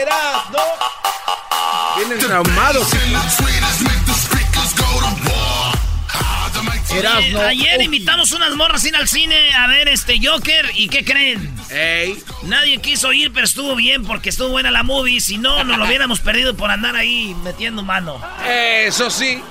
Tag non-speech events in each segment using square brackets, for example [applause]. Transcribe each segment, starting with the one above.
¡Erasno! Vienen traumados. Erasno. ayer invitamos unas morras sin al cine a ver este Joker y ¿qué creen? Ey. Nadie quiso ir, pero estuvo bien porque estuvo buena la movie. Si no, nos lo hubiéramos perdido por andar ahí metiendo mano. Eso sí.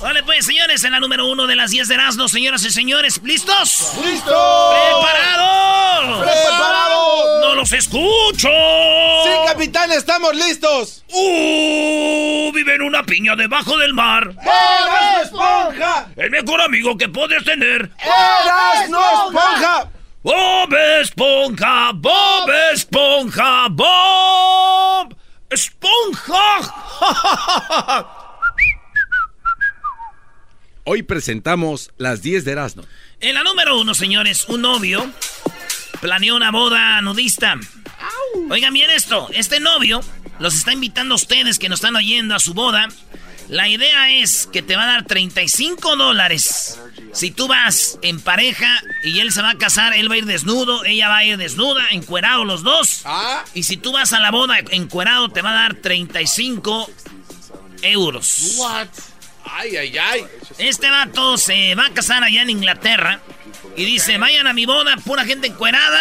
Vale, pues, señores, en la número uno de las 10 de Erasmo, señoras y señores, ¿listos? ¡Listo! ¡Preparados! ¡Preparados! ¡No los escucho! ¡Sí, capitán, estamos listos! ¡Uh! Vive en una piña debajo del mar. ¡Eras esponja! El mejor amigo que puedes tener. ¡Eras no esponja! Bob Esponja, Bob Esponja, Bob Esponja. [laughs] Hoy presentamos las 10 de Erasmo. En la número uno, señores, un novio planeó una boda nudista. Oigan bien esto, este novio los está invitando a ustedes que nos están oyendo a su boda. La idea es que te va a dar 35 dólares. Si tú vas en pareja y él se va a casar, él va a ir desnudo, ella va a ir desnuda, encuerado los dos. Ah. Y si tú vas a la boda encuerado, te va a dar 35 euros. Ay, ay, ay. Este vato se va a casar allá en Inglaterra y dice, vayan a mi boda, pura gente encuerada.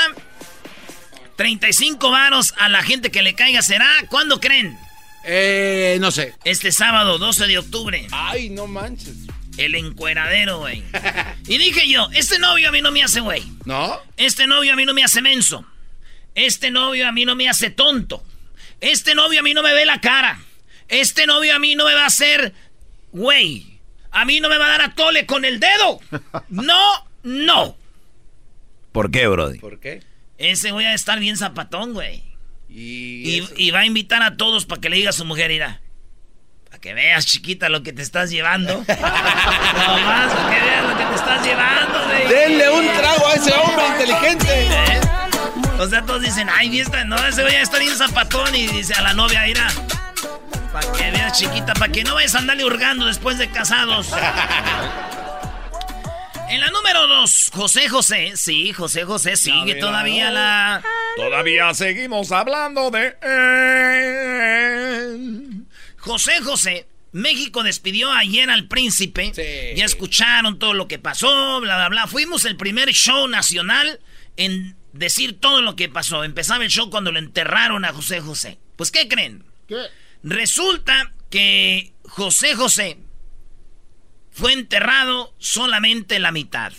35 varos a la gente que le caiga será. ¿Cuándo creen? Eh, no sé. Este sábado 12 de octubre. Ay, no manches. El encueradero, güey. [laughs] Y dije yo, este novio a mí no me hace güey. ¿No? Este novio a mí no me hace menso. Este novio a mí no me hace tonto. Este novio a mí no me ve la cara. Este novio a mí no me va a hacer güey. A mí no me va a dar a tole con el dedo. No, no. ¿Por qué, Brody? ¿Por qué? Ese güey a estar bien zapatón, güey. Y, Y, va a invitar a todos para que le diga a su mujer, mira. Para que veas, chiquita, lo que te estás llevando. [laughs] Nomás para que veas lo que te estás llevando, güey. Denle un trago a ese hombre inteligente. ¿Eh? O sea, todos dicen, ay, fiesta, no, ese güey ya está bien zapatón. Y dice a la novia, mira. Para que veas, chiquita, para que no vayas a andarle hurgando después de casados. [laughs] En la número dos, José José. Sí, José José sigue ver, todavía la. Todavía seguimos hablando de él. José José, México despidió ayer al príncipe. Sí. Ya escucharon todo lo que pasó, bla, bla, bla. Fuimos el primer show nacional en decir todo lo que pasó. Empezaba el show cuando lo enterraron a José José. Pues, ¿qué creen? Resulta que José José fue enterrado solamente la mitad.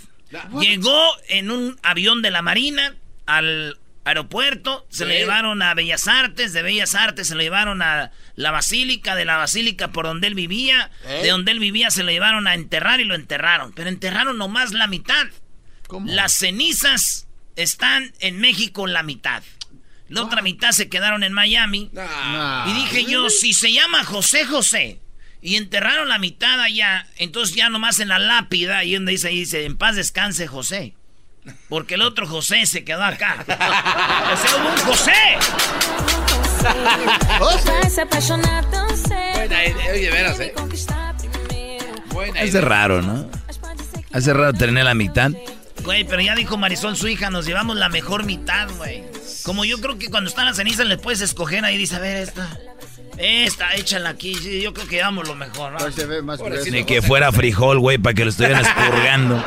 Llegó en un avión de la Marina al aeropuerto, se lo llevaron a Bellas Artes, de Bellas Artes se lo llevaron a la Basílica, de la Basílica por donde él vivía, ¿Eh? de donde él vivía se lo llevaron a enterrar y lo enterraron, pero enterraron nomás la mitad. Las cenizas están en México la mitad. La otra mitad se quedaron en Miami. Y dije yo, si se llama José José y enterraron la mitad allá, entonces ya nomás en la lápida, y donde dice ahí, dice, en paz descanse José. Porque el otro José se quedó acá. [laughs] o sea, hubo un José. [laughs] Buena oye, de veras, ¿eh? Buena Hace raro, ¿no? Hace raro tener la mitad. Güey, pero ya dijo Marisol, su hija, nos llevamos la mejor mitad, güey. Como yo creo que cuando están las cenizas les puedes escoger ahí, dice, a ver, esta. Esta, échala aquí. Sí, yo creo que llevamos lo mejor, ¿no? Se ve más. Ni que fuera frijol, güey, para que lo estuvieran [laughs] expurgando.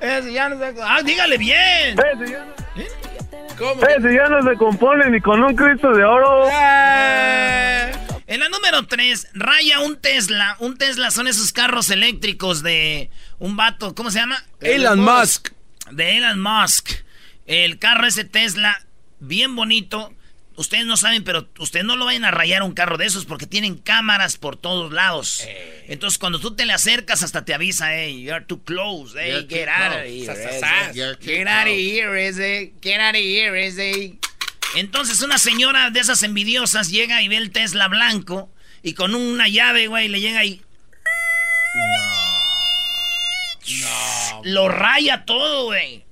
Ese ya no sé- Ah, dígale bien. ¿Cómo? Ese ya no se compone ni con un Cristo de oro. En la número 3, raya un Tesla. Un Tesla son esos carros eléctricos de un vato, ¿cómo se llama? Elon Musk. De Elon Musk. El carro ese Tesla, bien bonito. ustedes no saben, pero ustedes no lo vayan a rayar un carro de esos porque tienen cámaras por todos lados. Eh. Entonces, cuando tú te le acercas, hasta te avisa, hey, you're too close, hey, get out of here. Get out of here, Get out of here, Entonces, una señora de esas envidiosas llega y ve el Tesla blanco y con una llave, güey, le llega ahí. No. Lo raya todo, güey.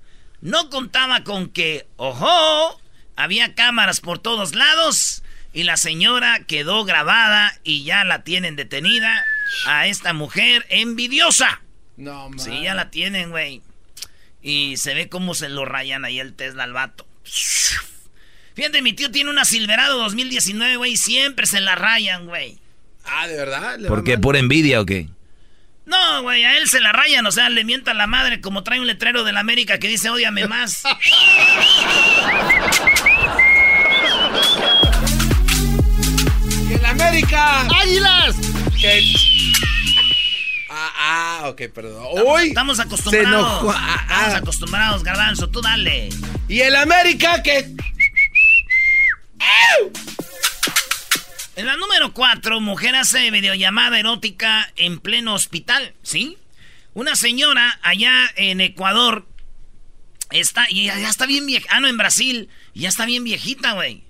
No contaba con que, ojo, había cámaras por todos lados y la señora quedó grabada y ya la tienen detenida a esta mujer envidiosa. No, man. Sí, ya la tienen, güey. Y se ve cómo se lo rayan ahí el Tesla al vato. Fíjate, mi tío tiene una Silverado 2019, güey, siempre se la rayan, güey. Ah, ¿de verdad? ¿Por qué? ¿Por envidia o qué? No, güey, a él se la rayan, o sea, le mienta la madre como trae un letrero de la América que dice, ódiame más. ¡Y en América! ¡Águilas! Ah, ah, ok, perdón. Estamos, estamos acostumbrados. Ah, estamos ah. acostumbrados, Garbanzo, tú dale. ¿Y el América que en la número 4, mujer hace videollamada erótica en pleno hospital, ¿sí? Una señora allá en Ecuador está, y ya, está bien vieja, ah, no, en Brasil, ya está bien viejita, güey.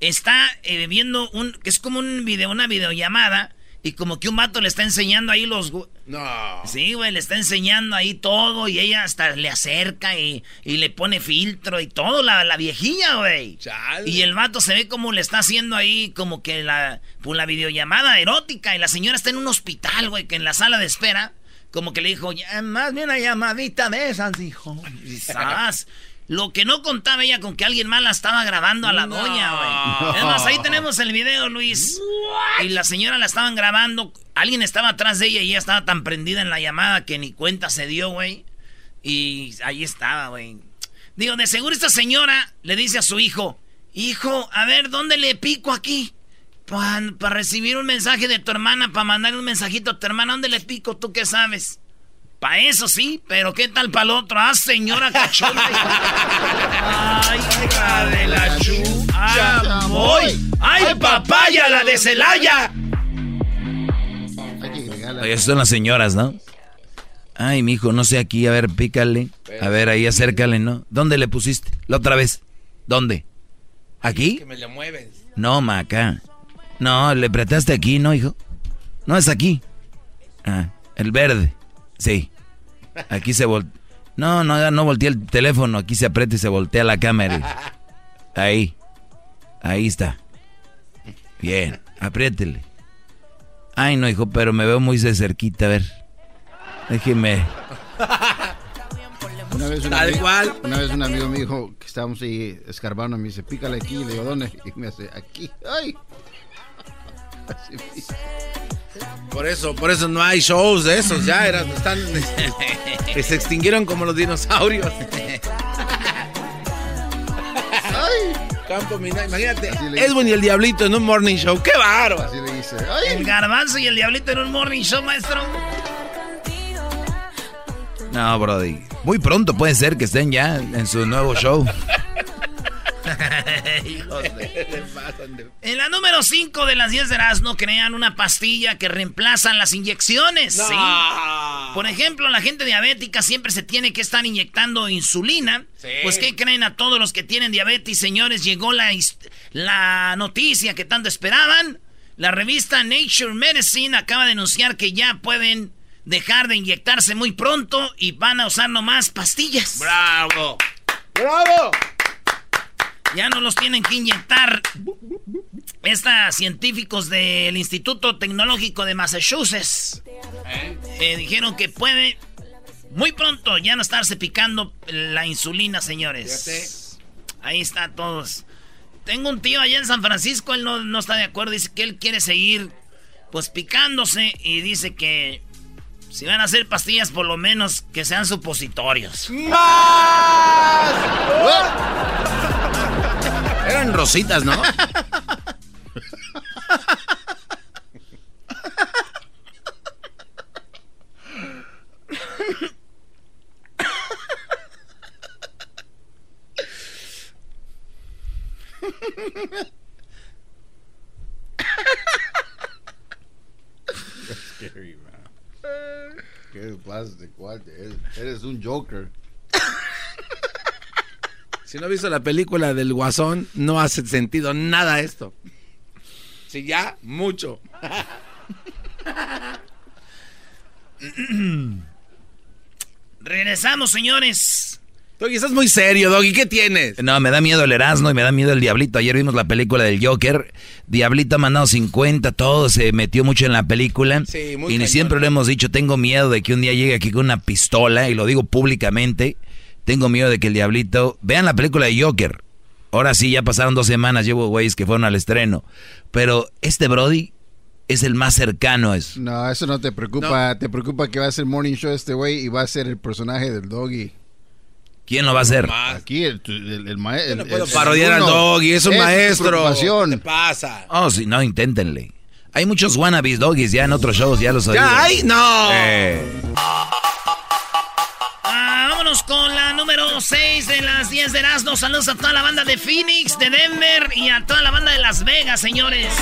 Está eh, viendo un, que es como un video, una videollamada y como que un vato le está enseñando ahí los... No. Sí, güey, le está enseñando ahí todo y ella hasta le acerca y, le pone filtro y todo, la, la viejilla, güey. Y el vato se ve como le está haciendo ahí como que la, pues, la videollamada erótica y la señora está en un hospital, güey, que en la sala de espera como que le dijo, más bien una llamadita de esas, hijo. Quizás. [laughs] Lo que no contaba ella con que alguien más la estaba grabando a la doña, güey. Es más, ahí tenemos el video, Luis. Y la señora la estaban grabando. Alguien estaba atrás de ella y ella estaba tan prendida en la llamada que ni cuenta se dio, güey. Y ahí estaba, güey. Digo, de seguro esta señora le dice a su hijo, hijo, a ver, ¿dónde le pico aquí? Para recibir un mensaje de tu hermana, para mandar un mensajito a tu hermana, ¿dónde le pico? ¿Tú qué sabes? Pa' eso sí, pero ¿qué tal para el otro? Ah, señora cachonda. Ay, hija de la chu. ¡Ay, ¡Ay, papaya, la de Celaya! Esas son las señoras, ¿no? Ay, mi hijo, no sé aquí, a ver, pícale. A ver, ahí acércale, ¿no? ¿Dónde le pusiste? La otra vez. ¿Dónde? ¿Aquí? Que me le mueves. No, ma, acá. No, le apretaste aquí, ¿no, hijo? No, es aquí. Ah, el verde. Sí. Aquí se voltea. No, no, no volteé el teléfono. Aquí se aprieta y se voltea la cámara. Ahí. Ahí está. Bien. Apriétele. Ay, no, hijo, pero me veo muy de cerquita. A ver. Déjeme. Una vez, un amigo, una vez un amigo me dijo que estábamos ahí escarbando. Me dice, pícale aquí. Le digo, ¿dónde? [laughs] Y me hace, aquí. ¡Ay! [laughs] Así por eso, por eso no hay shows de esos, ya eran, están, que [laughs] se extinguieron como los dinosaurios. Ay, Campo imagínate, Edwin y el Diablito en un morning show, qué baro. Así le dice. El garbanzo y el Diablito en un morning show, maestro. No, Brody. Muy pronto puede ser que estén ya en su nuevo show. [laughs] En la número 5 de las 10 de no crean una pastilla que reemplazan las inyecciones. Por ejemplo, la gente diabética siempre se tiene que estar inyectando insulina. Pues, ¿qué creen a todos los que tienen diabetes, señores? Llegó la, la noticia que tanto esperaban. La revista Nature Medicine acaba de anunciar que ya pueden dejar de inyectarse muy pronto y van a usar nomás pastillas. ¡Bravo! ¡Bravo! Ya no los tienen que inyectar. Estas científicos del Instituto Tecnológico de Massachusetts eh, dijeron que puede muy pronto ya no estarse picando la insulina, señores. Ahí está todos. Tengo un tío allá en San Francisco, él no, no está de acuerdo, dice que él quiere seguir pues picándose y dice que si van a hacer pastillas, por lo menos que sean supositorios. ¡Más! Eran rositas, ¿no? That's scary, man. Qué plástico, eres, eres un Joker. Si no has visto la película del Guasón, no hace sentido nada esto. Si ya, mucho. [laughs] Regresamos, señores. Doggy, estás muy serio, Doggy. ¿Qué tienes? No, me da miedo el Erasmo y me da miedo el Diablito. Ayer vimos la película del Joker. Diablito ha mandado 50, todo se metió mucho en la película. Sí, muy y cañón. siempre lo hemos dicho, tengo miedo de que un día llegue aquí con una pistola, y lo digo públicamente. Tengo miedo de que el Diablito... Vean la película de Joker. Ahora sí, ya pasaron dos semanas, llevo güeyes que fueron al estreno. Pero este Brody es el más cercano a eso. No, eso no te preocupa. Te preocupa que va a ser morning show este güey y va a ser el personaje del doggy. ¿Quién lo va a hacer? Aquí el, el, el maestro. no puedo parodiar al Doggy, es un maestro. ¿Qué pasa? Oh, sí, no, inténtenle. Hay muchos wannabes doggies ya en otros shows, ya los ¡Ya oído. hay! ¡No! Eh. Vámonos con la número 6 de las 10 de Erasmo. Saludos a toda la banda de Phoenix, de Denver y a toda la banda de Las Vegas, señores.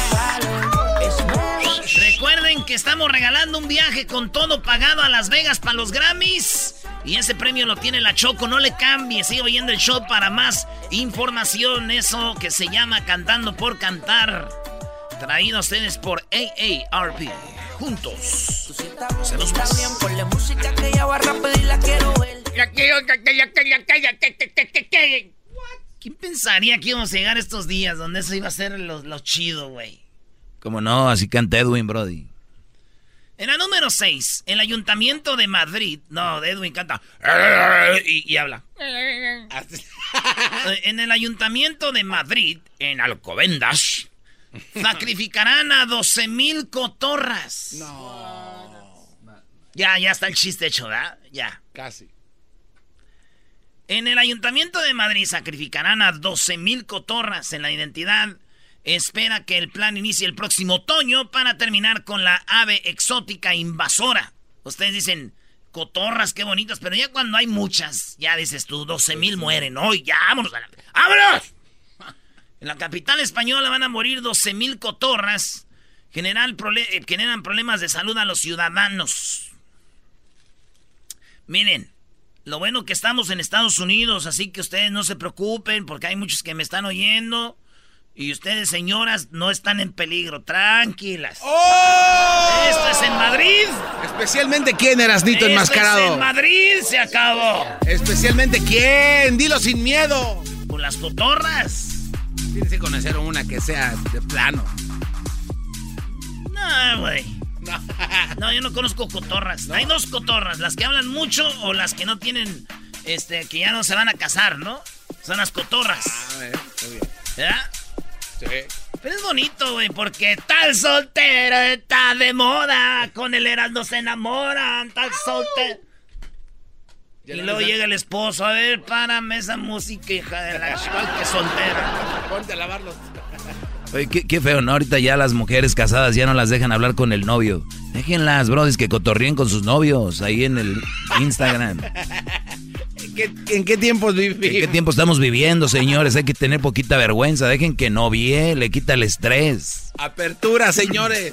Recuerden que estamos regalando un viaje con todo pagado a Las Vegas para los Grammys. Y ese premio lo tiene la Choco, no le cambie, sigue oyendo el show para más información. Eso que se llama Cantando por Cantar. Traído a ustedes por AARP. Juntos. Hacemos más. Por la música que ella va rápido y la quiero ver. ¿Quién pensaría que íbamos a llegar estos días donde eso iba a ser lo, lo chido, güey? Como no, así canta Edwin Brody. En la número 6, el Ayuntamiento de Madrid. No, de Edwin canta. Y, y habla. [laughs] En el Ayuntamiento de Madrid, en Alcobendas, sacrificarán a 12 mil cotorras. No. Ya, ya está el chiste hecho, ¿verdad? Ya. Casi. En el Ayuntamiento de Madrid sacrificarán a 12 mil cotorras en la identidad. Espera que el plan inicie el próximo otoño para terminar con la ave exótica invasora. Ustedes dicen, cotorras, qué bonitas, pero ya cuando hay muchas, ya dices tú, 12 mil mueren hoy, ya, vámonos a la... ¡Vámonos! En la capital española van a morir 12 mil cotorras. Eh, generan problemas de salud a los ciudadanos. Miren, lo bueno que estamos en Estados Unidos, así que ustedes no se preocupen porque hay muchos que me están oyendo. Y ustedes, señoras, no están en peligro. Tranquilas. ¡Oh! Esto es en Madrid. Especialmente quién, Erasnito Esto enmascarado. es en Madrid. Se acabó. Especialmente quién. Dilo sin miedo. Por las cotorras. Tienes que conocer una que sea de plano. No, güey. [laughs] No, yo no conozco cotorras. Hay dos cotorras, las que hablan mucho o las que no tienen, este, que ya no se van a casar, ¿no? Son las cotorras. A ver, muy bien. ¿Verdad? Sí. Pero es bonito, güey, porque tal soltero está de moda. Con el Heraldo se enamoran, tal soltero. Y Ya no luego llega el esposo, a ver, párame esa música, hija de la que soltera. [laughs] Ponte a lavarlos. Oye, qué, qué feo, ¿no? Ahorita ya las mujeres casadas ya no las dejan hablar con el novio. Déjenlas, brodis, que cotorríen con sus novios ahí en el Instagram. [laughs] ¿Qué- ¿En qué tiempos vivimos? ¿En qué tiempo estamos viviendo, señores? Hay que tener poquita vergüenza. Dejen que novie, le quita el estrés. Apertura, señores.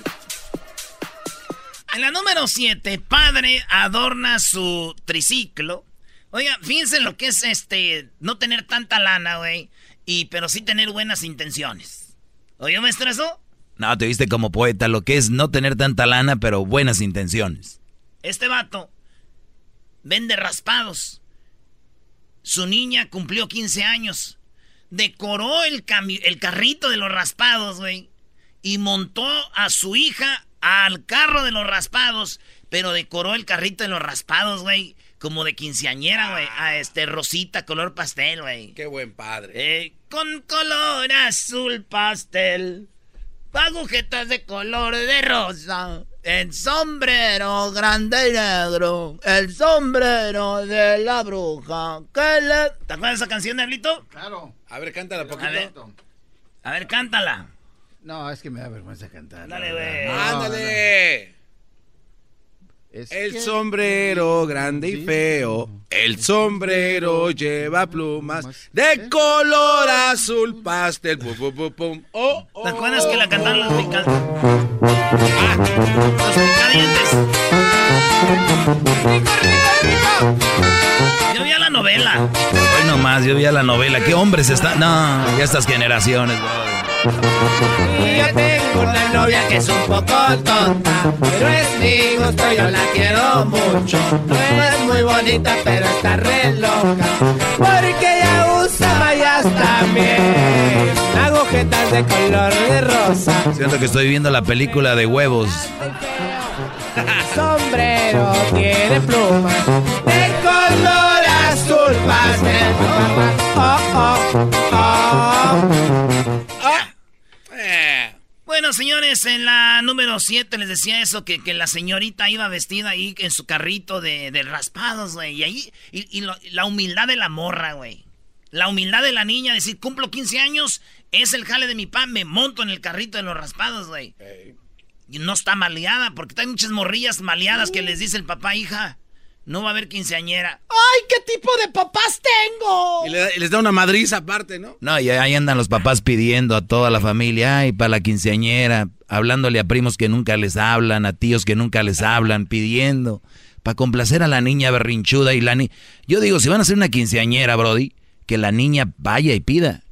En la número 7, padre adorna su triciclo. Oiga, fíjense lo que es este, no tener tanta lana, güey, y pero sí tener buenas intenciones. ¿Oyó, maestro, eso? No, te viste como poeta, lo que es no tener tanta lana, pero buenas intenciones. Este vato vende raspados. Su niña cumplió 15 años. Decoró el, cami- el carrito de los raspados, güey. Y montó a su hija al carro de los raspados. Pero decoró el carrito de los raspados, güey. Como de quinceañera, güey. A este rosita, color pastel, güey. Qué buen padre. Eh, con color azul pastel. Agujetas de color de rosa. El sombrero grande y negro. El sombrero de la bruja. Que le... ¿Te acuerdas de esa canción, Diablito? Claro. A ver, cántala poquito. A ver. A ver, cántala. No, es que me da vergüenza cantar. Dale, güey. ¡Ándale! el sombrero grande y feo, el sombrero lleva plumas de color azul pastel. Oh, ¿Te acuerdas que la cantaron los picadientes? Ah, los picadientes. Yo vi a la novela. Hoy nomás, yo vi a la novela. ¿Qué hombres están? No, ya estas generaciones, bro. Y yo tengo una novia que es un poco tonta, pero es mi gusto, yo la quiero mucho. No es muy bonita, pero está re loca, porque ella usa mallas también, agujetas de color de rosa. Siento que estoy viendo la película de huevos. sombrero tiene plumas de color azul pastel. Oh, oh, oh. Bueno, señores, en la número 7 les decía eso, que, la señorita iba vestida ahí en su carrito de, raspados, güey. Y ahí, y, la humildad de la morra, güey. La humildad de la niña, decir, cumplo 15 años, es el jale de mi pan, me monto en el carrito de los raspados, güey. Y no está maleada, porque hay muchas morrillas maleadas que les dice el papá, hija, no va a haber quinceañera. ¡Ay, qué tipo de papás tengo! Y, les da una madriza aparte, ¿no? No, y ahí andan los papás pidiendo a toda la familia, ay, para la quinceañera, hablándole a primos que nunca les hablan, a tíos que nunca les hablan, pidiendo, para complacer a la niña berrinchuda y la niña... Yo digo, si van a hacer una quinceañera, Brody, que la niña vaya y pida.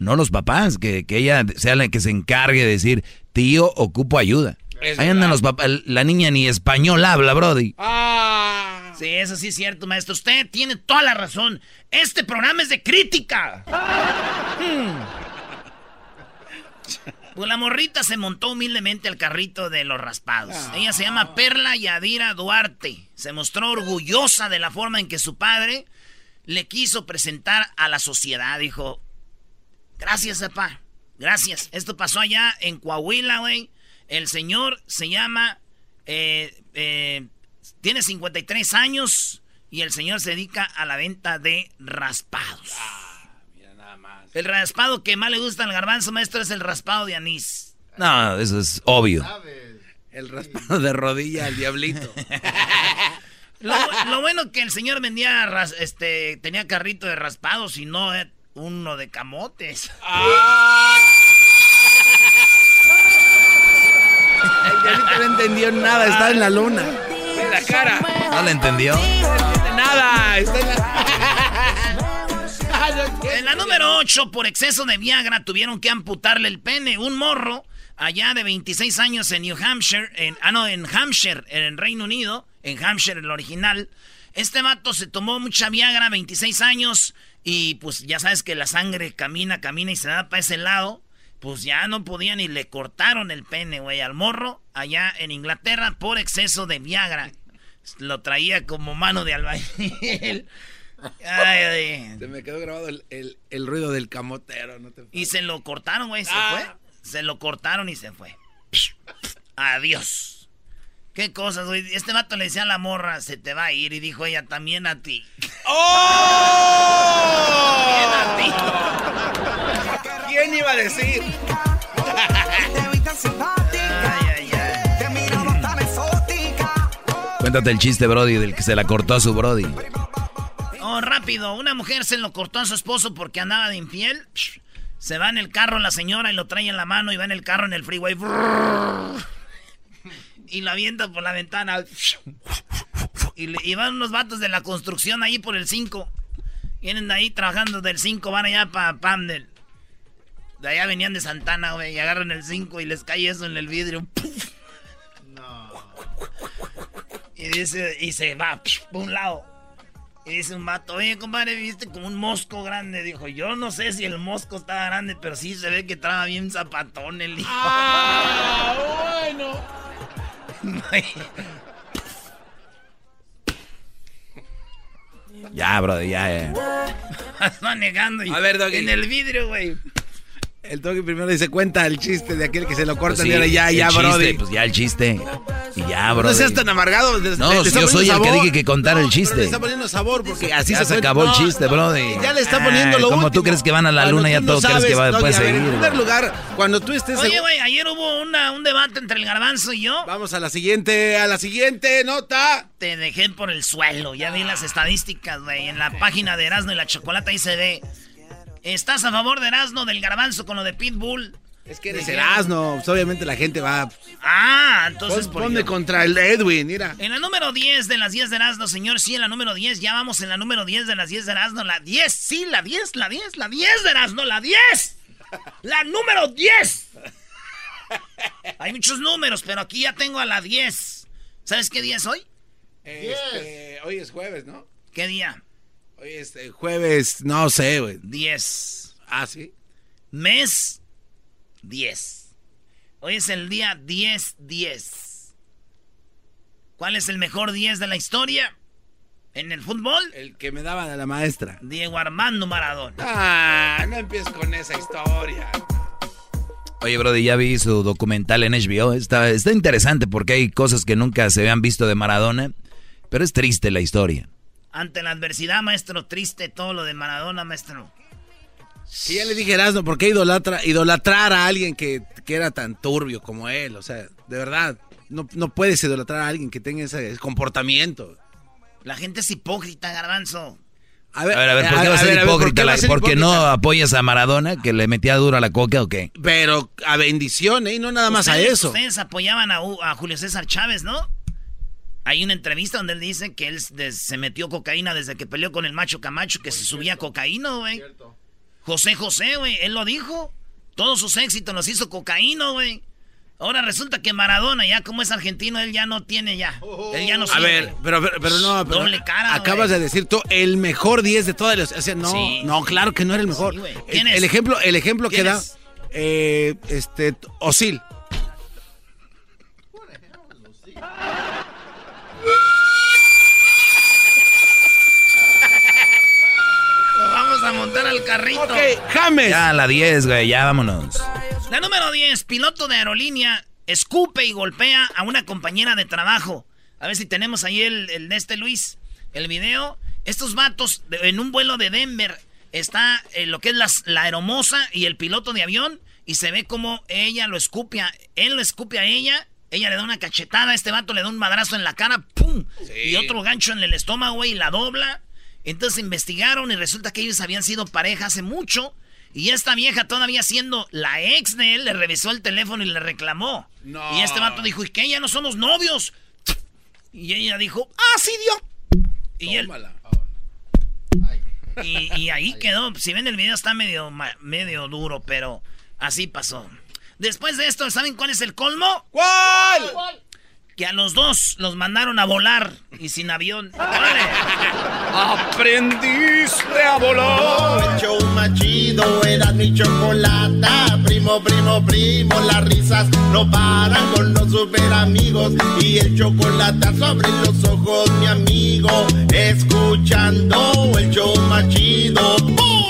No los papás, que, que ella sea la que se encargue de decir, tío, ocupo ayuda. Ahí andan los papás, la niña ni español habla, Brody. Ah. Sí, eso sí es cierto, maestro. Usted tiene toda la razón. Este programa es de crítica. Pues la morrita se montó humildemente al carrito de los raspados. Ah. Ella se llama Perla Yadira Duarte. Se mostró orgullosa de la forma en que su padre le quiso presentar a la sociedad. Dijo, gracias, papá. Gracias. Esto pasó allá en Coahuila, güey. El señor se llama eh, eh, tiene 53 años y el señor se dedica a la venta de raspados. Ah, mira nada más. El raspado que más le gusta al garbanzo, maestro, es el raspado de anís. No, eso es obvio. El raspado de rodilla al diablito. [laughs] lo, bueno que el señor vendía, este, tenía carrito de raspados y no eh, uno de camotes. Ah. [laughs] El diablito no entendió nada, está en la luna la cara. ¿No le entendió? nada. [laughs] en la... número 8, por exceso de Viagra, tuvieron que amputarle el pene. Un morro allá de 26 años en New Hampshire, en, ah, no, en Hampshire, en Reino Unido, en Hampshire, el original. Este vato se tomó mucha Viagra, 26 años, y pues ya sabes que la sangre camina, camina y se da para ese lado. Pues ya no podían y le cortaron el pene, güey, al morro allá en Inglaterra por exceso de Viagra. Lo traía como mano de albañil. [laughs] Ay, Se me quedó grabado el, ruido del camotero. y se lo cortaron, güey. Se ah. fue. Se lo cortaron y se fue. Adiós. ¿Qué cosas, güey? Este vato le decía a la morra, se te va a ir. Y dijo ella, también a ti. ¡Oh! También a ti. ¿Quién iba a decir? [laughs] Cuéntate el chiste, Brody, del que se la cortó a su Brody. Oh, rápido. Una mujer se lo cortó a su esposo porque andaba de infiel. Se va en el carro la señora y lo trae en la mano y va en el carro en el freeway. Y lo avienta por la ventana. Y, van unos vatos de la construcción ahí por el 5. Vienen ahí trabajando del 5, van allá para Pandel. De allá venían de Santana, güey, y agarran el 5 y les cae eso en el vidrio. No. Y dice, y se va por un lado. Y dice un vato, oye, compadre, viste como un mosco grande. Dijo, yo no sé si el mosco estaba grande, pero sí se ve que traba bien zapatón el hijo. Ah, bueno. [laughs] ya, bro, ya, [laughs] ya. Está negando. A ver, En el vidrio, güey. El toque primero dice, cuenta el chiste de aquel que se lo corta pues y ahora ya, ya, bro. Pues ya el chiste. Y ya, bro. No seas tan amargado. No, yo soy el que dije que contar el chiste. le está poniendo sabor porque así ya se, se acabó el chiste, bro. Ya le está poniendo lo Como último. tú crees que van a la Cuando luna, ya todo no crees que va, no, ver, seguir. En primer lugar, cuando tú estés... Oye, güey, ayer hubo una, un debate entre el garbanzo y yo. Vamos a la siguiente, a la siguiente nota. Te dejé por el suelo. Ya vi las estadísticas, güey. En la página de Erasmo y la Chocolata ahí se ve. ¿Estás a favor de Erasmo del garbanzo con lo de Pitbull? Es que eres Erasmo, pues, obviamente la gente va... Ah, entonces Pon- por ponme contra el Edwin, mira. En la número 10 de las 10 de Erasmo, señor, sí, en la número 10, ya vamos en la número 10 de las 10 de Erasmo, la 10, sí, la 10, la 10, la 10 de Erasmo, la 10, la número 10. [laughs] Hay muchos números, pero aquí ya tengo a la 10. ¿Sabes qué día es hoy? Este, hoy es jueves, ¿no? ¿Qué día? Hoy es eh, jueves, no sé, güey. 10. Ah, sí. Mes 10. Hoy es el día 10-10. ¿Cuál es el mejor 10 de la historia? ¿En el fútbol? El que me daba de la maestra. Diego Armando Maradona. Ah, no empieces con esa historia. Oye, Brody, ya vi su documental en HBO. Está, está interesante porque hay cosas que nunca se habían visto de Maradona. Pero es triste la historia. Ante la adversidad, maestro, triste todo lo de Maradona, maestro. Que ya le dije Erasmo, ¿por qué idolatra, idolatrar a alguien que, que era tan turbio como él? O sea, de verdad, no, no puedes idolatrar a alguien que tenga ese comportamiento. La gente es hipócrita, garbanzo. A ver, a ver, ¿por qué va a ser hipócrita? la- ¿Porque no apoyas a Maradona, que le metía duro a la coca o qué? Pero a bendición, ¿eh? Y no nada más a eso. Ustedes apoyaban a, a Julio César Chávez, ¿no? Hay una entrevista donde él dice que él se metió cocaína desde que peleó con el macho Camacho, que se subía cocaína, güey. José José, güey, él lo dijo. Todos sus éxitos los hizo cocaína, güey. Ahora resulta que Maradona, ya como es argentino, él ya no tiene ya. Él ya no A sirve. ver, pero, pero, pero no, pero Doble cara, acabas de decir tú el mejor 10 de todas las, o sea, no, Sí. no, claro que no era el mejor. Sí, el, ¿Quién es? el ejemplo, el ejemplo que ¿Quién da eh, este Osil. Vamos carrito. James. Ya, la 10, güey, ya vámonos. La número 10, piloto de aerolínea, escupe y golpea a una compañera de trabajo. A ver si tenemos ahí el, el de este Luis, el video. Estos vatos, de- en un vuelo de Denver, está eh, lo que es las- la aeromoza y el piloto de avión, y se ve como ella lo escupe, a- él lo escupe a ella, ella le da una cachetada, este vato le da un madrazo en la cara, ¡pum! Y otro gancho en el estómago, güey, y la dobla. Entonces investigaron y resulta que ellos habían sido pareja hace mucho. Y esta vieja todavía siendo la ex de él, le revisó el teléfono y le reclamó. No. Y este vato dijo, ¿y qué? Ya no somos novios. Y ella dijo, ¡ah, sí, dio! Y él... Y, y ahí quedó. Si ven el video está medio, medio duro, pero así pasó. Después de esto, ¿saben cuál es el colmo? ¿Cuál? Que a los dos los mandaron a volar y sin avión. ¡Órale! Aprendiste a volar. El show más chido era mi chocolata. Primo, primo, primo, las risas no paran con los super amigos. Y el chocolate sobre los ojos, mi amigo. Escuchando el show más chido. ¡Bum!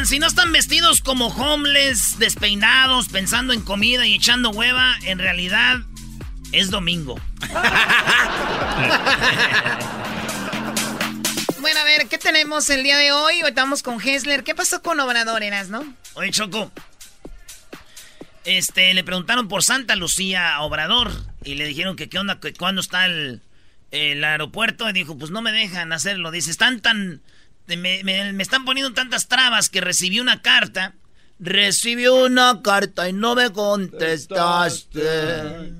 Oigan, si no están vestidos como homeless, despeinados, pensando en comida y echando hueva, en realidad es domingo. [laughs] Bueno, a ver, ¿qué tenemos el día de hoy? Hoy Estamos con Hessler. ¿Qué pasó con Obrador, Eras, no? Oye, Choco. Este, le preguntaron por Santa Lucía a Obrador y le dijeron que qué onda, que cuándo está el, el aeropuerto y dijo, pues no me dejan hacerlo. Dice, están tan, me, me- me están poniendo tantas trabas que recibí una carta. Recibí una carta y no me contestaste.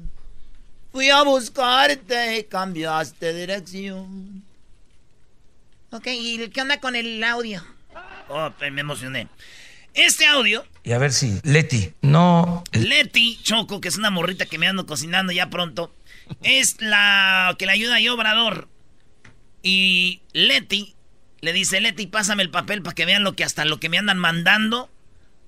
Fui a buscarte y cambiaste dirección. Ok, ¿y qué onda con el audio? Oh, me emocioné. Este audio. Y a ver si Leti, no. Leti Choco, que es una morrita que me ando cocinando ya pronto, es la que le ayuda a Obrador. Y Leti le dice, Leti, pásame el papel para que vean lo que hasta lo que me andan mandando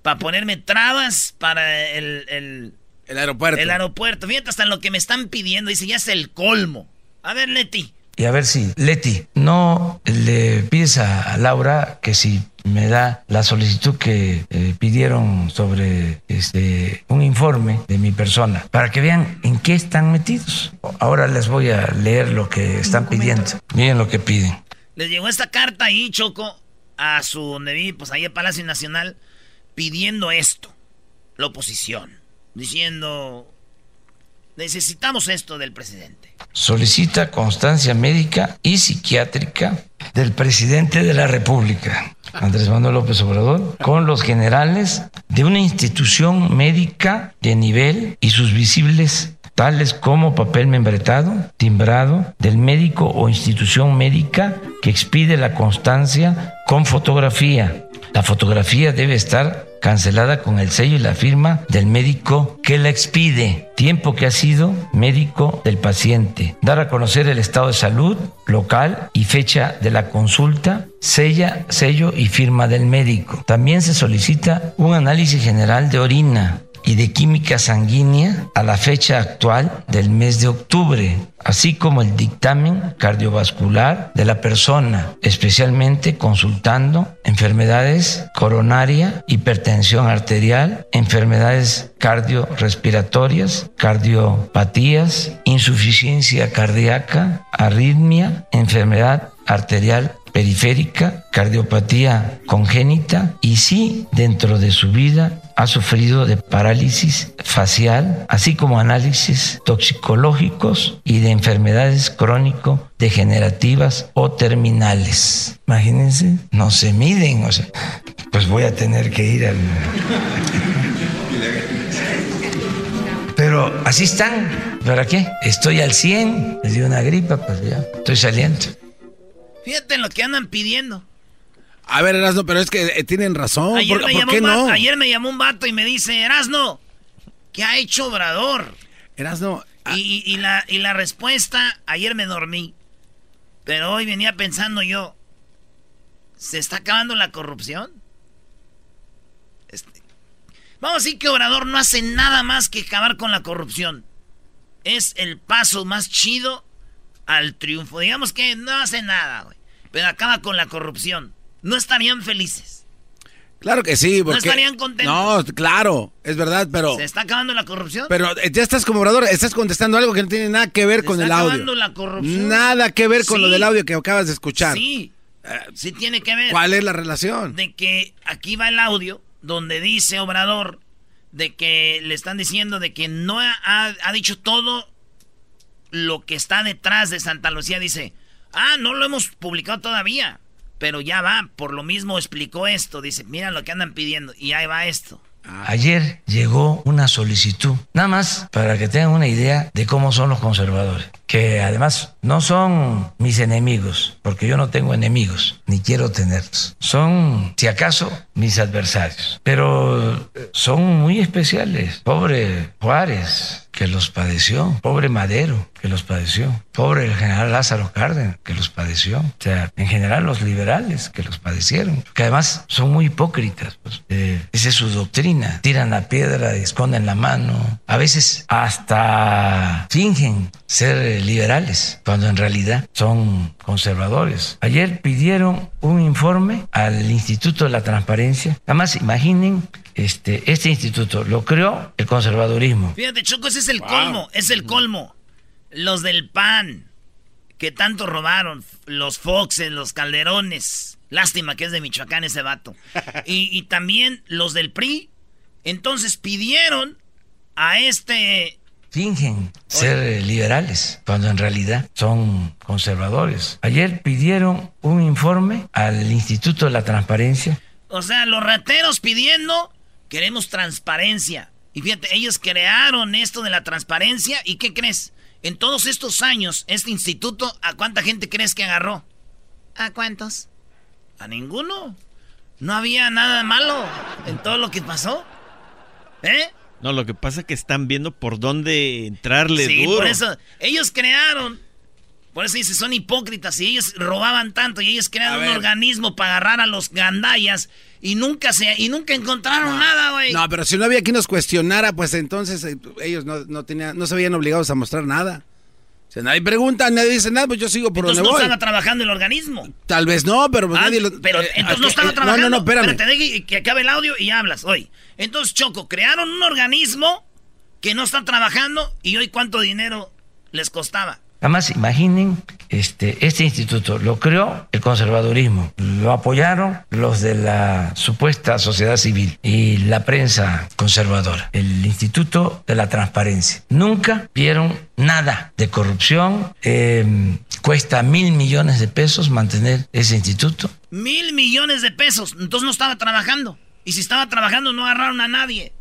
para ponerme trabas para el, el, el aeropuerto. El aeropuerto. Fíjate hasta lo que me están pidiendo. Dice, ya es el colmo. A ver, Leti. Y a ver si, Leti, no le pides a Laura que si me da la solicitud que eh, pidieron sobre este un informe de mi persona para que vean en qué están metidos. Ahora les voy a leer lo que están pidiendo. Miren lo que piden. Les llegó esta carta ahí, Choco, a su donde vi, pues ahí en Palacio Nacional, pidiendo esto, la oposición, diciendo necesitamos esto del presidente. Solicita constancia médica y psiquiátrica del presidente de la República, Andrés Manuel López Obrador, con los generales de una institución médica de nivel y sus visibles tales como papel membretado, timbrado del médico o institución médica que expide la constancia con fotografía. La fotografía debe estar cancelada con el sello y la firma del médico que la expide, tiempo que ha sido médico del paciente, dar a conocer el estado de salud local y fecha de la consulta, sella, sello y firma del médico. También se solicita un análisis general de orina y de química sanguínea a la fecha actual del mes de octubre, así como el dictamen cardiovascular de la persona, especialmente consultando enfermedades coronaria, hipertensión arterial, enfermedades cardiorrespiratorias, cardiopatías, insuficiencia cardíaca, arritmia, enfermedad arterial periférica, cardiopatía congénita y si dentro de su vida ha sufrido de parálisis facial, así como análisis toxicológicos y de enfermedades crónico-degenerativas o terminales. Imagínense, no se miden, o sea, pues voy a tener que ir al... Pero así están. ¿Para qué? Estoy al 100, me dio una gripa, pues ya, estoy saliendo. Fíjate en lo que andan pidiendo. A ver, Erasno, pero es que eh, tienen razón. Ayer, ¿Por, me ¿por llamó qué un no? ayer me llamó un vato y me dice, Erasno, ¿qué ha hecho Obrador? Erasno. Y, y- y la, y la respuesta, ayer me dormí. Pero hoy venía pensando yo, ¿se está acabando la corrupción? Este, vamos a decir que Obrador no hace nada más que acabar con la corrupción. Es el paso más chido al triunfo. Digamos que no hace nada, güey. Pero acaba con la corrupción. No estarían felices. Claro que sí. Porque... estarían contentos? No, claro, es verdad, pero... ¿Se está acabando la corrupción? Pero eh, ya estás como orador, estás contestando algo que no tiene nada que ver Se con está el audio. acabando la corrupción. Nada que ver con Sí. lo del audio que acabas de escuchar. Sí, sí tiene que ver. ¿Cuál es la relación? De que aquí va el audio donde dice Obrador de que le están diciendo de que no ha, ha- ha dicho todo lo que está detrás de Santa Lucía. Dice, ah, no lo hemos publicado todavía, pero ya va. Por lo mismo explicó esto. Dice, mira lo que andan pidiendo. Y ahí va esto. Ayer llegó una solicitud, nada más para que tengan una idea de cómo son los conservadores, que además no son mis enemigos, porque yo no tengo enemigos, ni quiero tenerlos. Son, si acaso, mis adversarios, pero eh, son muy especiales. Pobre Juárez, que los padeció, pobre Madero, que los padeció, pobre el general Lázaro Cárdenas, que los padeció, o sea, en general los liberales, que los padecieron, que además son muy hipócritas, pues, eh, esa es su doctrina, tiran la piedra esconden la mano, a veces hasta fingen ser liberales, cuando en realidad son conservadores. Ayer pidieron un informe al Instituto de la Transparencia, además imaginen, este, este instituto lo creó el conservadurismo. Fíjate, Choco, ese es el colmo, es el colmo. Los del PAN, que tanto robaron, los Foxes, los Calderones. Lástima que es de Michoacán ese vato. [laughs] Y, y también los del PRI. Entonces pidieron a este... fingen ser eh, liberales cuando en realidad son conservadores. Ayer pidieron un informe al Instituto de la Transparencia. O sea, los rateros pidiendo, queremos transparencia. Y fíjate, ellos crearon esto de la transparencia. ¿Y qué crees? En todos estos años, este instituto, ¿a cuánta gente crees que agarró? ¿A cuántos? A ninguno. No había nada malo en todo lo que pasó. ¿Eh? No, lo que pasa es que están viendo por dónde entrarle sí, duro. por eso ellos crearon. Por eso dice, son hipócritas y ellos robaban tanto y ellos crearon un organismo para agarrar a los gandallas y nunca se y nunca encontraron nada, güey. No, pero si no había quien nos cuestionara, pues entonces eh, ellos no, no tenían, no se veían obligados a mostrar nada. Si nadie pregunta, nadie dice nada, pues yo sigo por entonces donde no voy. estaba trabajando el organismo. Tal vez no, pero pues Ah, nadie lo... Pero eh, entonces eh, no estaba eh, trabajando. No, no, no, espérame. Pero te deje que acabe el audio y hablas hoy. Entonces, Choco, crearon un organismo que no está trabajando y hoy cuánto dinero les costaba. Nada más imaginen, este, este instituto lo creó el conservadurismo, lo apoyaron los de la supuesta sociedad civil y la prensa conservadora, el Instituto de la Transparencia. Nunca vieron nada de corrupción, eh, cuesta mil millones de pesos mantener ese instituto. Mil millones de pesos. Entonces no estaba trabajando. Y si estaba trabajando no agarraron a nadie.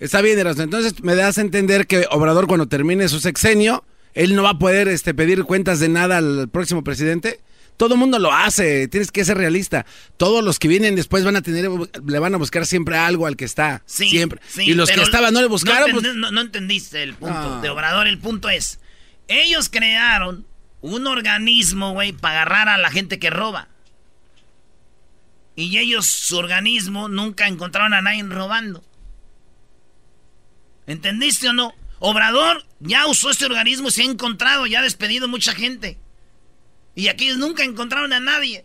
Está bien, Erasmo. Entonces me das a entender que Obrador cuando termine su sexenio, él no va a poder este, pedir cuentas de nada al próximo presidente. Todo el mundo lo hace, tienes que ser realista. Todos los que vienen después van a tener, le van a buscar siempre algo al que está. Sí, siempre. sí, y los que estaban no le buscaron. No, pues- no- no entendiste el punto de Obrador. El punto es, ellos crearon un organismo, güey, para agarrar a la gente que roba. Y ellos, su organismo, nunca encontraron a nadie robando. ¿Entendiste o no? Obrador ya usó este organismo y se ha encontrado, ya ha despedido mucha gente. Y aquí nunca encontraron a nadie.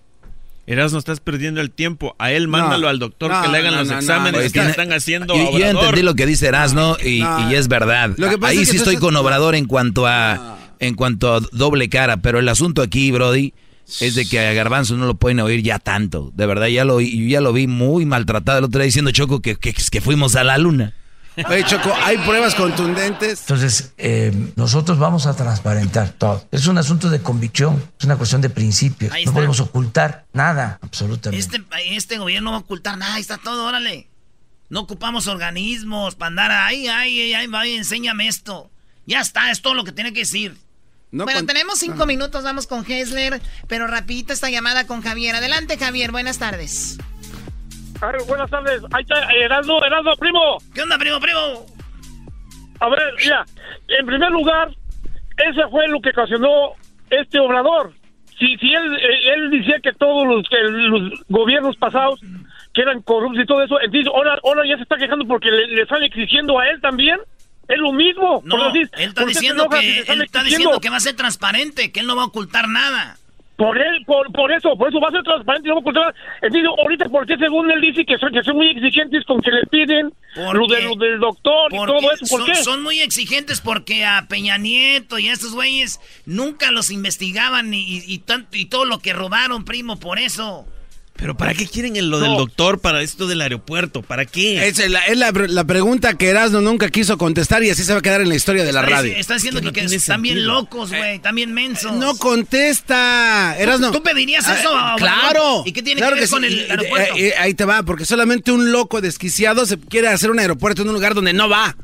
Eras, no estás perdiendo el tiempo. A él mándalo al doctor no, que le hagan no, los no, no, exámenes que tiene- están haciendo yo entendí lo que dice Erasno y, No. y es verdad. Lo que pasa Ahí es que sí estoy estás- con Obrador en cuanto a en cuanto a doble cara, pero el asunto aquí, Brody, es de que a Garbanzo no lo pueden oír ya tanto. De verdad, ya lo, yo ya lo vi muy maltratado el otro día diciendo Choco que, que, que fuimos a la luna. Oye, Choco, hay pruebas contundentes. Entonces, eh, nosotros vamos a transparentar todo. Es un asunto de convicción, es una cuestión de principios. Ahí No está. podemos ocultar nada, absolutamente. Este, este gobierno no va a ocultar nada, ahí está todo, órale. No ocupamos organismos para andar ahí, ay, ay, ay, enséñame esto. Ya está, es todo lo que tiene que decir. bueno, tenemos cinco minutos, vamos con Hessler, pero rapidito esta llamada con Javier. Adelante, Javier, buenas tardes. Buenas tardes. Ahí está, Heraldo, Heraldo, primo. ¿Qué onda, primo, primo? A ver, mira, en primer lugar, ese fue lo que ocasionó este obrador. Si, si él, eh, él decía que todos los, que los gobiernos pasados que eran corruptos y todo eso, entonces ahora, ahora ya se está quejando porque le, le están exigiendo a él también. Es lo mismo. No, decir, él está ¿por qué se diciendo que él está exigiendo? diciendo que va a ser transparente, que él no va a ocultar nada. Por él, por, por eso, por eso va a ser transparente y no va a. Entonces, ahorita, ¿por qué según él dice que son, que son muy exigentes con que le piden lo, de, lo del doctor y Porque todo eso? ¿Por son, qué? son muy exigentes porque a Peña Nieto y a estos güeyes nunca los investigaban y, y, y tanto- y todo lo que robaron, primo, por eso. Pero ¿para qué quieren el- lo del doctor para esto del aeropuerto? ¿Para qué? Es, la, es la, la pregunta que Erasmo nunca quiso contestar y así se va a quedar en la historia de la Está- radio. Está diciendo que, que están bien locos, güey, están bien mensos. No contesta, Erasmo. ¿Tú pedirías Ah, eso, Obrador? Claro. ¿Y qué tiene claro que ver con sí. el aeropuerto? eh, eh, ahí te va, porque solamente un loco desquiciado se quiere hacer un aeropuerto en un lugar donde no va.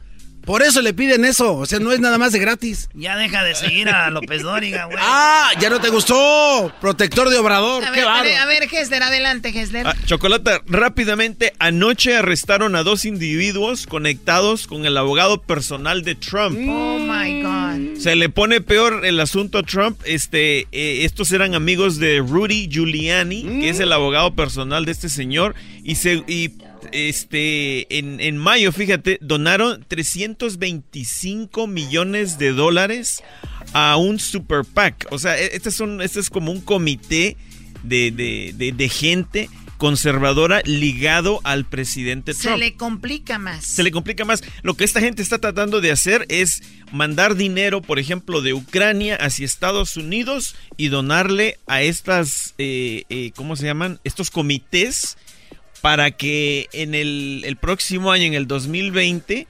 Por eso le piden eso, o sea, no es nada más de gratis. Ya deja de seguir a López Dóriga, güey. Ah, ya no te gustó. Protector de Obrador, A qué ver, a ver, a ver, Hessler, adelante, Hessler. Ah, Chocolata, rápidamente, anoche arrestaron a dos individuos conectados con el abogado personal de Trump. Oh my God. Se le pone peor el asunto a Trump. Este, eh, estos eran amigos de Rudy Giuliani, que es el abogado personal de este señor. Y se y, este en, en mayo, fíjate, donaron 325 millones de dólares a un super PAC. O sea, e- este es un, este es como un comité de, de, de- de gente conservadora ligado al presidente Se Trump le complica más. se le complica más. Lo que esta gente está tratando de hacer es mandar dinero, por ejemplo, de Ucrania hacia Estados Unidos y donarle a estas, eh, eh, ¿cómo se llaman? Estos comités para que en el, el próximo año, en el 2020,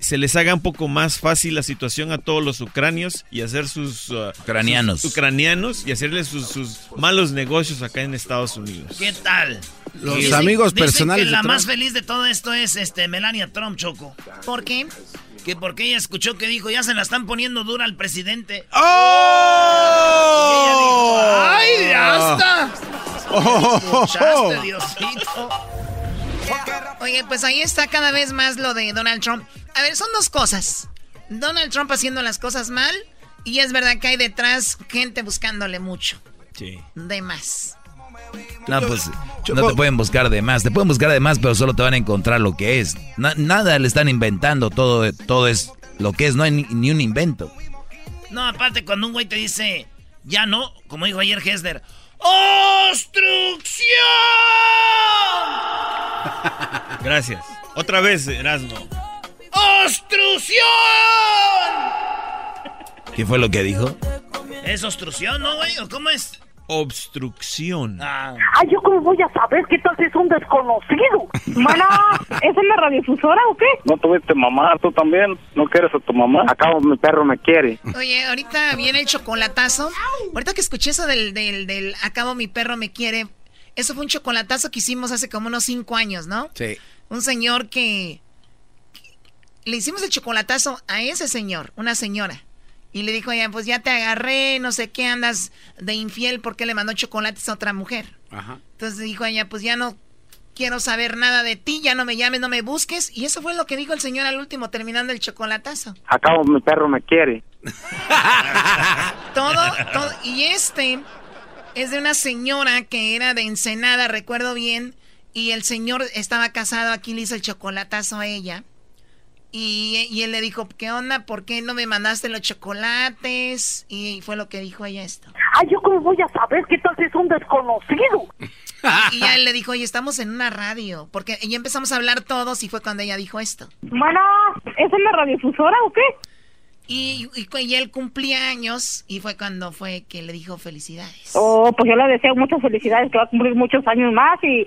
se les haga un poco más fácil la situación a todos los ucranios y hacer sus uh, Ucranianos. sus ucranianos y hacerles sus, sus malos negocios acá en Estados Unidos. ¿Qué tal? Los Dicen- amigos dicen personales de la Trump. más feliz de todo esto es este Melania Trump, Choco. ¿Por qué? Que porque ella escuchó que dijo, ya se la están poniendo dura al presidente. ¡Oh! ¡Ay, ya está! Oh, Diosito. Oye, pues ahí está cada vez más lo de Donald Trump. A ver, son dos cosas. Donald Trump haciendo las cosas mal y es verdad que hay detrás gente buscándole mucho. Sí. De más. No, pues no te pueden buscar de más. Te pueden buscar de más, pero solo te van a encontrar lo que es. nada le están inventando. Todo, todo es lo que es. No hay ni, un invento. No, aparte, cuando un güey te dice, ya no, como dijo ayer Hesler, ¡Obstrucción! [laughs] Gracias. Otra vez, Erasmo. ¡Obstrucción! ¿Qué fue lo que dijo? ¿Es obstrucción, no, güey? ¿O cómo es? Obstrucción. Ah. Ay, ¿yo cómo voy a saber que tal es un desconocido? Mana, ¿es en la radiodifusora o qué? No tuviste mamá, tú también. ¿No quieres a tu mamá? Acabo, mi perro me quiere. Oye, ahorita viene el chocolatazo. Ahorita que escuché eso del, del, del acabo, mi perro me quiere. Eso fue un chocolatazo que hicimos hace como unos cinco años, ¿no? Sí. Un señor que... Le hicimos el chocolatazo a ese señor, una señora. Y le dijo ella, pues ya te agarré, no sé qué, andas de infiel porque le mandó chocolates a otra mujer. Ajá. Entonces dijo ella, pues ya no quiero saber nada de ti, ya no me llames, no me busques. Y eso fue lo que dijo el señor al último, terminando el chocolatazo. Acabo, mi perro me quiere. todo, todo. Y este es de una señora que era de Ensenada, recuerdo bien. Y el señor estaba casado, aquí le hizo el chocolatazo a ella. Y, él le dijo, ¿qué onda? ¿Por qué no me mandaste los chocolates? Y fue lo que dijo ella esto. Ay, ¿yo cómo voy a saber que tal es un desconocido? [laughs] y él le dijo, oye, estamos en una radio. Porque ya empezamos a hablar todos y fue cuando ella dijo esto. Bueno, ¿es en la radiodifusora o qué? Y, y, él cumplía años y fue cuando fue que le dijo felicidades. Oh, pues yo le deseo muchas felicidades, que va a cumplir muchos años más y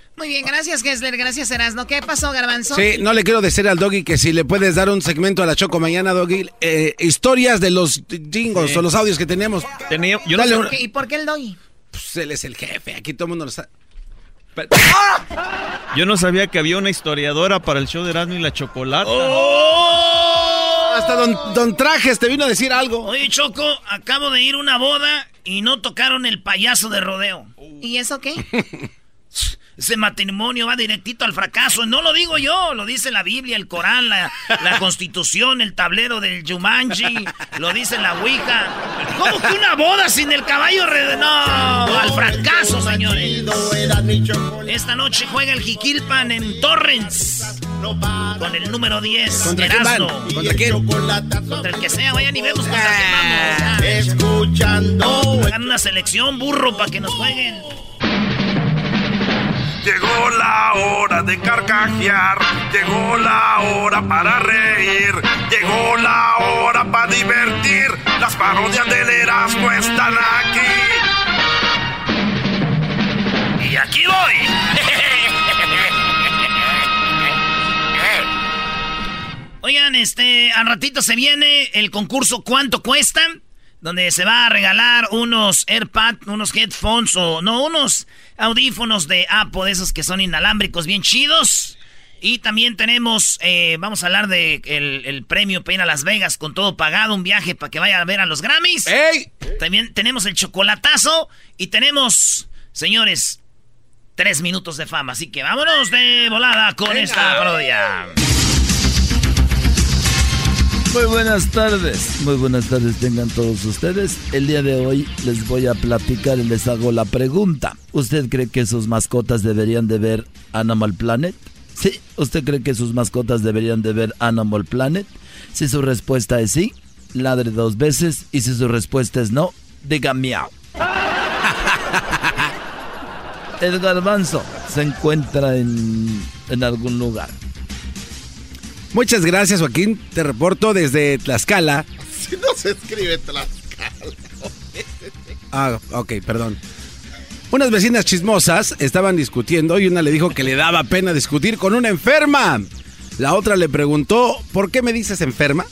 Muy bien, gracias Gessler, gracias Erasno. ¿Qué pasó, Garbanzo? Sí, no le quiero decir al Doggy que si le puedes dar un segmento a la Choco mañana, Doggy, eh, historias de los jingos o los audios que tenemos. Tenía, yo no ¿Y por qué el Doggy? Pues él es el jefe, aquí todo el mundo lo sabe. Yo no sabía que había una historiadora para el show de Erasmo y la Chocolata. ¡Oh! Hasta don, don Trajes te vino a decir algo. Oye, Choco, acabo de ir a una boda y no tocaron el payaso de rodeo. ¿Y eso qué? [laughs] Ese matrimonio va directito al fracaso. No lo digo yo, lo dice la Biblia, el Corán, la, Constitución, el tablero del Jumanji, lo dice la Ouija. ¿Cómo que una boda sin el caballo? No, al fracaso, señores. Esta noche juega el Jiquilpan en Torrens. Con el número 10, ¿Contra Erasmo. ¿Contra quién? Contra el que sea, vayan y vemos contra quién vamos. Escuchando. Hagan una selección, burro, para que nos jueguen. Llegó la hora de carcajear, llegó la hora para reír, llegó la hora para divertir. Las parodias del Erasmo están aquí. Y aquí voy. Oigan, este, al ratito se viene el concurso ¿Cuánto cuestan? Donde se va a regalar unos AirPads, unos headphones o no, unos audífonos de Apple, de esos que son inalámbricos bien chidos. Y también tenemos, eh, vamos a hablar de el, premio Pena Las Vegas con todo pagado, un viaje para que vaya a ver a los Grammys. ¡Ey! También tenemos el chocolatazo y tenemos, señores, tres minutos de fama. Así que vámonos de volada con esta parodia. Muy buenas tardes, muy buenas tardes tengan todos ustedes. El día de hoy les voy a platicar y les hago la pregunta. ¿Usted cree que sus mascotas deberían de ver Animal Planet? Sí, ¿usted cree que sus mascotas deberían de ver Animal Planet? Si su respuesta es sí, ladre dos veces y si su respuesta es no, diga miau. [laughs] El garbanzo se encuentra en, en algún lugar. Muchas gracias, Joaquín. Te reporto desde Tlaxcala. [laughs] Si no se escribe Tlaxcala. ah, ok, perdón. Unas vecinas chismosas estaban discutiendo y una le dijo que le daba pena discutir con una enferma. La otra le preguntó, ¿por qué me dices enferma?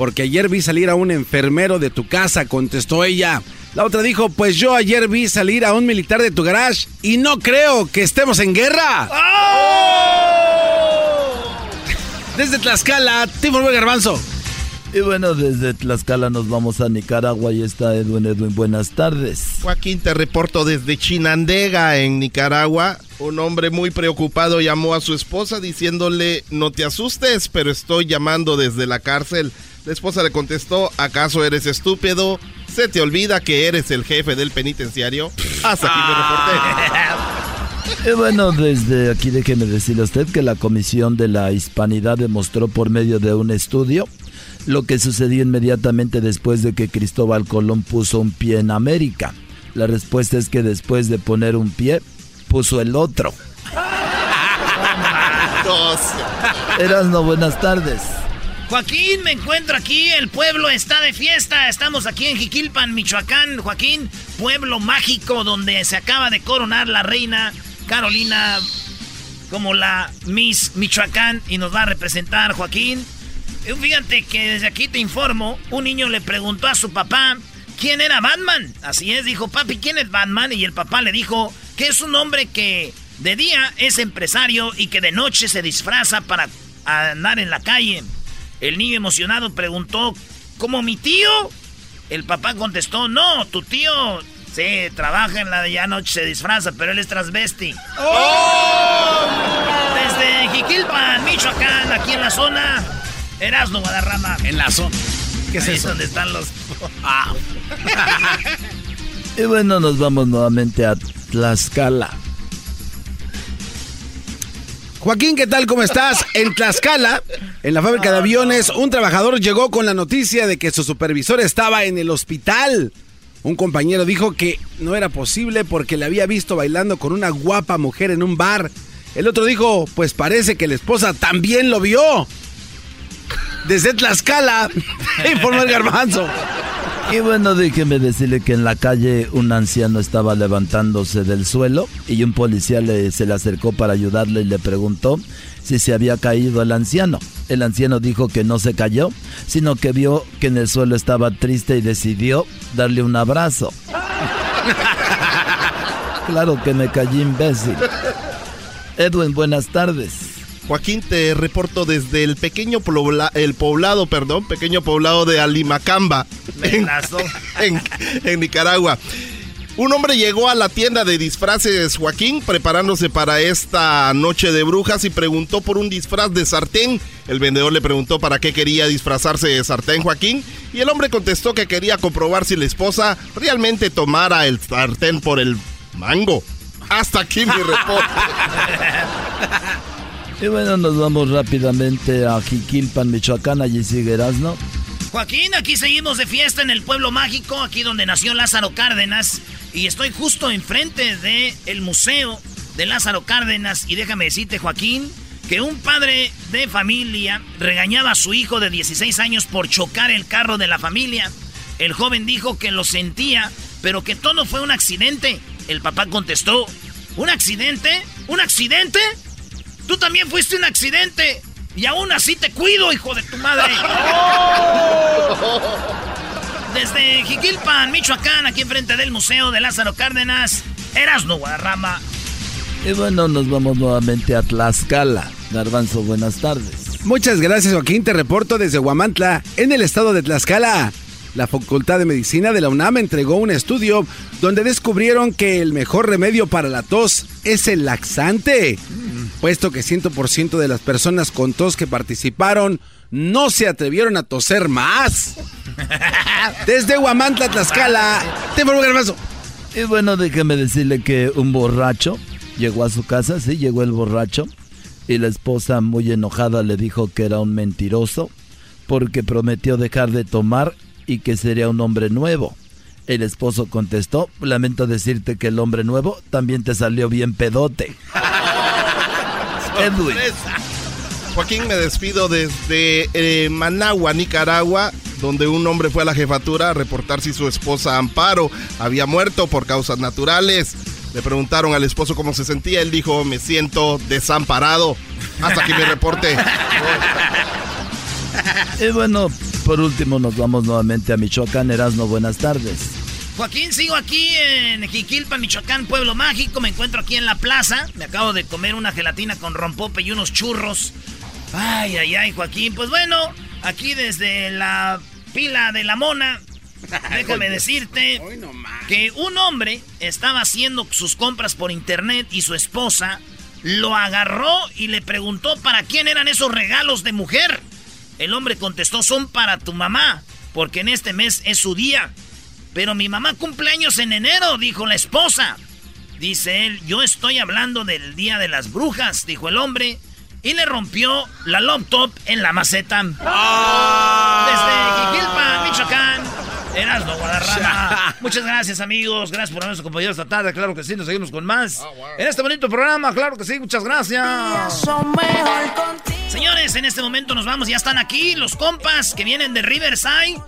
porque ayer vi salir a un enfermero de tu casa, contestó ella. La otra dijo, pues yo ayer vi salir a un militar de tu garage y no creo que estemos en guerra. Desde Tlaxcala, Timor Garbanzo. Y bueno, desde Tlaxcala nos vamos a Nicaragua y está Edwin Edwin. Buenas tardes. Joaquín, te reporto desde Chinandega, en Nicaragua. Un hombre muy preocupado llamó a su esposa diciéndole, no te asustes, pero estoy llamando desde la cárcel. La esposa le contestó, ¿acaso eres estúpido? ¿Se te olvida que eres el jefe del penitenciario? Hasta aquí me reporté. [laughs] Y bueno, desde aquí déjeme decirle a usted que la Comisión de la Hispanidad demostró por medio de un estudio lo que sucedió inmediatamente después de que Cristóbal Colón puso un pie en América. La respuesta es que después de poner un pie, puso el otro. [laughs] no buenas tardes. Joaquín, me encuentro aquí, el pueblo está de fiesta, estamos aquí en Jiquilpan, Michoacán, Joaquín, pueblo mágico donde se acaba de coronar la reina Carolina como la Miss Michoacán y nos va a representar Joaquín. Eh, fíjate que desde aquí te informo, un niño le preguntó a su papá quién era Batman. Así es, dijo, papi, ¿quién es Batman? Y el papá le dijo que es un hombre que de día es empresario y que de noche se disfraza para andar en la calle. El niño emocionado preguntó, ¿cómo mi tío? El papá contestó, no, tu tío Sí, trabaja en la de ya noche, se disfraza, pero él es transvesti. ¡Oh! Desde Jiquilpan, Michoacán, aquí en la zona, Erasno Guadarrama. En la zona. ¿Qué es eso? donde están los. [laughs] Ah. y bueno, nos vamos nuevamente a Tlaxcala. Joaquín, ¿qué tal? ¿Cómo estás? En Tlaxcala, en la fábrica de aviones, un trabajador llegó con la noticia de que su supervisor estaba en el hospital. Un compañero dijo que no era posible porque le había visto bailando con una guapa mujer en un bar. El otro dijo, pues parece que la esposa también lo vio desde Tlaxcala, [laughs] informó el garbanzo. Y bueno, déjeme decirle que en la calle un anciano estaba levantándose del suelo y un policía le, se le acercó para ayudarle y le preguntó si se había caído el anciano. El anciano dijo que no se cayó, sino que vio que en el suelo estaba triste y decidió darle un abrazo. [laughs] claro que me callé imbécil. Edwin, buenas tardes. Joaquín, te reporto desde el pequeño el poblado, perdón, pequeño poblado de Alimacamba, [laughs] en, en, Nicaragua. Un hombre llegó a la tienda de disfraces Joaquín preparándose para esta noche de brujas y preguntó por un disfraz de sartén. El vendedor le preguntó para qué quería disfrazarse de sartén Joaquín y el hombre contestó que quería comprobar si la esposa realmente tomara el sartén por el mango. Hasta aquí mi reporte. [laughs] Y bueno, nos vamos rápidamente a Jiquilpan, Michoacán, allí sigue ¿no? Joaquín, aquí seguimos de fiesta en el pueblo mágico, aquí donde nació Lázaro Cárdenas. Y estoy justo enfrente del el museo de Lázaro Cárdenas. Y déjame decirte, Joaquín, que un padre de familia regañaba a su hijo de 16 años por chocar el carro de la familia. El joven dijo que lo sentía, pero que todo fue un accidente. El papá contestó, ¿un accidente? ¿Un accidente? Tú también fuiste un accidente. Y aún así te cuido, hijo de tu madre. [laughs] Desde Jiquilpan, Michoacán, aquí enfrente del Museo de Lázaro Cárdenas, Erasno Guadarrama. Y bueno, nos vamos nuevamente a Tlaxcala. Garbanzo, buenas tardes. Muchas gracias, Joaquín. Te reporto desde Huamantla, en el estado de Tlaxcala. La Facultad de Medicina de la UNAM entregó un estudio donde descubrieron que el mejor remedio para la tos es el laxante puesto que 100% de las personas con tos que participaron no se atrevieron a toser más. [laughs] Desde Huamantla, Tlaxcala, te hermoso. Y bueno, déjeme decirle que un borracho llegó a su casa, sí, llegó el borracho, y la esposa muy enojada le dijo que era un mentiroso porque prometió dejar de tomar y que sería un hombre nuevo. El esposo contestó, lamento decirte que el hombre nuevo también te salió bien pedote. [laughs] Joaquín, me despido desde eh, Managua, Nicaragua, donde un hombre fue a la jefatura a reportar si su esposa Amparo había muerto por causas naturales. Le preguntaron al esposo cómo se sentía. Él dijo, me siento desamparado. Hasta aquí mi reporte. [laughs] Y bueno, por último nos vamos nuevamente a Michoacán. Erasmo, buenas tardes. Joaquín, sigo aquí en Jiquilpa, Michoacán, Pueblo Mágico. Me encuentro aquí en la plaza. Me acabo de comer una gelatina con rompope y unos churros. Ay, ay, ay, Joaquín. Pues bueno, aquí desde la pila de la mona, [laughs] déjame decirte que un hombre estaba haciendo sus compras por internet y su esposa lo agarró y le preguntó para quién eran esos regalos de mujer. El hombre contestó, son para tu mamá, porque en este mes es su día. Pero mi mamá cumpleaños en enero, dijo la esposa. Dice él, yo estoy hablando del Día de las Brujas, dijo el hombre, y le rompió la laptop en la maceta. Desde Jiquilpa, Michoacán, Erasmo Guadarrama. [laughs] Muchas gracias, amigos. Gracias por habernos acompañado esta tarde. Claro que sí, nos seguimos con más. En este bonito programa, claro que sí, muchas gracias. Señores, en este momento nos vamos. Ya están aquí los compas que vienen de Riverside.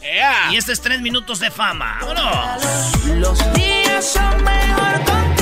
Y este es tres minutos de fama. ¡Vámonos! Los días son mejor contigo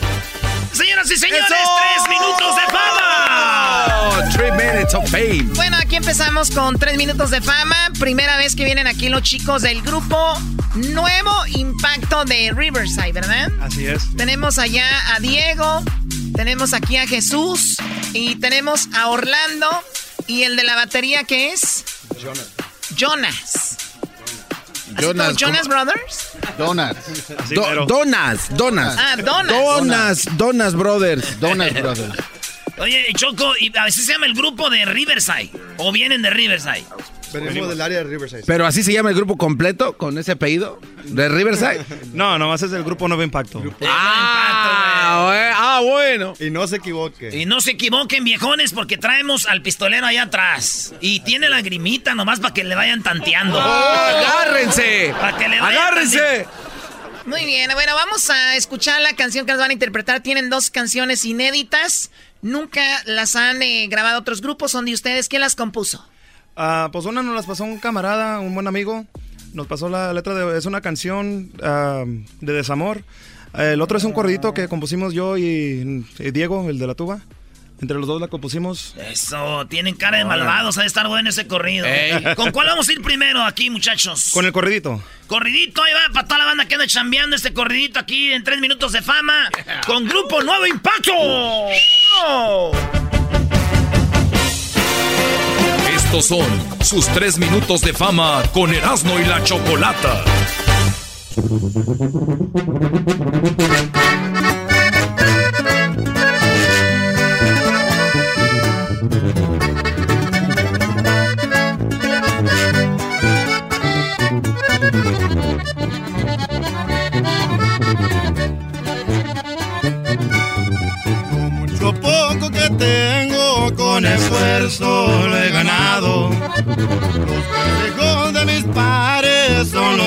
Señoras y señores, tres minutos de fama. Three minutes of fame. Bueno, aquí empezamos con tres minutos de fama. Primera vez que vienen aquí los chicos del grupo Nuevo Impacto de Riverside, ¿verdad? Así es. Tenemos allá a Diego, tenemos aquí a Jesús y tenemos a Orlando. ¿Y el de la batería qué es? Jonas. Jonas. ¿Así Jonas, Jonas. Brothers? Donas. Do- donas, donas. Ah, Donas. Donas, Donas Brothers. Donas [laughs] Brothers. Oye, Choco, y a veces se llama el grupo de Riverside. O vienen de Riverside. Venimos del área de Riverside. Pero así se llama el grupo completo, con ese apellido, de Riverside. [laughs] No, nomás es del grupo Nuevo Impacto. Ah, we- ah, bueno. Y no se equivoque. Y no se equivoquen, viejones, porque traemos al pistolero allá atrás. Y tiene la grimita nomás para que le vayan tanteando. Oh, agárrense. Para que le vayan Agárrense. Muy bien, bueno, vamos a escuchar la canción que nos van a interpretar. Tienen dos canciones inéditas. Nunca las han eh, grabado otros grupos. Son de ustedes. ¿Quién las compuso? Ah, pues una nos las pasó un camarada, un buen amigo. Nos pasó la letra de... Es una canción ah, de desamor. Eh, El otro es un corridito que compusimos yo y, Diego, el de la tuba. Entre los dos la compusimos. Eso, tienen cara de malvados, ha de estar bueno ese corrido. Ey. ¿Con cuál vamos a ir primero aquí, muchachos? Con el corridito. Corridito, ahí va, para toda la banda que anda chambeando este corridito aquí en tres minutos de fama. Con Grupo Nuevo Impacto. Estos son sus tres minutos de fama con Erasmo y la Chocolata. Thank you.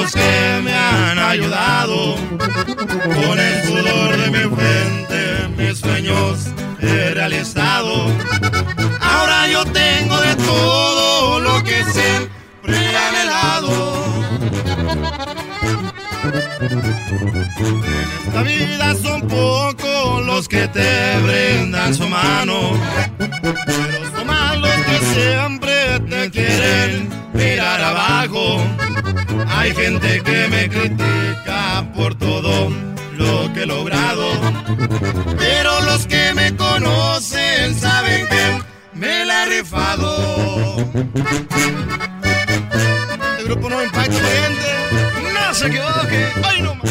Los que me han ayudado. Con el sudor de mi frente mis sueños he realizado. Ahora yo tengo de todo lo que siempre he anhelado. En esta vida son pocos los que te brindan su mano, Hay gente que me critica por todo lo que he logrado, pero los que me conocen saben que me la he rifado. El grupo no impacta gente, no se equivoque, más. No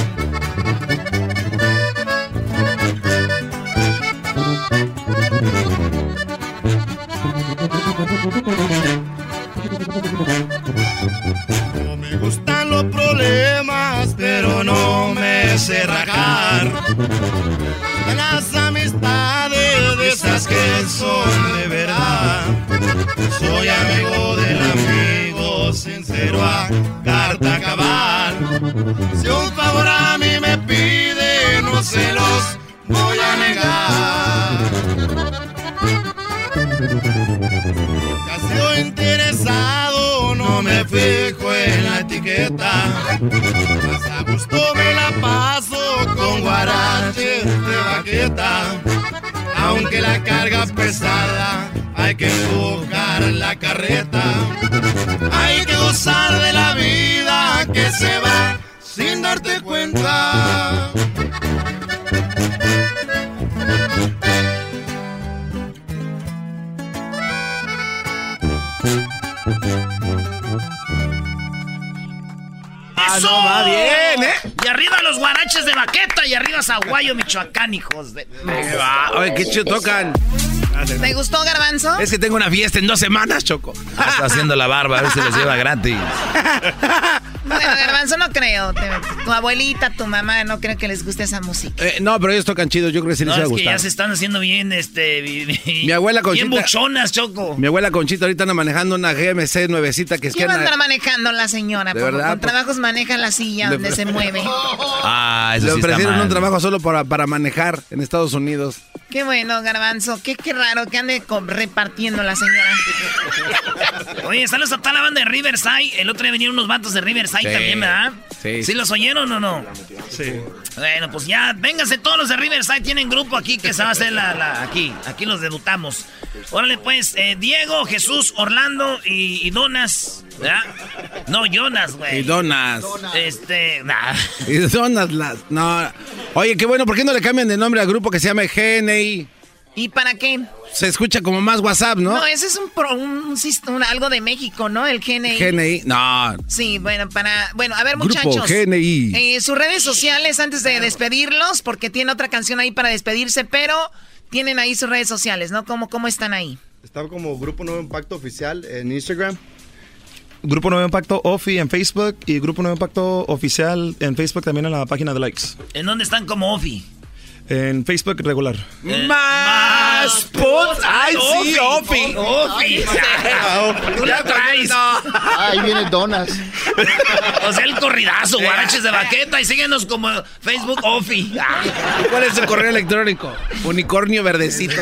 Michoacán, hijos de... Oye, qué chido tocan. ¿Te gustó, Garbanzo? Es que tengo una fiesta en dos semanas, Choco. Está haciendo la barba, a ver si les lleva gratis. [laughs] Bueno, Garbanzo no creo. Te- tu abuelita, tu mamá, no creo que les guste esa música. Eh, no, pero ellos tocan chido, yo creo que sí les No, va a es que gustar. ya se están haciendo bien, este... Mi abuela Bien Conchita- buchonas, Choco. Mi abuela Conchita ahorita anda manejando una GMC nuevecita que es que ¿Qué va a anda- andar manejando la señora? De Por- verdad, con por- trabajos maneja la silla donde se mueve. [laughs] Ah, eso Le sí ofrecieron un trabajo solo para, para manejar en Estados Unidos. Qué bueno, Garbanzo. Qué, qué raro que ande repartiendo la señora. [laughs] Oye, saludos a toda la banda de Riverside. El otro día vinieron unos vatos de Riverside Sí. también, ¿verdad? Sí. ¿Sí los oyeron o no? Sí. Bueno, pues ya, vénganse todos los de Riverside. Tienen grupo aquí que se va a hacer la... la- aquí, aquí los debutamos. Órale, pues, eh, Diego, Jesús, Orlando y, y Donas. ¿Verdad? No, Jonas, güey. Y donas. Este, nah. [laughs] Y donas las. No. Oye, qué bueno, ¿por qué no le cambian de nombre al grupo que se llama GNI? ¿Y para qué? Se escucha como más WhatsApp, ¿no? No, ese es un, pro- un, un sist- un- algo de México, ¿no? El GNI. GNI. No. Sí, bueno, para... Bueno, a ver, Grupo muchachos. GNI. Eh, sus redes sociales antes de despedirlos, porque tiene otra canción ahí para despedirse, pero tienen ahí sus redes sociales, ¿no? ¿Cómo, cómo están ahí? Está como Grupo Nuevo Impacto Oficial en Instagram. Grupo Nuevo Impacto Ofi en Facebook y Grupo Nuevo Impacto Oficial en Facebook también en la página de likes. ¿En dónde están como Ofi? En Facebook regular. Más put. Ay, sí, Ofi. Ofi. Tú la traes. Ahí viene Donas. O sea, el corridazo, guaraches de baqueta. Y síguenos como Facebook Ofi. ¿Cuál es el correo electrónico? Unicornio verdecito. [laughs]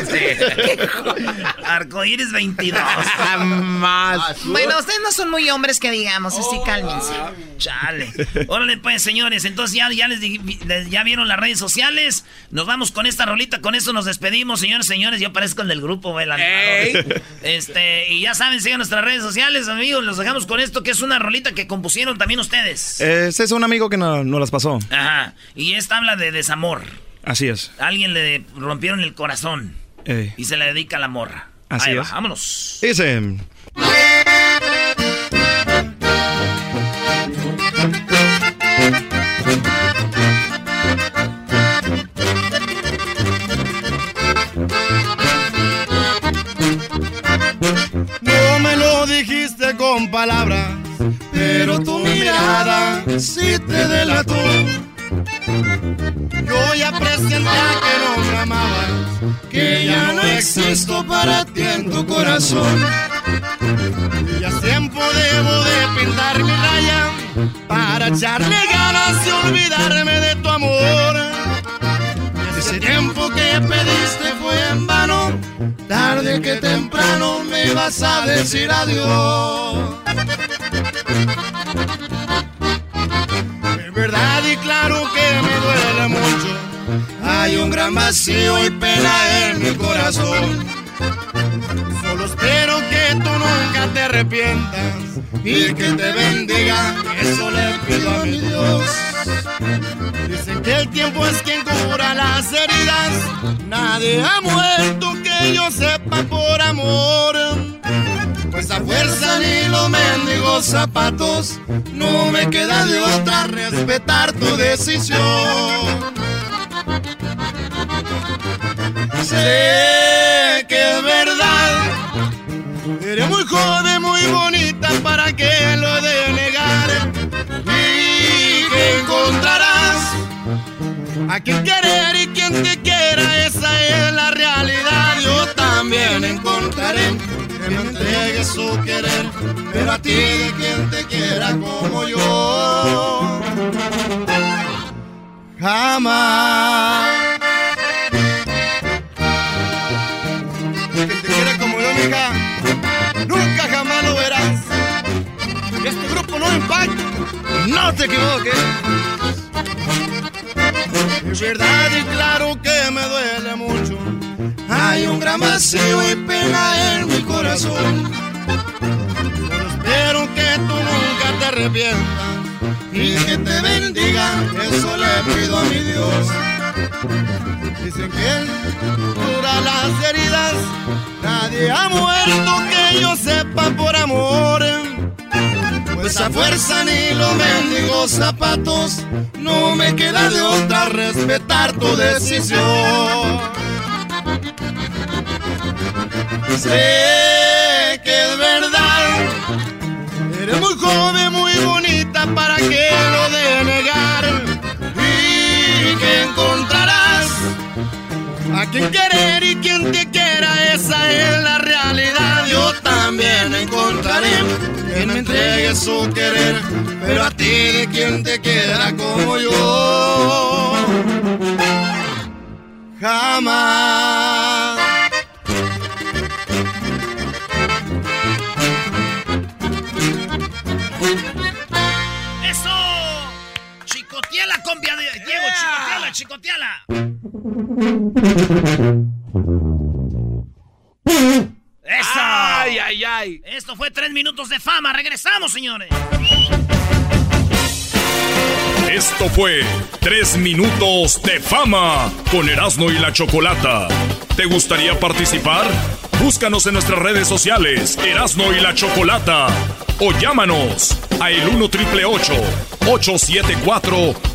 Arcoíris 22. Jamás. Bueno, ustedes no son muy hombres que digamos, así cálmense. Chale. Órale, pues, señores. Entonces ya, ya les- ya vieron las redes sociales. Nos vamos con esta rolita. Con esto nos despedimos, señores, señores. Yo parezco el del grupo, el animador. Este, y ya saben, sigan nuestras redes sociales, amigos. Los dejamos con esto, que es una rolita que compusieron también ustedes. Ese es un amigo que no- nos las pasó. Ajá. Y esta habla de desamor. Así es. A alguien le rompieron el corazón Eh, y se le dedica a la morra. Así Ahí va, es. vámonos. Dice. Palabras, pero tu mirada sí te delató. Yo ya presenté que no me amabas, que ya no existo para ti en tu corazón. Y ya es tiempo debo de pintar mi raya para echarle ganas de olvidarme de tu amor. Ese tiempo que pediste fue en vano, tarde que temprano me vas a decir adiós. De verdad y claro que me duele mucho, hay un gran vacío y pena en mi corazón. Solo espero que tú nunca te arrepientas y que te bendiga, eso le pido a mi Dios. Dicen que el tiempo es quien cura las heridas. Nadie ha muerto que yo sepa por amor. Pues a fuerza ni los mendigos zapatos. No me queda de otra respetar tu decisión. Sé que es verdad. Eres muy joven, muy bonita para que lo de negar. Y que encontrarás a quien querer y quien te quiera, esa es la realidad. Yo también encontraré. que me entregue su querer, pero a ti de quien te quiera como yo. Jamás. Nunca jamás lo verás. Este grupo no impacta, no te equivoques. Es verdad y claro que me duele mucho. Hay un gran vacío y pena en mi corazón. Solo espero que tú nunca te arrepientas y que te bendiga. Eso le pido a mi Dios. Dicen que él las heridas. Nadie ha muerto que yo sepa por amor. Pues a fuerza ni los mendigos zapatos. No me queda de otra respetar tu decisión. Sé que es verdad. Eres muy joven, muy bonita para que lo de negar. A quien querer y quien te quiera. Esa es la realidad. Yo también encontraré quien me entregue su querer. Pero a ti de quien te quiera como yo. Jamás. ¡Chicoteala, compa de Diego! ¡Chicoteala, chicoteala! ¡Eso! ¡Ay, ay, ay! Esto fue tres minutos de fama. Regresamos, señores. Esto fue Tres Minutos de Fama con Erasmo y la Chocolata. ¿Te gustaría participar? Búscanos en nuestras redes sociales, Erasmo y la Chocolata. O llámanos a el 1 triple 874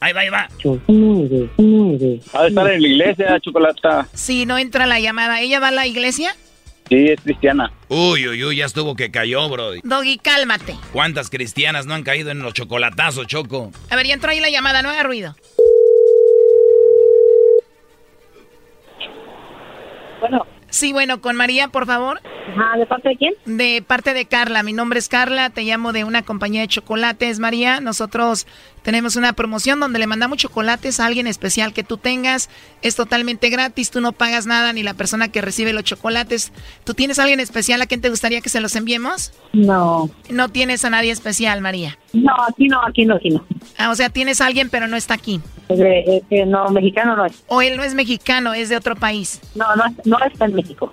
Ahí va, ahí va. Ha de estar en la iglesia, Chocolata. Sí, no entra la llamada. ¿Ella va a la iglesia? Sí, es cristiana. Uy, uy, uy, ya estuvo que cayó, bro. Doggy, cálmate. ¿Cuántas cristianas no han caído en los chocolatazos, Choco? A ver, ya entró ahí la llamada, no haga ruido. Bueno. Sí, bueno, con María, por favor. Ajá, ¿de parte de quién? De parte de Carla. Mi nombre es Carla, te llamo de una compañía de chocolates, María. Nosotros tenemos una promoción donde le mandamos chocolates a alguien especial que tú tengas. Es totalmente gratis, tú no pagas nada ni la persona que recibe los chocolates. ¿Tú tienes a alguien especial a quien te gustaría que se los enviemos? No. No tienes a nadie especial, María. No, aquí no, aquí no, aquí no. Ah, o sea, tienes a alguien pero no está aquí. Eh, eh, no, mexicano no es. O él no es mexicano, es de otro país. No, no, no está en México.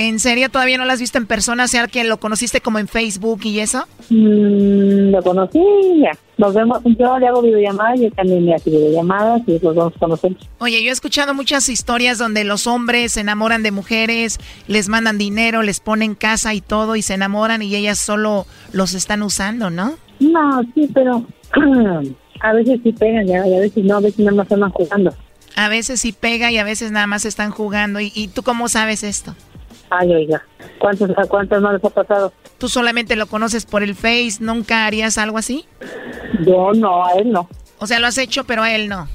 ¿En serio todavía no lo has visto en persona? O sea, que lo conociste como en Facebook y eso. Mm, lo conocí ya. Nos vemos, yo le hago videollamadas y él también me hace videollamadas y los dos conocemos. Oye, yo he escuchado muchas historias donde los hombres se enamoran de mujeres, les mandan dinero, les ponen casa y todo y se enamoran y ellas solo los están usando, ¿no? No, sí, pero [clears throat] a veces sí pegan y a veces no, a veces nada más están jugando. A veces sí pega y a veces nada más están jugando. ¿Y, y tú cómo sabes esto? Ay, oiga, ¿cuántos, ¿a cuántos no les ha pasado? ¿Tú solamente lo conoces por el Face? ¿Nunca harías algo así? Yo no, a él no. O sea, lo has hecho, pero a él no.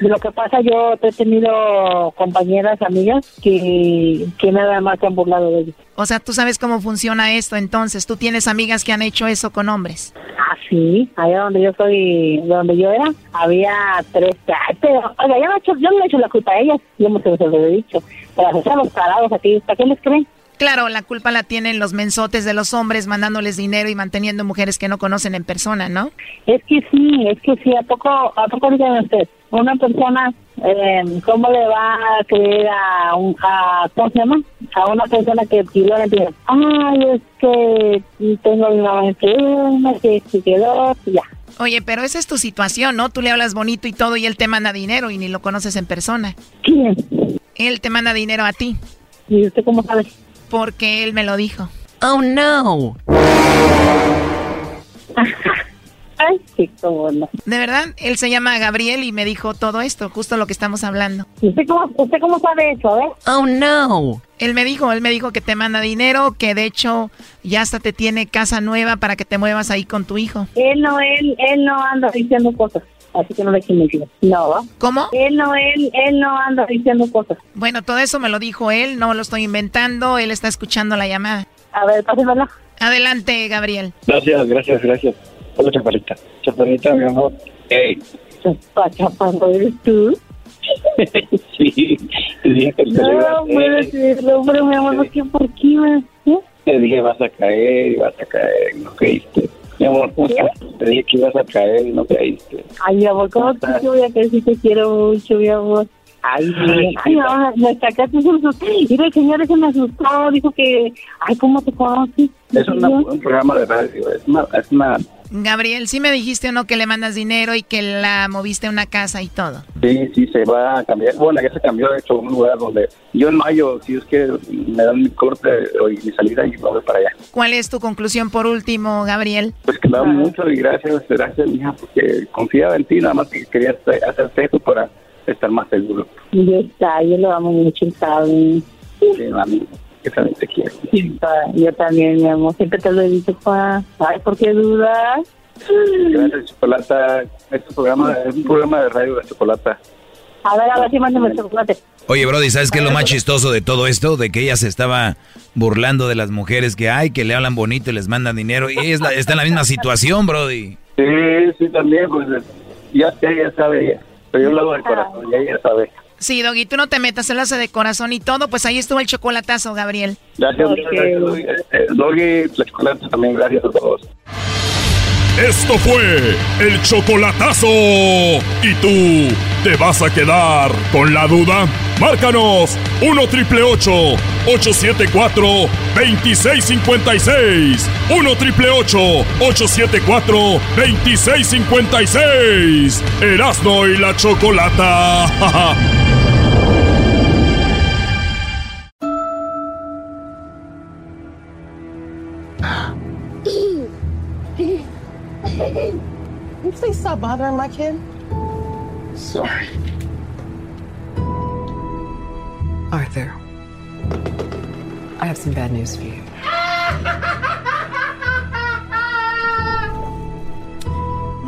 Lo que pasa, yo he tenido compañeras, amigas, que, que nada más se han burlado de ellos. O sea, tú sabes cómo funciona esto, entonces. ¿Tú tienes amigas que han hecho eso con hombres? Ah, sí. Allá donde yo soy, donde yo era, había tres. Pero, oiga, yo no, he hecho, yo no le he hecho la culpa a ellas. Yo me se lo he dicho. Pero los parados aquí, ¿para qué les creen? Claro, la culpa la tienen los mensotes de los hombres mandándoles dinero y manteniendo mujeres que no conocen en persona, ¿no? Es que sí, es que sí. ¿A poco, a poco díganme usted? Una persona, eh, ¿cómo le va a creer a un, a, ¿cómo se llama? A una persona que pidió le pide, ay, es que tengo mi mamá enferma, que se quedó, ya. Oye, pero esa es tu situación, ¿no? Tú le hablas bonito y todo y él te manda dinero y ni lo conoces en persona. ¿Quién? Él te manda dinero a ti. ¿Y usted cómo sabe? Porque él me lo dijo. Oh, no. [laughs] Ay, qué no. De verdad, él se llama Gabriel y me dijo todo esto, justo lo que estamos hablando. ¿Usted cómo, usted cómo sabe eso, eh? Oh, no. Él me dijo, él me dijo que te manda dinero, que de hecho ya hasta te tiene casa nueva para que te muevas ahí con tu hijo. Él no, él, él no anda diciendo cosas. Así que no le mentir. No. ¿Cómo? Él no, él, él no anda diciendo cosas. Bueno, todo eso me lo dijo él, no lo estoy inventando, él está escuchando la llamada. A ver, pásemela. Adelante, Gabriel. Gracias, gracias, gracias. Hola, chaparrita. Chaparrita, mi amor. Hey. Chaparro, ¿eres tú? [laughs] sí. Te dije que no, puedo decirlo, pero mi amor, ¿por ¿Por qué? ¿Eh? Te dije, vas a caer y vas a caer, no caíste. Mi amor, ¿cómo estás? Te dije que ibas a caer y no caíste. Ay, mi amor, ¿cómo te voy a caer si te quiero mucho, mi amor? Ay, ay, ay, no, me sacaste un susto. Mira, el señor se me asustó, dijo que, ay, ¿cómo te conoces? Es una, un programa de radio, es una, es una Gabriel, ¿sí me dijiste o no que le mandas dinero y que la moviste a una casa y todo? Sí, sí, se va a cambiar. Bueno, ya se cambió, de hecho, a un lugar donde yo en mayo, si es que me dan mi corte y mi salida y me voy para allá. ¿Cuál es tu conclusión por último, Gabriel? Pues que me da mucho y gracias, gracias, mija, porque confiaba en ti, nada más que quería hacer esto para estar más seguro. Ya está, yo lo amo mucho, ¿sabes? Sí, mami que también te quiero. Yo también, mi amor. Siempre te lo he dicho, pa. Ay, ¿por qué dudas? Gracias, Chocolata. Este programa es un programa de radio de Chocolata. A ver, a ver si mándame el chocolate. Oye, Brody, ¿sabes qué es lo más chistoso de todo esto? De que ella se estaba burlando de las mujeres que hay, que le hablan bonito y les mandan dinero. Y ella está en la misma situación, Brody. Sí, sí, también, pues ya, ya, sabe, ya. pero yo lo hago de corazón, ya ella sabe. Sí, Doggy, tú no te metas, él hace de corazón y todo, pues ahí estuvo el chocolatazo, Gabriel. Gracias, gracias Doggy. Eh, Doggy, la chocolate también, gracias a todos. Esto fue el chocolatazo. ¿Y tú te vas a quedar con la duda? Márcanos 1 triple 874 2656. 1 triple 874 2656. Erasno y la chocolata. [laughs] you please stop bothering my kid? Sorry. Arthur, I have some bad news for you.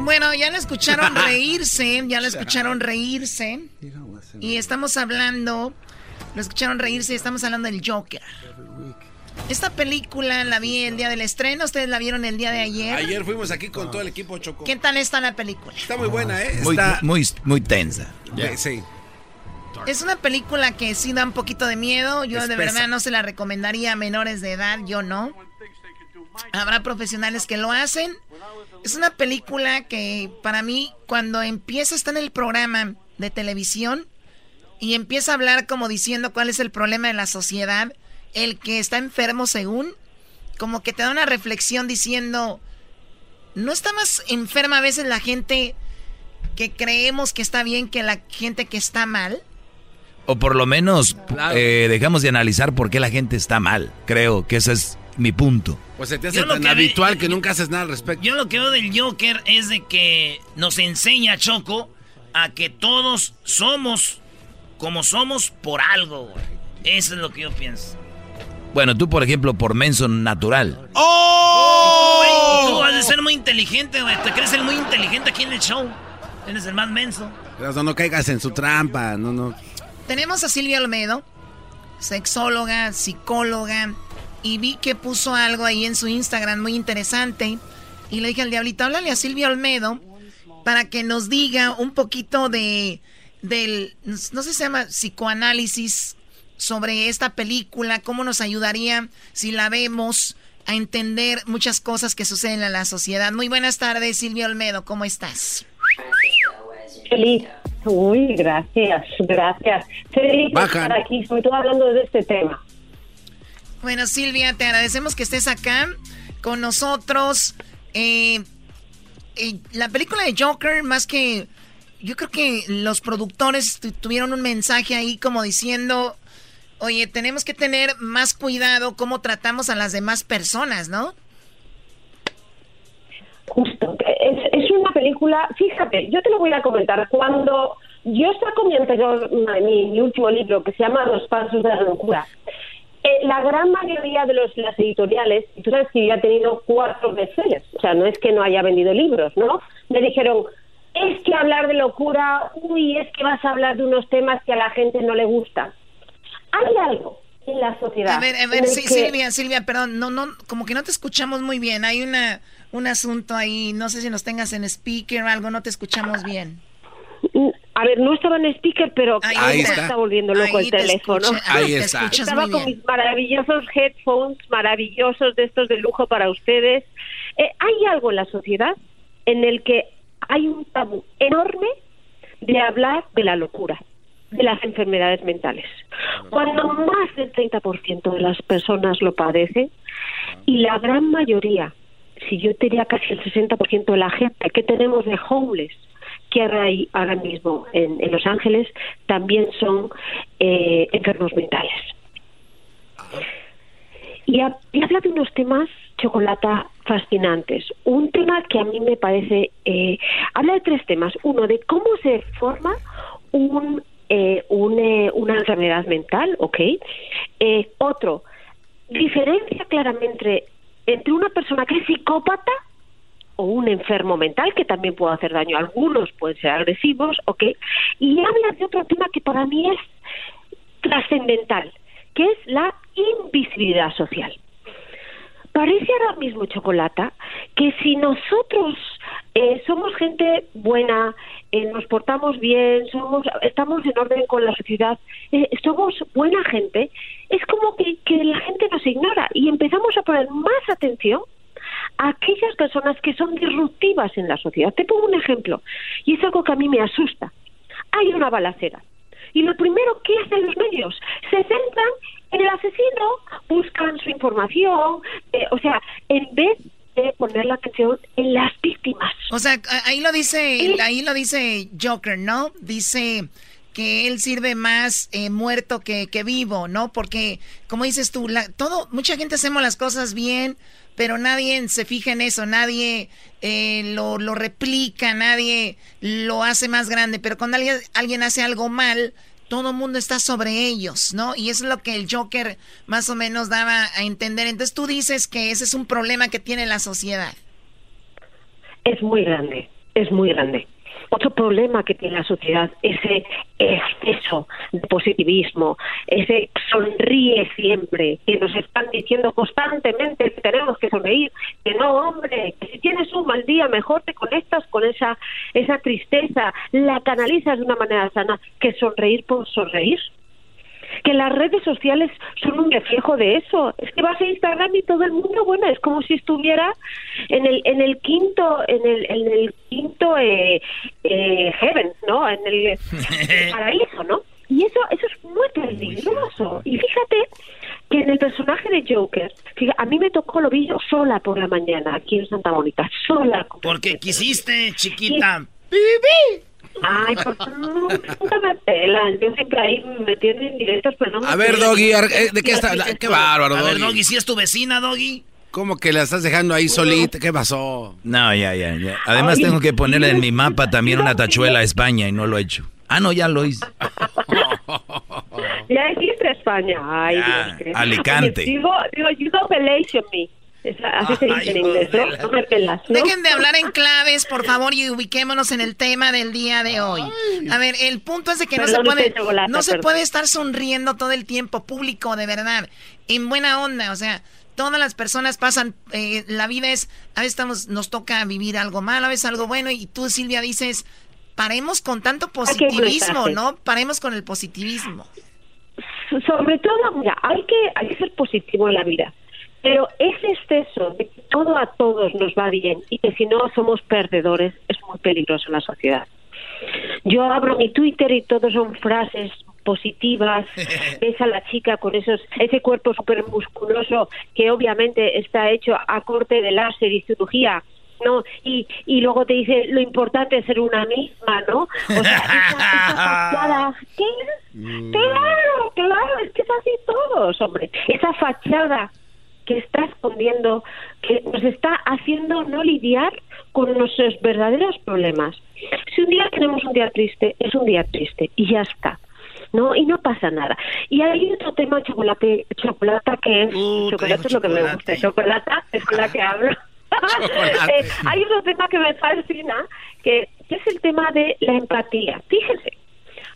Bueno, ya lo escucharon [laughs] reírse, ya lo escucharon reírse. Y estamos hablando, lo escucharon reírse y estamos hablando del Joker. Esta película la vi el día del estreno, ustedes la vieron el día de ayer. Ayer fuimos aquí con todo el equipo Choco. ¿Qué tal está la película? Está muy buena, ¿eh? Muy, Está... muy, muy tensa. Sí. Es una película que sí da un poquito de miedo. Yo de verdad no se la recomendaría a menores de edad, yo no. Habrá profesionales que lo hacen. Es una película que para mí cuando empieza está en el programa de televisión y empieza a hablar como diciendo cuál es el problema de la sociedad, el que está enfermo según, como que te da una reflexión diciendo, ¿no está más enferma a veces la gente que creemos que está bien que la gente que está mal? O por lo menos eh, dejamos de analizar por qué la gente está mal. Creo que ese es mi punto. Pues se te hace Yo lo tan que habitual que nunca haces nada al respecto. Yo lo que veo del Joker es de que nos enseña Choco a que todos somos como somos por algo. Eso es lo que yo pienso. Bueno, tú, por ejemplo, por menso natural. ¡Oh! Tú has de ser muy inteligente, güey. Te crees el muy inteligente aquí en el show. Eres el más menso. No, no caigas en su trampa, no, no. Tenemos a Silvia Olmedo, sexóloga, psicóloga, y vi que puso algo ahí en su Instagram muy interesante. Y le dije al diablito, háblale a Silvia Olmedo para que nos diga un poquito de, del, no sé si se llama psicoanálisis sobre esta película, cómo nos ayudaría si la vemos a entender muchas cosas que suceden en la sociedad. Muy buenas tardes, Silvia Olmedo, ¿cómo estás? Feliz. Uy, gracias, gracias. Feliz de Bajan. estar aquí, sobre todo hablando de este tema. Bueno, Silvia, te agradecemos que estés acá con nosotros. Eh, eh, la película de Joker, más que... Yo creo que los productores tu- tuvieron un mensaje ahí como diciendo, oye, tenemos que tener más cuidado cómo tratamos a las demás personas, ¿no? Justo. Es, es una película, fíjate, yo te lo voy a comentar. Cuando yo saco mi anterior, mi, último libro, que se llama Los pasos de la locura, eh, la gran mayoría de los, las editoriales, tú sabes que yo he tenido cuatro bestsellers, o sea, no es que no haya vendido libros, ¿no? Me dijeron, es que hablar de locura, uy, es que vas a hablar de unos temas que a la gente no le gustan. Hay algo en la sociedad. A ver, a ver, sí, que- Silvia, Silvia, perdón, no, no, como que no te escuchamos muy bien. Hay una, un asunto ahí, no sé si nos tengas en speaker o algo, no te escuchamos bien. A ver, no estaba en speaker, pero Ahí ahí está. volviendo loco Ahí el te teléfono. escucha- ahí te está. Estaba con mis maravillosos headphones, maravillosos de estos de lujo para ustedes. Eh, hay algo en la sociedad en el que hay un tabú enorme de hablar de la locura, de las enfermedades mentales. Cuando más del 30% de las personas lo padecen y la gran mayoría, si yo diría casi el 60% de la gente que tenemos de homeless, que hay ahora mismo en, en Los Ángeles, también son eh, enfermos mentales. Y habla de unos temas, Chocolata, fascinantes. Un tema que a mí me parece... eh, habla de tres temas. Uno, de cómo se forma un, eh, un, eh, una enfermedad mental, ¿ok? Eh, otro, diferencia claramente entre una persona que es psicópata o un enfermo mental que también puede hacer daño. Algunos pueden ser agresivos, ¿ok? Y habla de otro tema que para mí es trascendental, que es la invisibilidad social. Parece ahora mismo, Chocolata, que si nosotros eh, somos gente buena, eh, nos portamos bien, somos, estamos en orden con la sociedad, eh, somos buena gente, es como que, que la gente nos ignora y empezamos a poner más atención a aquellas personas que son disruptivas en la sociedad. Te pongo un ejemplo, y es algo que a mí me asusta. Hay una balacera. Y lo primero que hacen los medios, se centran en el asesino, buscan su información, eh, o sea, en vez poner la atención en las víctimas. O sea, ahí lo dice, ahí lo dice Joker, ¿no? Dice que él sirve más eh, muerto que, que, vivo, ¿no? Porque, como dices tú, la, todo, mucha gente hacemos las cosas bien, pero nadie se fija en eso, nadie eh, lo, lo, replica, nadie lo hace más grande, pero cuando alguien, alguien hace algo mal, todo el mundo está sobre ellos, ¿no? Y es lo que el Joker más o menos daba a entender. Entonces tú dices que ese es un problema que tiene la sociedad. Es muy grande, es muy grande. Otro problema que tiene la sociedad, ese exceso de positivismo, ese sonríe siempre, que nos están diciendo constantemente que tenemos que sonreír, que no, hombre, que si tienes un mal día, mejor te conectas con esa, esa tristeza, la canalizas de una manera sana, que sonreír por sonreír que las redes sociales son un reflejo de eso. Es que vas a Instagram y todo el mundo, bueno, es como si estuviera en el en el quinto en el en el quinto eh, eh, heaven, ¿no? En el, [laughs] paraíso, ¿no? Y eso eso es muy peligroso. Y fíjate que en el personaje de Joker, a mí me tocó lo vi yo sola por la mañana aquí en Santa Mónica, sola. Porque quisiste, chiquita. ¡Bibi! Ay, por favor, nunca me pelan. Yo siempre ahí me tienen directos, pero no me A ver, Doggy, eh, ¿de qué está? Qué bárbaro, A Doggy. ver, Doggy, ¿si es tu vecina, Doggy? ¿Cómo que la estás dejando ahí solita? ¿Qué pasó? No, ya, ya, ya. Además tengo que ponerle en mi mapa también una tachuela a España y no lo he hecho. Ah, no, ya lo hice. ya hiciste España. Ay, Ya, Dios, qué- Alicante. Digo, digo, you don't me. Así se dice en inglés, ¿no? No me pelas, ¿no? Dejen de hablar en claves, por favor, y ubiquémonos en el tema del día de hoy. A ver, el punto es de que no se puede, no se puede estar sonriendo todo el tiempo, público, de verdad, en buena onda, o sea, todas las personas pasan, eh, la vida es, a veces estamos, nos toca vivir algo mal, a veces algo bueno, y tú, Silvia, dices, paremos con tanto positivismo. ¿no? Paremos con el positivismo. sobre todo, mira, hay que, hay que ser positivo en la vida. Pero ese exceso de que todo a todos nos va bien y que si no somos perdedores es muy peligroso en la sociedad. Yo abro mi Twitter y todo son frases positivas. [laughs] Ves a la chica con esos ese cuerpo súper musculoso que obviamente está hecho a corte de láser y cirugía. ¿no? Y, y luego te dice lo importante es ser una misma, ¿no? O sea, esa, [laughs] esa fachada, ¿qué? Claro, claro, es que es así todos, hombre. Esa fachada que está escondiendo, que nos está haciendo no lidiar con nuestros verdaderos problemas. Si un día tenemos un día triste, es un día triste y ya está. ¿no? Y no pasa nada. Y hay otro tema, chocolate, chocolate que es, chocolate es lo que me gusta, chocolate es con la que hablo. [laughs] Eh, hay otro tema que me fascina, que es el tema de la empatía. Fíjense,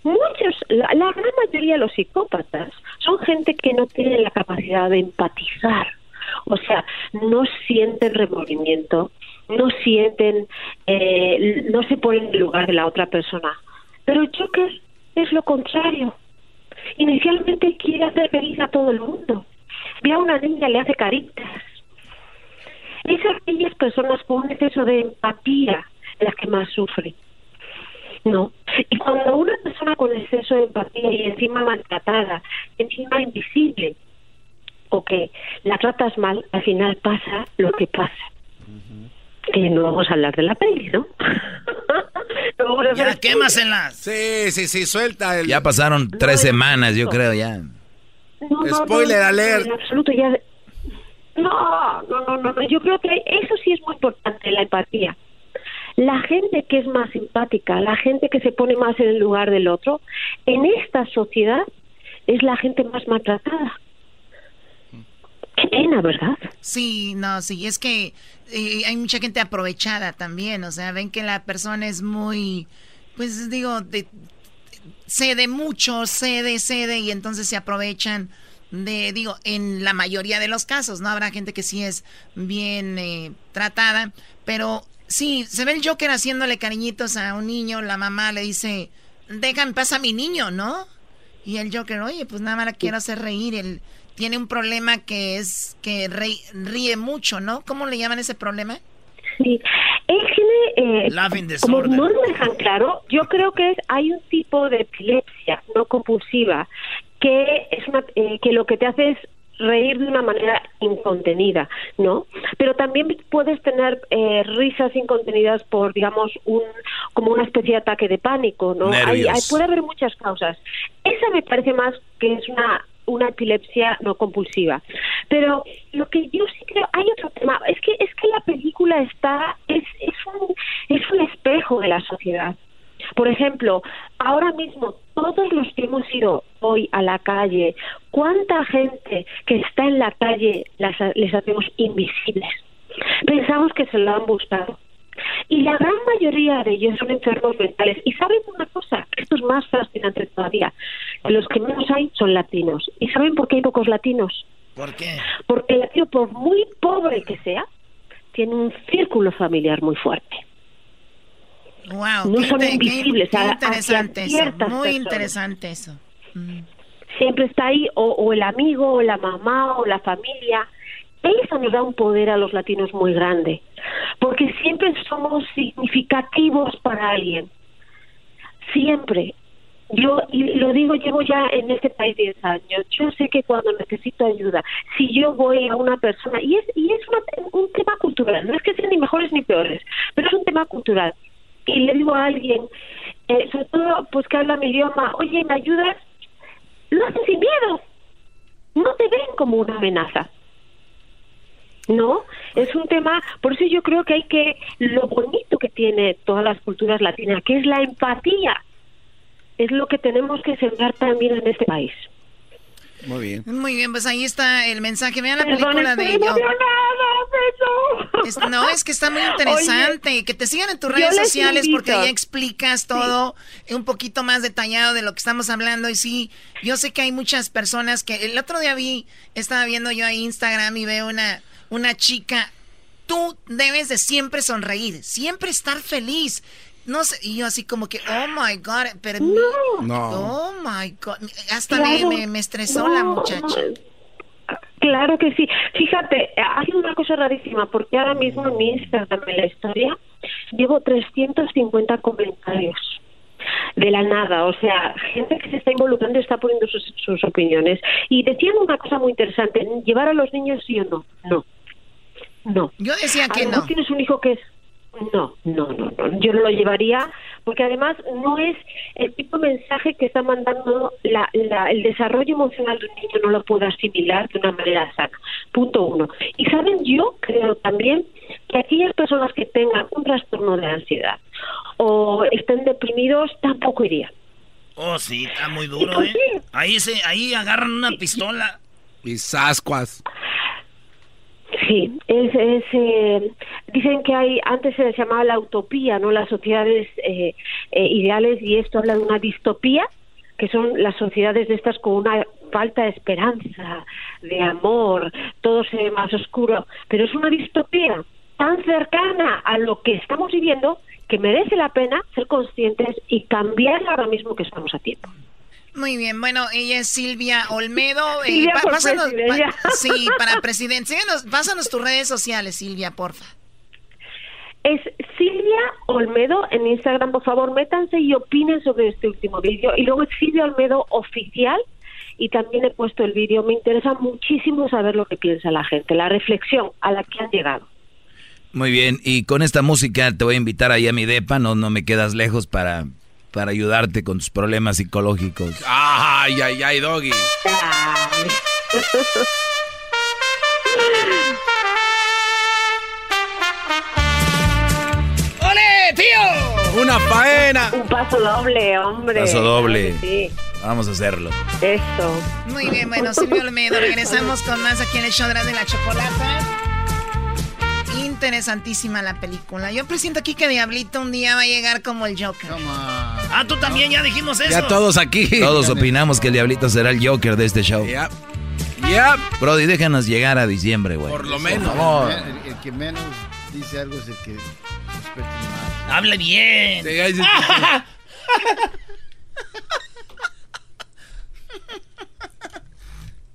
muchos, la, la gran mayoría de los psicópatas son gente que no tiene la capacidad de empatizar. O sea, no sienten remordimiento, no sienten, eh, no se ponen en el lugar de la otra persona. Pero Joker es lo contrario. Inicialmente quiere hacer feliz a todo el mundo. Ve a una niña, le hace caritas. Es aquellas personas con un exceso de empatía las que más sufren. No. Y cuando una persona con exceso de empatía y encima maltratada, encima invisible, o que la tratas mal, al final pasa lo que pasa. Que no vamos a hablar de la peli, ¿no? [laughs] Ya, quémaselas. Sí, sí, sí, suelta el... Ya pasaron tres semanas, yo creo, ya. No, no, Spoiler no, no, alert. En absoluto, ya. No, no, no, no, no. Yo creo que eso sí es muy importante, la empatía. La gente que es más simpática, la gente que se pone más en el lugar del otro, en esta sociedad es la gente más maltratada. Qué pena, ¿verdad? Sí, no, sí, es que eh, hay mucha gente aprovechada también, o sea, ven que la persona es muy, pues digo, de, cede mucho, cede, cede, y entonces se aprovechan de, digo, en la mayoría de los casos, ¿no? Habrá gente que sí es bien eh, tratada, pero sí, se ve el Joker haciéndole cariñitos a un niño, la mamá le dice, déjame, pasa a mi niño, ¿no? Y el Joker, oye, pues nada más la quiero hacer reír, él tiene un problema que es que ríe mucho, ¿no? ¿Cómo le llaman ese problema? Sí, es que eh, como no lo dejan claro, yo creo que es, hay un tipo de epilepsia no compulsiva que es una, eh, que lo que te hace es reír de una manera incontenida, ¿no? Pero también puedes tener eh, risas incontenidas por, digamos, un como una especie de ataque de pánico, ¿no? Hay, puede haber muchas causas. Esa me parece más que es una una epilepsia no compulsiva. Pero lo que yo sí creo, hay otro tema, es que es que la película está es es un es un espejo de la sociedad. Por ejemplo, ahora mismo todos los que hemos ido hoy a la calle, ¿cuánta gente que está en la calle las, les hacemos invisibles? Pensamos que se lo han buscado. Y la gran mayoría de ellos son enfermos mentales. Y saben una cosa, esto es más fascinante todavía. Los que menos hay son latinos. ¿Y saben por qué hay pocos latinos? ¿Por qué? Porque el latino, por muy pobre que sea, tiene un círculo familiar muy fuerte. Wow, no son invisibles. Qué, interesante eso, muy interesante eso. Mm. Siempre está ahí o, el amigo, o la mamá, o la familia. Eso nos da un poder a los latinos muy grande, porque siempre somos significativos para alguien. Siempre. Yo, y lo digo, llevo ya en este país 10 años. Yo sé que cuando necesito ayuda, si yo voy a una persona, y es, y es un tema cultural, no es que sean ni mejores ni peores, pero es un tema cultural y le digo a alguien, eh, sobre todo pues que habla mi idioma, oye, ¿me ayudas? Lo hacen sin miedo. No te ven como una amenaza. ¿no? Es un tema, por eso yo creo que hay que, lo bonito que tiene todas las culturas latinas, que es la empatía, es lo que tenemos que sembrar también en este país. Muy bien. Muy bien, pues ahí está el mensaje. Vean la película de ellos. no, es que está muy interesante. que te sigan en tus redes sociales porque ahí explicas todo un poquito más detallado de lo que estamos hablando. Y sí, yo sé que hay muchas personas que el otro día vi, estaba viendo yo ahí Instagram y veo una, una chica. Tú debes de siempre sonreír, siempre estar feliz. No sé, y yo así como que, oh my God, pero... No. Oh my God, hasta me, me, estresó la muchacha. Claro que sí. Fíjate, hay una cosa rarísima, porque ahora mismo en mi Instagram, en la historia, llevo 350 comentarios de la nada, o sea, gente que se está involucrando está poniendo sus, sus opiniones. Y decían una cosa muy interesante, ¿llevar a los niños sí o no? No. No. Yo decía que no. tienes un hijo que es no, no, no, no, yo no lo llevaría porque además no es el tipo de mensaje que está mandando la, el desarrollo emocional de un niño no lo puede asimilar de una manera sana. Punto uno. Y saben, yo creo también que aquellas personas que tengan un trastorno de ansiedad o estén deprimidos tampoco iría. Oh, sí, está muy duro, ¿eh? Ahí, se, ahí agarran una pistola. Y sascuas. Sí, es, es eh, dicen que hay antes se llamaba la utopía, no las sociedades eh, eh, ideales y esto habla de una distopía que son las sociedades de estas con una falta de esperanza, de amor, todo se ve más oscuro, pero es una distopía tan cercana a lo que estamos viviendo que merece la pena ser conscientes y cambiar ahora mismo que estamos a tiempo. Muy bien, bueno, ella es Silvia Olmedo. Eh, Silvia pásanos, [laughs] sí, para presidente. Síguenos, pásanos tus redes sociales, Silvia, porfa. Es Silvia Olmedo en Instagram, por favor, métanse y opinen sobre este último vídeo. Y luego es Silvia Olmedo oficial y también he puesto el vídeo. Me interesa muchísimo saber lo que piensa la gente, la reflexión a la que han llegado. Muy bien, y con esta música te voy a invitar ahí a mi depa, no, no me quedas lejos para para ayudarte con tus problemas psicológicos. Ay, ay, ay, doggy. ¡Ole, tío! ¡Una faena! Un paso doble, hombre. Paso doble. Sí. Vamos a hacerlo. Eso. Muy bien, bueno, Silvio Olmedo, regresamos con más aquí en el show de la chocolata. Interesantísima la película. Yo presiento aquí que Diablito un día va a llegar como el Joker. Ah, tú también ya dijimos eso. Ya todos aquí. Todos opinamos que el Diablito será el Joker de este show. Ya. Ya. Brody, déjanos llegar a diciembre, güey. Por lo menos. Por favor. El, el que menos dice algo es el que. Hable bien. [laughs] [laughs]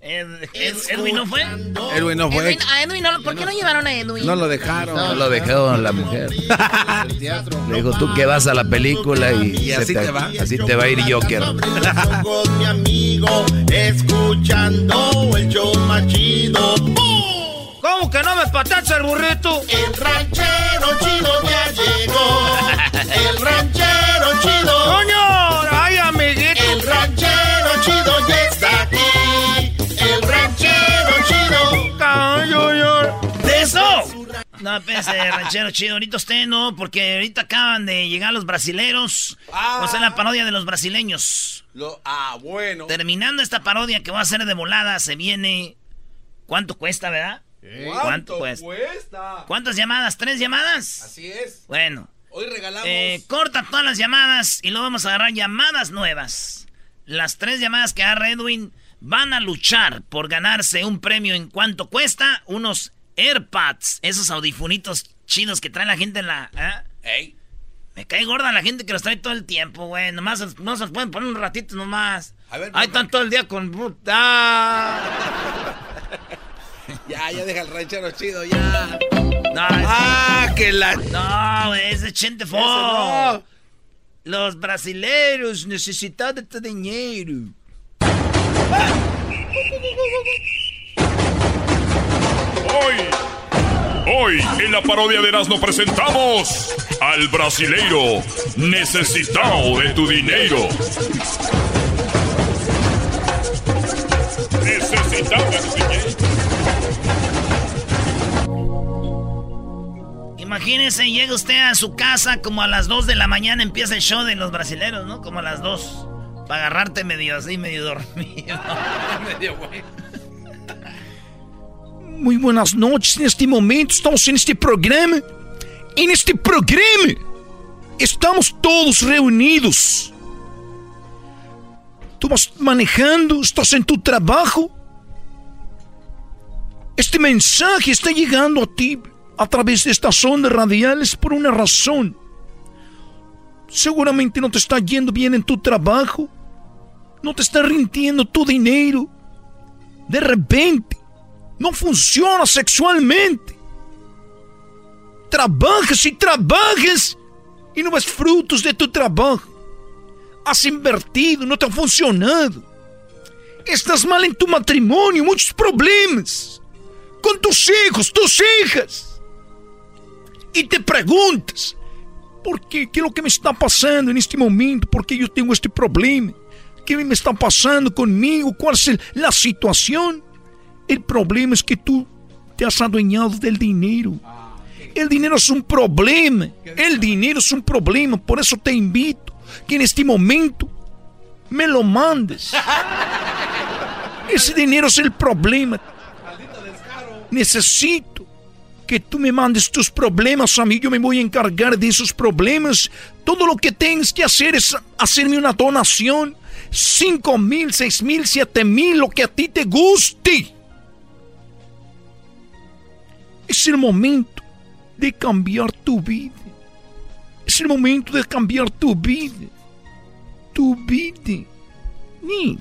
Ed- Ed- Edwin no fue. Edwin no fue. Edwin- a Edwin no, ¿Por qué no llevaron a Edwin? No lo dejaron. No lo dejaron la mujer. [laughs] Le dijo, tú que vas a la película y, así te va. Así te va a ir Joker. Con mi amigo, escuchando el show más chido. ¿Cómo que no me patacha el burrito? El ranchero chido ya llegó. [laughs] El ranchero chido. ¡Coño! ¡Ay, amiguito! El ranchero chido ya No, espérese, ranchero chido. Ahorita usted no, porque ahorita acaban de llegar los brasileros. O sea, la parodia de los brasileños. Lo- ah, bueno. Terminando esta parodia que va a ser de volada, se viene. ¿Cuánto cuesta, verdad? ¿Cuánto cuesta? cuesta? ¿Cuántas llamadas? ¿Tres llamadas? Así es. Bueno, Hoy regalamos. eh, corta todas las llamadas y luego vamos a agarrar llamadas nuevas. Las tres llamadas que agarra Edwin van a luchar por ganarse un premio en cuánto cuesta. Unos AirPods, esos audifunitos chidos que trae la gente en la... ¿eh? Ey. Me cae gorda la gente que los trae todo el tiempo, güey. Nomás no se los pueden poner un ratito nomás. A ver, Ahí están todo el día con... ¡Ah! [laughs] Ya, ya deja el ranchero chido, ya. No, Ah, que la. No, güey, ese Chente Fo. no. Los brasileros necesitan de tu dinero. [laughs] Hoy, hoy en la parodia de Erasmo presentamos al brasileiro necesitado de tu dinero. Necesitado de tu dinero. Imagínese, llega usted a su casa como a las 2 de la mañana empieza el show de los brasileros, ¿no? Como a las 2. Para agarrarte medio así, medio dormido. [laughs] medio güey. Muy buenas noches. En este momento estamos en este programa. En este programa estamos todos reunidos. Tú vas manejando, estás en tu trabajo. Este mensaje está llegando a ti a través de estas ondas radiales por una razón. Seguramente no te está yendo bien en tu trabajo. No te está rindiendo tu dinero. De repente, no funciona sexualmente. Trabajas y trabajas y no ves frutos de tu trabajo. Has invertido, no te ha funcionado. Estás mal en tu matrimonio, muchos problemas. Con tus hijos, tus hijas. Y te preguntas, ¿por qué? ¿Qué es lo que me está pasando en este momento? ¿Por qué yo tengo este problema? ¿Qué me está pasando conmigo? ¿Cuál es el- la situación? El problema es que tú te has adueñado del dinero. El dinero es un problema. El dinero es un problema. Por eso te invito que en este momento me lo mandes. [laughs] Ese dinero es el problema. Necesito que tú me mandes tus problemas a mí. Yo me voy a encargar de esos problemas. Todo lo que tienes que hacer es hacerme una donación. Cinco mil, seis mil, siete mil, lo que a ti te guste. Es el momento de cambiar tu vida. Es el momento de cambiar tu vida. Tu vida. Ni.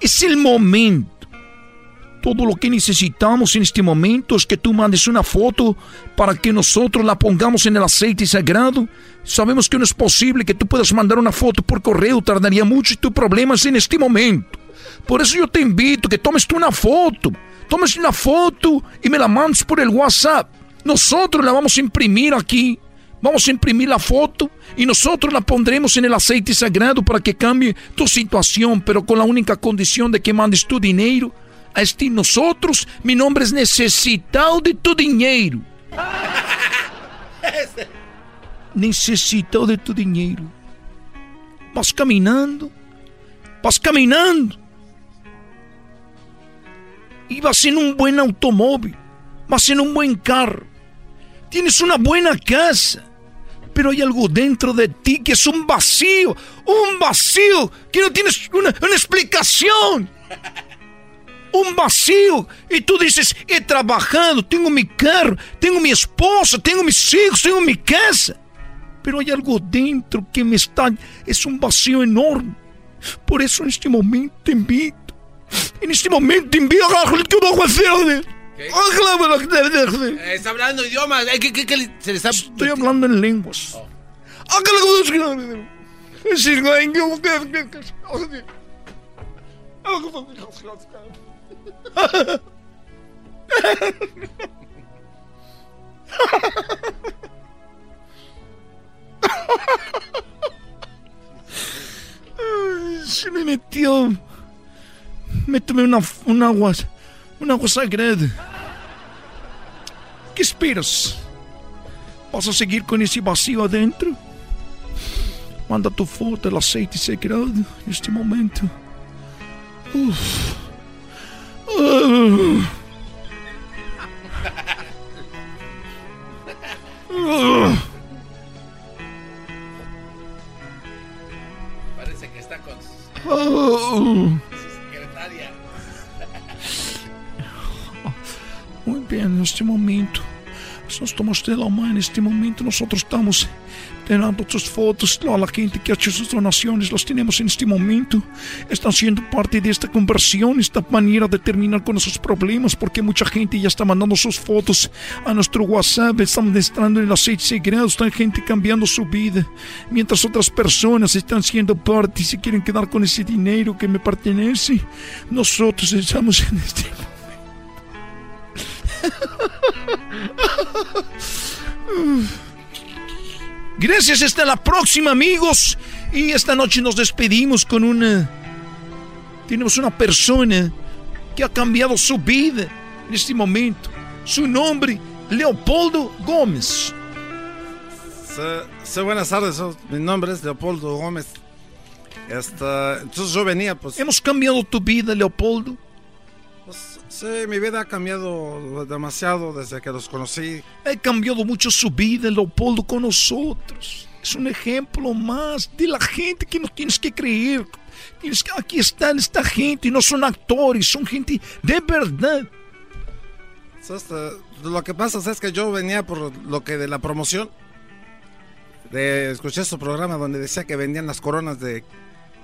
Es el momento. Todo lo que necesitamos en este momento es que tú mandes una foto para que nosotros la pongamos en el aceite sagrado. Sabemos que no es posible que tú puedas mandar una foto por correo, tardaría mucho y tu problema es en este momento. Por eso yo te invito que tomes tú una foto. Tomes una foto y me la mandes por el WhatsApp. Nosotros la vamos a imprimir aquí. Vamos a imprimir la foto y nosotros la pondremos en el aceite sagrado para que cambie tu situación, pero con la única condición de que mandes tu dinero a este nosotros. Mi nombre es necesitado de tu dinero. Necesitado de tu dinero. Vas caminando Vas caminando. Y vas en un buen automóvil. Vas en un buen carro. Tienes una buena casa. Pero hay algo dentro de ti que es un vacío. Un vacío que no tienes una, una explicación un vacío. Y tú dices, he trabajado, tengo mi carro, tengo mi esposa, tengo mis hijos, tengo mi casa. Pero hay algo dentro que me está... Es un vacío enorme. Por eso en este momento te invito. En este momento invito a hacer. Está hablando idiomas. ¿Qué, qué, qué se le está... Estoy hablando en lenguas. Se me metió. Me tomé una, un agua. Un agua sagrada. ¿Qué esperas? ¿Vas a seguir con ese vacío adentro? Manda tu foto del aceite sagrado en este momento. Uf. Uh. Uh. Parece que está con Uh. Muy bien, en este momento. Nós tomamos de la mano, en este momento nosotros estamos tirando tus fotos a gente que ha hecho sus donaciones, las tenemos en este momento. Están siendo parte de esta conversión, esta manera de terminar con esos problemas, porque mucha gente ya está mandando sus fotos a nuestro WhatsApp, están mostrando el aceite sagrado, está gente cambiando su vida, mientras otras personas están siendo parte y se quieren quedar con ese dinero que me pertenece. Nosotros estamos en este momento. [laughs] Gracias, hasta la próxima amigos. Y esta noche nos despedimos con una... Tenemos una persona que ha cambiado su vida en este momento. Su nombre, Leopoldo Gómez. Sí, buenas tardes. Mi nombre es Leopoldo Gómez. Esta, entonces yo venía, pues. Hemos cambiado tu vida, Leopoldo. Sí, mi vida ha cambiado demasiado desde que los conocí. Ha cambiado mucho su vida, Leopoldo, con nosotros. Es un ejemplo más de la gente que no tienes que creer. Tienes que, aquí están esta gente, no son actores, son gente de verdad. Este, lo que pasa es que yo venía por lo que de la promoción. De, escuché su programa donde decía que vendían las coronas de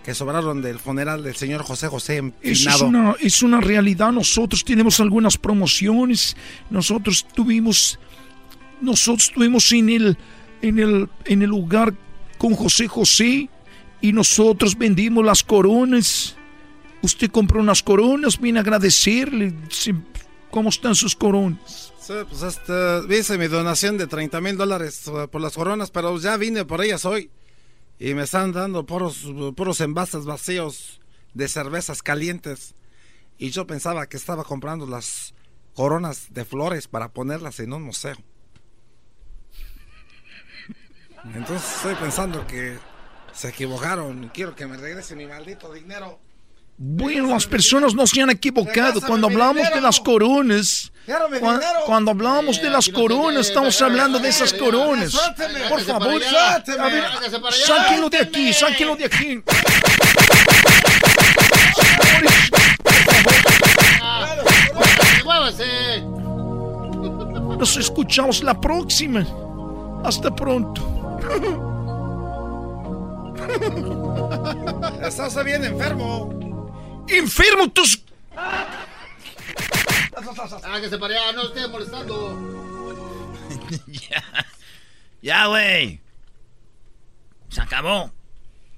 que sobraron del funeral del señor José José empinado. es una, es una realidad. Nosotros tenemos algunas promociones. Nosotros tuvimos. Nosotros estuvimos en el, en el, en el lugar con José José. Y nosotros vendimos las coronas. Usted compró unas coronas, vine a agradecerle. ¿Cómo están sus coronas? Sí, pues este, hice mi donación de 30 mil dólares eh, por las coronas, pero ya vine por ellas hoy. Y me están dando puros, puros envases vacíos de cervezas calientes. Y yo pensaba que estaba comprando las coronas de flores para ponerlas en un museo. Entonces estoy pensando que se equivocaron quiero que me regrese mi maldito dinero. Bueno, las personas no se han equivocado. Cuando hablamos de las coronas, cuando hablamos de las coronas, estamos hablando de esas coronas. Por favor, a ver, sáquenlo de aquí, sáquenlo de aquí. Nos escuchamos la próxima. Hasta pronto. Estás bien enfermo. Enfermo tus... Hágase para allá, no esté molestando. [laughs] ya. Ya, güey. Se acabó.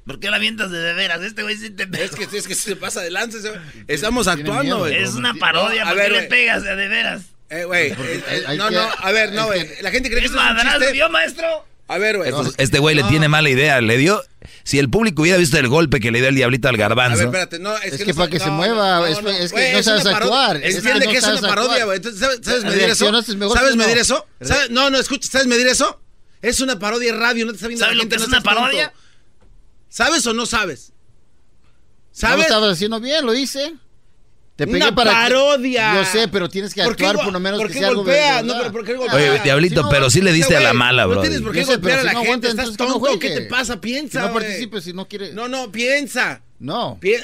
¿Por qué la avientas de de veras? Este güey sí te pega. Es que, es que se pasa adelante. se- Estamos actuando, güey. Es una parodia. No, ¿Por qué le pegas de de veras? Eh, güey. eh, eh, no, no, a ver, no, güey. La gente cree que ¿Es esto es un madrazo, chiste. vio, maestro? A ver, güey. Estos- este güey le tiene mala idea. Le dio. Si el público hubiera visto el golpe que le dio el diablito al A ver, garbanzo. espérate, no, es, Es que, que no para que se no, mueva, no, es- no, es que güey, no es sabes actuar, Entiende no que es sabes una parodia, güey. Entonces, ¿Sabes, sabes medir eso? ¿Sabes no. medir eso? ¿Sabes- No, no, escucha, ¿sabes medir eso? Es una parodia de radio, no te está viendo ¿Sabes la lo que es no una parodia? ¿Sabes o no sabes? No lo estabas haciendo bien, lo hice. Te pegué Una para que- parodia. Yo sé, pero tienes que ¿Por qué actuar por lo menos por que qué sea algo golpea? verdad. No, pero ¿por qué golpea? Oye, Diablito, pero sí le diste a la mala, bro. No tienes por qué sé, golpear pero a si la no gente. aguanta, Estás entonces que no tonto. ¿Qué te pasa? Piensa, Que no participes si no quiere. No, no, piensa. No. Pi-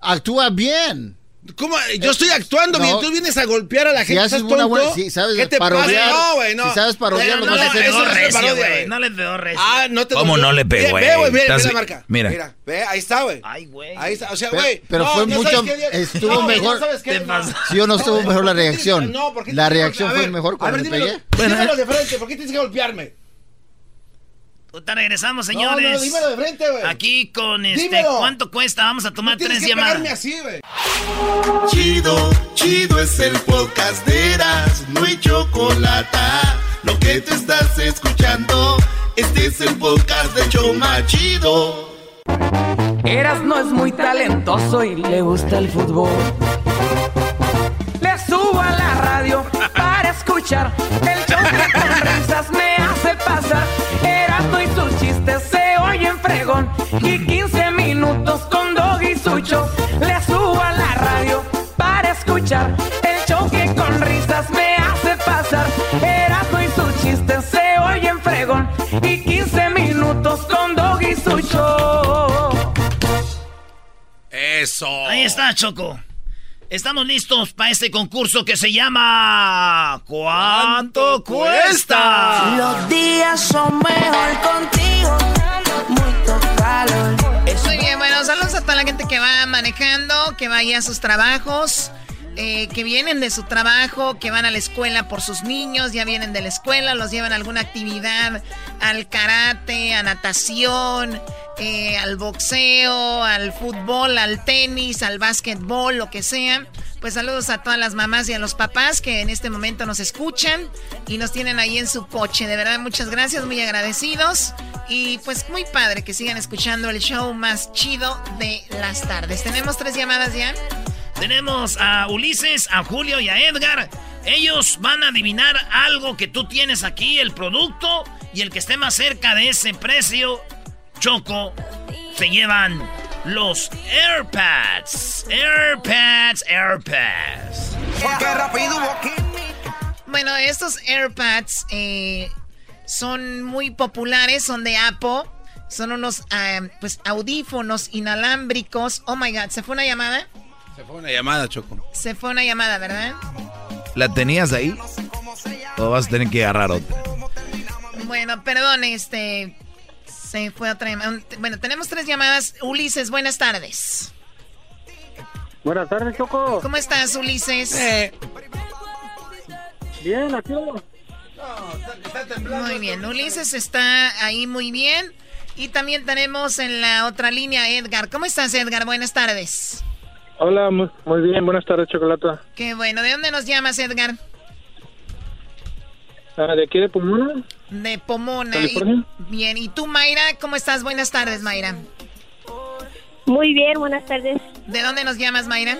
Actúa bien. ¿Cómo? Yo estoy actuando No. bien. Tú vienes a golpear a la Si gente. haces ¿Estás una buena- si sabes ¿Qué te parodiar, pasa? No, güey, no. si sabes parodiar, no, no, no es recio, parodia, güey. güey. No les veo recio. Ah, no te ¿Cómo no le pegó, Ve, Ve, güey, mira, la marca. mira. Mira, ve, ahí está, güey. Ay, güey. Ahí está, o sea, güey. pero no, fue mucho- sabes qué día- estuvo no, güey, mejor. no sabes qué- ¿Qué pasa? ¿Sí o no estuvo mejor la reacción? No, ¿por qué La reacción fue mejor cuando le pegué. dímelo de frente. ¿Por qué tienes que golpearme? Ahorita regresamos, No, señores. no, dímelo de frente, güey. Aquí con este. Dímelo. ¿Cuánto cuesta? Vamos a tomar Tienes tres que llamadas. así, güey. Chido, chido es el podcast de Eras, no hay chocolate. Lo que te estás escuchando, este es el podcast de Choma Chido. Eras no es muy talentoso y le gusta el fútbol. Le subo a la radio para escuchar el show que con risas me hace pasar. Erasmo y sus chistes se oyen fregón y 15 minutos con Dog y Sucho. Le subo a la radio para escuchar el show que con risas me hace pasar. Erasmo y sus chistes se oyen fregón y 15 minutos con Dog y Sucho. Eso. Ahí está, Choco. Estamos listos para este concurso que se llama. ¿Cuánto cuesta? Los días son mejor contigo. Mucho calor. Muy bien, bueno, saludos a toda la gente que va manejando, que vaya a sus trabajos, eh, que vienen de su trabajo, que van a la escuela por sus niños, ya vienen de la escuela, los llevan a alguna actividad, al karate, a natación, eh, al boxeo, al fútbol, al tenis, al básquetbol, lo que sea. Pues saludos a todas las mamás y a los papás que en este momento nos escuchan y nos tienen ahí en su coche. De verdad, muchas gracias, muy agradecidos. Y pues muy padre que sigan escuchando el show más chido de las tardes. Tenemos tres llamadas ya. Tenemos a Ulises, a Julio y a Edgar. Ellos van a adivinar algo que tú tienes aquí, el producto, y el que esté más cerca de ese precio, Choco, se llevan los AirPads. AirPads, AirPads. Bueno, estos AirPads eh, son muy populares, son de Apple. Son unos ah, pues audífonos inalámbricos. Oh my god, ¿se fue una llamada? Se fue una llamada, Choco. Se fue una llamada, ¿verdad? ¿La tenías ahí? ¿O vas a tener que agarrar otra? Bueno, perdón, este. Se fue otra llamada. Bueno, tenemos tres llamadas. Ulises, buenas tardes. Buenas tardes, Choco. ¿Cómo estás, Ulises? Bien, aquí. Muy bien, Ulises está ahí muy bien. Y también tenemos en la otra línea Edgar. ¿Cómo estás, Edgar? Buenas tardes. Hola, muy, muy bien. Buenas tardes, Chocolata. Qué bueno. ¿De dónde nos llamas, Edgar? Ah, ¿De aquí de Pomona? De Pomona. Y- bien. ¿Y tú, Mayra? ¿Cómo estás? Buenas tardes, Mayra. Muy bien, buenas tardes. ¿De dónde nos llamas, Mayra?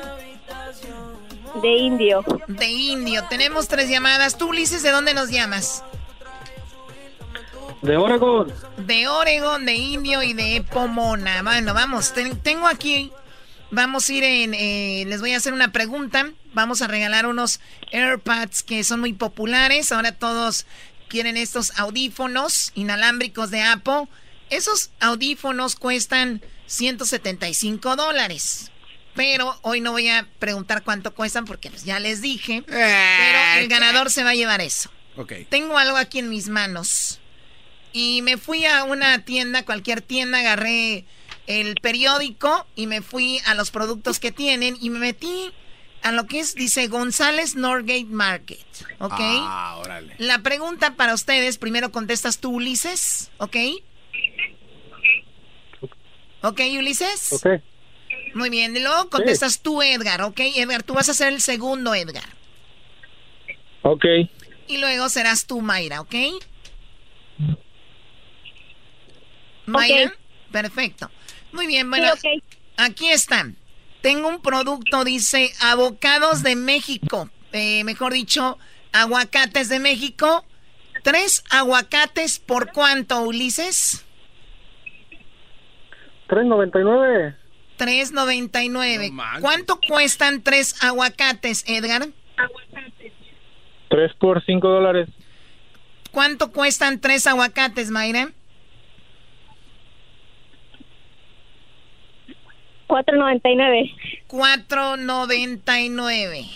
De Indio. De Indio. Tenemos tres llamadas. Tú, Ulises, ¿de dónde nos llamas? De Oregon. De Oregon, de Indio y de Pomona. Bueno, vamos, ten- tengo aquí, vamos a ir en, eh, les voy a hacer una pregunta. Vamos a regalar unos AirPads que son muy populares. Ahora todos quieren estos audífonos inalámbricos de Apple. Esos audífonos cuestan 175 dólares. Pero hoy no voy a preguntar cuánto cuestan porque pues, ya les dije. Pero el ganador se va a llevar eso. Ok. Tengo algo aquí en mis manos. Y me fui a una tienda, cualquier tienda, agarré el periódico y me fui a los productos que tienen y me metí a lo que es, dice González Norgate Market. ¿Ok? Ah, órale. La pregunta para ustedes, primero contestas tú, Ulises. ¿Ok? ¿Ok, Ulises? Ok. Muy bien, y luego contestas tú, Edgar. ¿Ok? Edgar, tú vas a ser el segundo, Edgar. Ok. Y luego serás tú, Mayra, ¿ok? Mayra, perfecto. Muy bien, bueno, aquí están. Tengo un producto, dice Avocados de México. Eh, mejor dicho, aguacates de México. Tres aguacates por cuánto, Ulises? 3.99. 3.99. ¿Cuánto cuestan tres aguacates, Edgar? Tres por cinco dólares. ¿Cuánto cuestan tres aguacates, Mayra? 4.99. 4.99.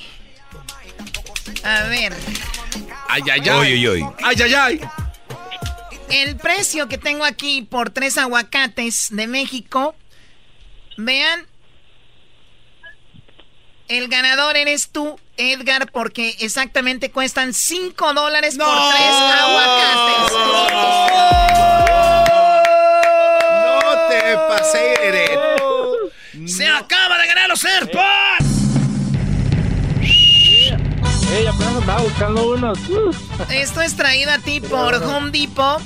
A ver. Ay, ay, ay. Ay, ay, ay. El precio que tengo aquí por tres aguacates de México. Vean. El ganador eres tú, Edgar, porque exactamente cuestan 5 dólares por tres aguacates. No te pasé, ¡Se acaba de ganar los AirPods! Ey, apenas andaba buscando unos. [laughs] Esto es traído a ti por Home Depot.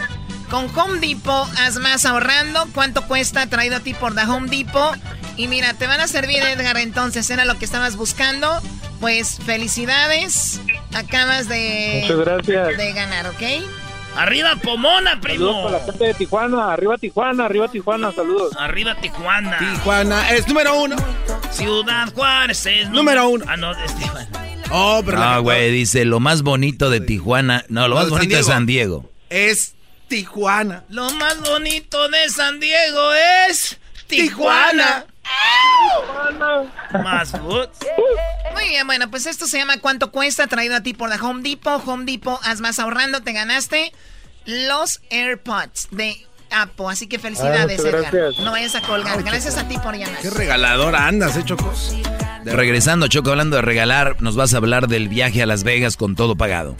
Con Home Depot haz más ahorrando. ¿Cuánto cuesta? Traído a ti por The Home Depot. Y mira, te van a servir, Edgar, entonces. Era lo que estabas buscando. Pues felicidades. Acabas de, Muchas gracias. de ganar, ¿ok? ¡Arriba Pomona, primo! Saludos para la gente de Tijuana. Arriba Tijuana, arriba Tijuana. Saludos. Arriba Tijuana. Tijuana es número uno. Ciudad Juárez es Número uno. Ah, no, es Tijuana. Oh, pero la- No, güey, dice lo más bonito de Tijuana. No, lo No, más de San bonito de. San Diego. es Tijuana. Lo más bonito de San Diego es Tijuana. Más boots. Muy bien, bueno, pues esto se llama ¿Cuánto cuesta? Traído a ti por la Home Depot. Home Depot, haz más ahorrando, te ganaste los AirPods de Apple. Así que felicidades, Ah, muchas Edgar. gracias. No vayas a colgar. Gracias a ti por llamar. Qué regaladora andas, ¿eh, Choco? Regresando, Choco, hablando de regalar, nos vas a hablar del viaje a Las Vegas con todo pagado.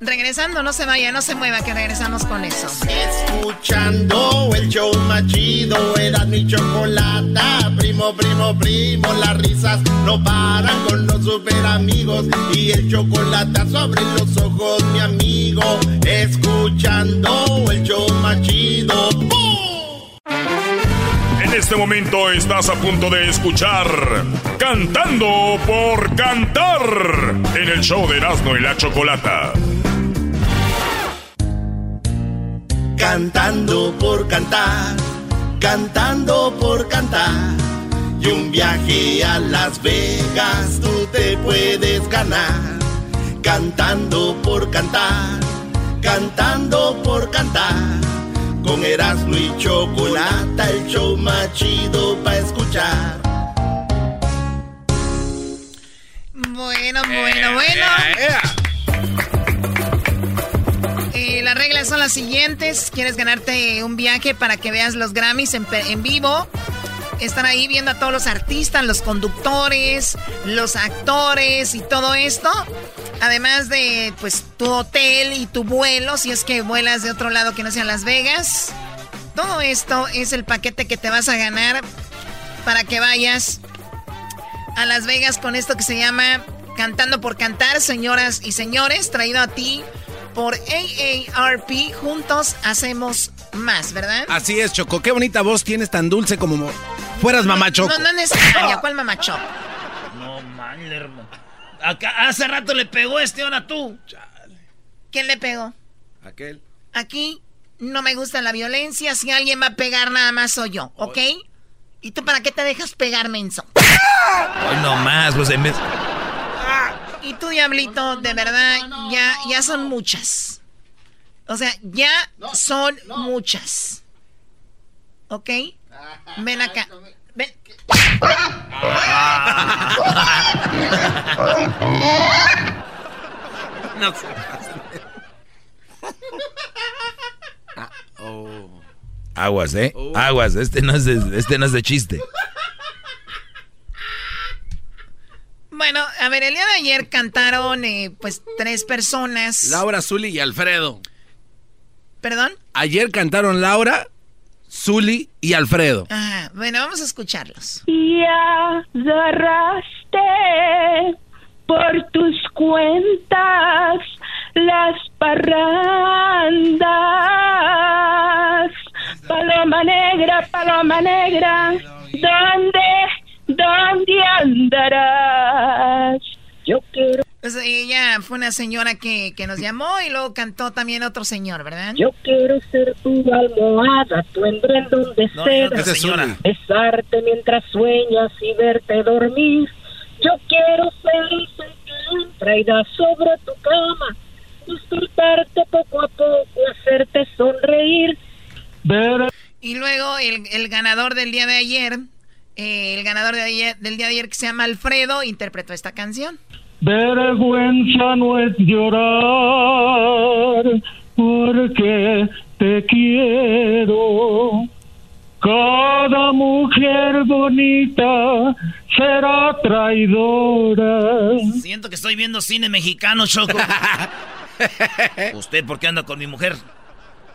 Regresando, no se vaya, no se mueva, que regresamos con eso. Escuchando el show más chido, era mi chocolata. Primo, primo, primo, las risas no paran con los super amigos. Y el chocolate sobre los ojos, mi amigo. Escuchando el show más chido. En este momento estás a punto de escuchar Cantando por Cantar en el show de Erasmo y la Chocolata. Cantando por cantar, cantando por cantar. Y un viaje a Las Vegas tú te puedes ganar. Cantando por cantar, cantando por cantar. Con Erasmo y Chocolata, el show más chido para escuchar. Bueno, bueno, bueno. Eh, las reglas son las siguientes. ¿Quieres ganarte un viaje para que veas los Grammys en, vivo? Están ahí viendo a todos los artistas, los conductores, los actores y todo esto. Además de, pues, tu hotel y tu vuelo, si es que vuelas de otro lado que no sea Las Vegas. Todo esto es el paquete que te vas a ganar para que vayas a Las Vegas con esto que se llama Cantando por Cantar, señoras y señores, traído a ti por AARP. Juntos hacemos más, ¿verdad? Así es, Choco. Qué bonita voz tienes, tan dulce como mo- fueras mamá Choco. No, no necesaria. ¿Cuál mamachop? No, man, hermano. Acá, hace rato le pegó este, ahora tú. ¿Quién le pegó? Aquel. Aquí no me gusta la violencia. Si alguien va a pegar, nada más soy yo, ¿ok? ¿Y tú para qué te dejas pegar, menso? Hoy no más, pues en vez... Y tú, Diablito, de verdad, ya, ya son muchas. O sea, ya son muchas. ¿Ok? Ven acá. Ven. No se Aguas, ¿eh? Aguas, este no es de, este no es de chiste. Bueno, a ver, el día de ayer cantaron, eh, pues, tres personas. Laura, Zuli y Alfredo. ¿Perdón? Ayer cantaron Laura, Zuli y Alfredo. Ajá, bueno, vamos a escucharlos. Y agarraste por tus cuentas las parrandas. Paloma negra, paloma negra, ¿dónde, dónde andarás? Yo quiero... Pues ella fue una señora que, que nos llamó y luego cantó también otro señor, ¿verdad? Yo quiero ser tu almohada, tu endrendón de No, señora. Besarte mientras sueñas y verte dormir. Yo quiero ser el sol que entra y da sobre tu cama. Disfrutarte poco a poco, hacerte sonreír. Y luego el, el ganador del día de ayer, eh, el ganador de ayer, del día de ayer que se llama Alfredo, interpretó esta canción. Vergüenza no es llorar porque te quiero. Cada mujer bonita será traidora. Siento que estoy viendo cine mexicano, Choco. [laughs] ¿Usted por qué anda con mi mujer?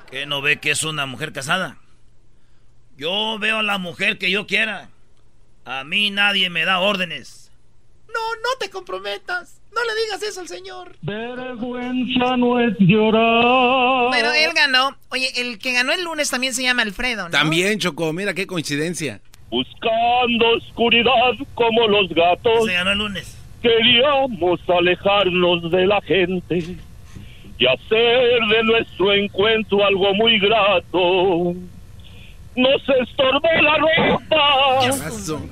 ¿Que no ve que es una mujer casada? Yo veo a la mujer que yo quiera. A mí nadie me da órdenes. No, no te comprometas. No le digas eso al señor. Vergüenza no es llorar. Pero él ganó. Oye, el que ganó el lunes también se llama Alfredo, ¿no? También, Choco, mira qué coincidencia. Buscando oscuridad como los gatos. Se ganó el lunes. Queríamos alejarnos de la gente y hacer de nuestro encuentro algo muy grato. Nos estorbó la ropa,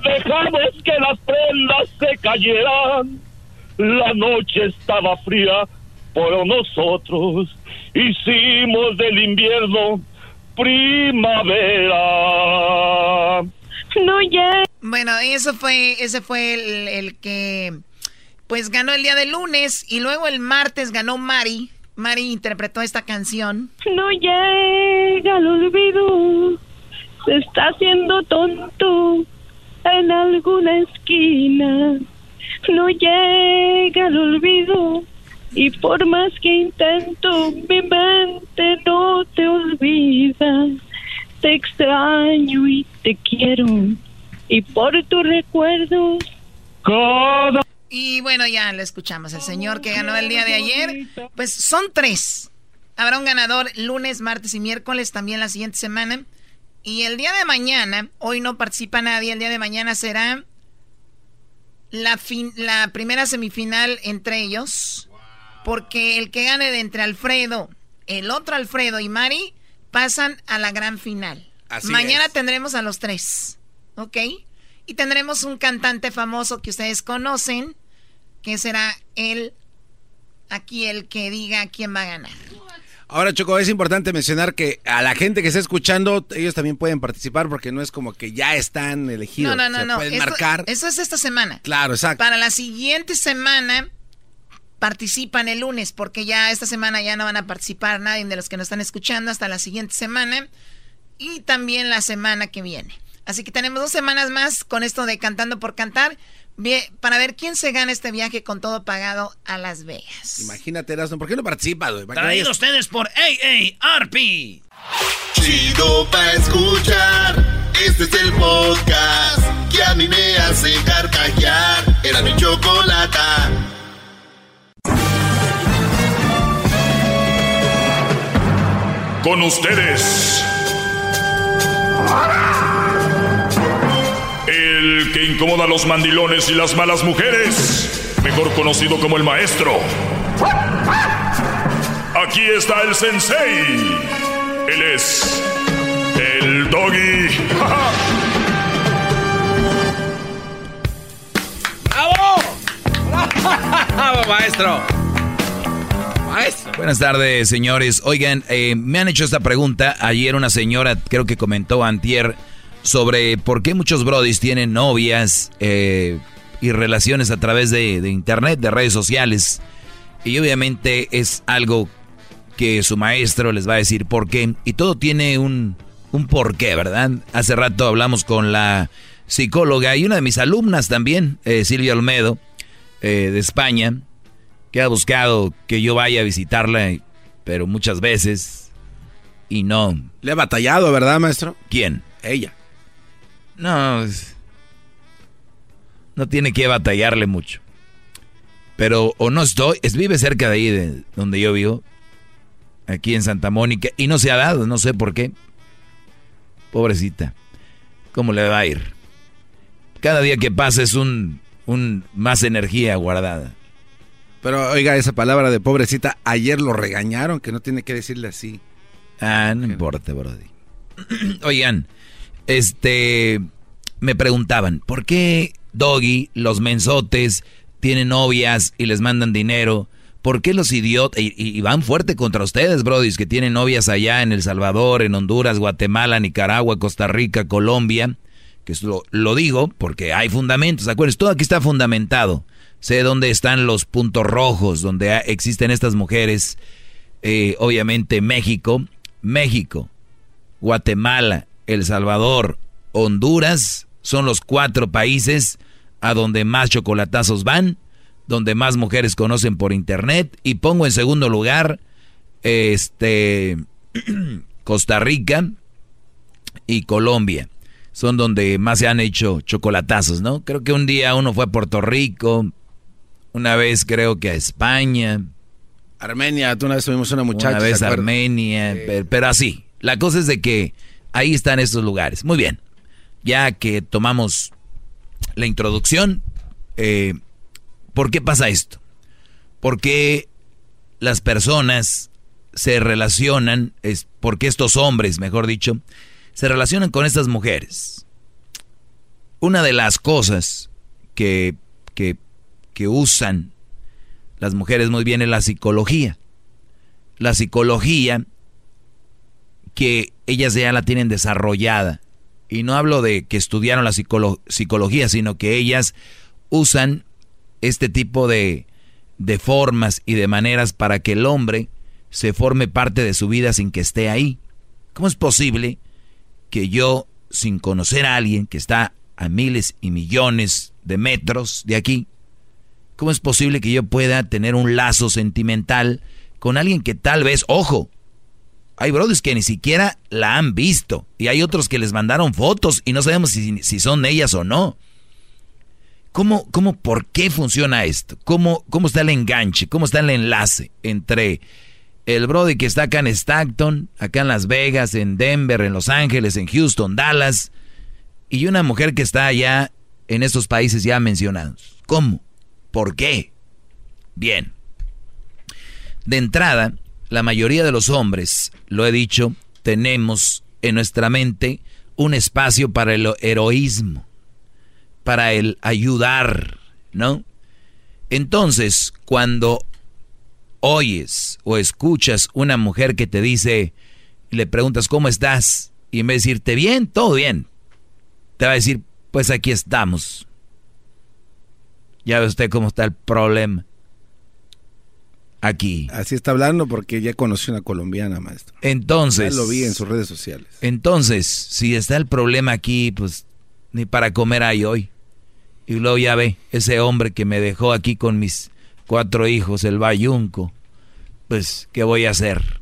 dejamos que las prendas se cayeran. La noche estaba fría, pero nosotros hicimos del invierno primavera. No ya. Bueno, eso fue, ese fue el, el que pues ganó el día de lunes y luego el martes ganó Mari. Mari interpretó esta canción. No llega el olvido, se está haciendo tonto en alguna esquina. No llega el olvido y por más que intento, mi mente no te olvida. Te extraño y te quiero y por tus recuerdos. Cada Y bueno, ya lo escuchamos. El señor que ganó el día de ayer, pues son tres. Habrá un ganador lunes, martes y miércoles también la siguiente semana. Y el día de mañana, hoy no participa nadie, el día de mañana será la, fin- la primera semifinal entre ellos. Porque el que gane de entre Alfredo, el otro Alfredo y Mari pasan a la gran final. Así mañana es. tendremos a los tres. ¿Ok? Y tendremos un cantante famoso que ustedes conocen, que será él, aquí el que diga quién va a ganar. Ahora, Choco, es importante mencionar que a la gente que está escuchando, ellos también pueden participar porque no es como que ya están elegidos. No, no, no, Se no. pueden marcar. Eso es esta semana. Claro, exacto. Para la siguiente semana participan el lunes, porque ya esta semana ya no van a participar nadie de los que nos están escuchando hasta la siguiente semana y también la semana que viene. Así que tenemos dos semanas más con esto de Cantando por Cantar bien, para ver quién se gana este viaje con todo pagado a Las Vegas. Imagínate, Erasmo, ¿por qué no participas, güey? Traído ustedes por AARP. Chido pa' escuchar. Este es el podcast que a mí me hace carcajear. Era mi chocolata. Con ustedes. El que incomoda a los mandilones y las malas mujeres. Mejor conocido como el maestro. Aquí está el sensei. Él es el doggy. ¡Bravo, maestro! Buenas tardes, señores. Oigan, eh, me han hecho esta pregunta. Ayer una señora, creo que comentó antier, sobre por qué muchos brodis tienen novias eh, y relaciones a través de, de internet, de redes sociales. Y obviamente es algo que su maestro les va a decir por qué. Y todo tiene un, un porqué, ¿verdad? Hace rato hablamos con la psicóloga y una de mis alumnas también, eh, Silvia Olmedo, eh, de España, que ha buscado que yo vaya a visitarla, pero muchas veces y no. Le ha batallado, ¿verdad, maestro? ¿Quién? Ella. No, no tiene que batallarle mucho. Pero o no estoy, es, vive cerca de ahí, de donde yo vivo, aquí en Santa Mónica, y no se ha dado, no sé por qué. Pobrecita, ¿cómo le va a ir? Cada día que pasa es un, un más energía guardada. Pero oiga, esa palabra de pobrecita, ayer lo regañaron, que no tiene que decirle así. Ah, no importa, Brody. [clears throat] Oigan, este, me preguntaban, ¿por qué Doggy, los mensotes, tienen novias y les mandan dinero? ¿Por qué los idiotas, y, van fuerte contra ustedes, Brody, que tienen novias allá en El Salvador, en Honduras, Guatemala, Nicaragua, Costa Rica, Colombia? Que lo, lo digo porque hay fundamentos, ¿acuerdas? Todo aquí está fundamentado. Sé dónde están los puntos rojos, donde existen estas mujeres. Eh, obviamente México, México, Guatemala, El Salvador, Honduras, son los cuatro países a donde más chocolatazos van, donde más mujeres conocen por internet. Y pongo en segundo lugar, este, [clears throat] Costa Rica y Colombia. Son donde más se han hecho chocolatazos, ¿no? Creo que un día uno fue a Puerto Rico, una vez creo que a España. Armenia, tú una vez tuvimos una muchacha. Una vez Armenia, pero, así. La cosa es de que ahí están estos lugares. Muy bien. Ya que tomamos la introducción, eh, ¿por qué pasa esto? Porque las personas se relacionan, es porque estos hombres, mejor dicho, se relacionan con estas mujeres. Una de las cosas que, que que usan las mujeres muy bien es la psicología. La psicología que ellas ya la tienen desarrollada. Y no hablo de que estudiaron la psicología, sino que ellas usan este tipo de, de formas y de maneras para que el hombre se forme parte de su vida sin que esté ahí. ¿Cómo es posible que yo, sin conocer a alguien que está a miles y millones de metros de aquí, ¿Cómo es posible que yo pueda tener un lazo sentimental con alguien que tal vez, ojo, hay brothers que ni siquiera la han visto y hay otros que les mandaron fotos y no sabemos si, son ellas o no? ¿Cómo, cómo, por qué funciona esto? ¿Cómo, ¿Cómo está el enganche? ¿Cómo está el enlace entre el brody que está acá en Stockton, acá en Las Vegas, en Denver, en Los Ángeles, en Houston, Dallas, y una mujer que está allá en estos países ya mencionados? ¿Cómo? ¿Por qué? Bien. De entrada, la mayoría de los hombres, lo he dicho, tenemos en nuestra mente un espacio para el heroísmo, para el ayudar, ¿no? Entonces, cuando oyes o escuchas una mujer que te dice, le preguntas, ¿cómo estás? Y en vez de decirte bien, todo bien, te va a decir, pues aquí estamos. Ya ve usted cómo está el problema. Aquí. Así está hablando porque ya conocí una colombiana, maestro. Entonces. Ya lo vi en sus redes sociales. Entonces, si está el problema aquí, pues ni para comer hay hoy. Y luego ya ve, ese hombre que me dejó aquí con mis cuatro hijos, el bayunco. Pues, ¿qué voy a hacer?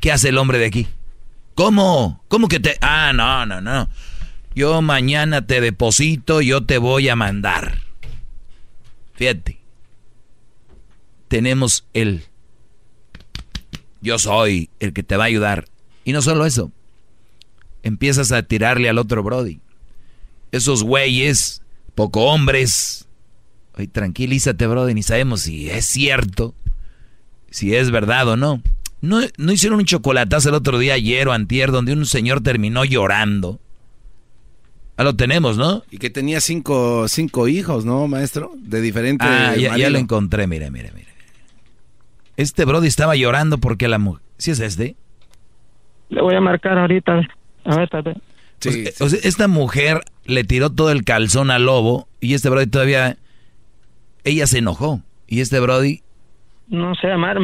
¿Qué hace el hombre de aquí? ¿Cómo? ¿Cómo que te.? Ah, no, no, no. Yo mañana te deposito, yo te voy a mandar. Fíjate. Tenemos el yo soy el que te va a ayudar. Y no solo eso. Empiezas a tirarle al otro Brody. Esos güeyes, poco hombres. Oye, tranquilízate, Brody, ni sabemos si es cierto, si es verdad o no. No, no hicieron un chocolatazo el otro día, ayer o antier, donde un señor terminó llorando Ah, lo tenemos, ¿no? Y que tenía cinco, cinco hijos, ¿no, maestro? De diferentes... Ah, ya, lo encontré, mire, mire, mire. Este Brody estaba llorando porque la mujer... ¿Sí es este? Le voy a marcar ahorita. A ver, a ver. Sí, esta mujer le tiró todo el calzón al lobo y este Brody todavía... Ella se enojó. Y este Brody... No sé, Mar,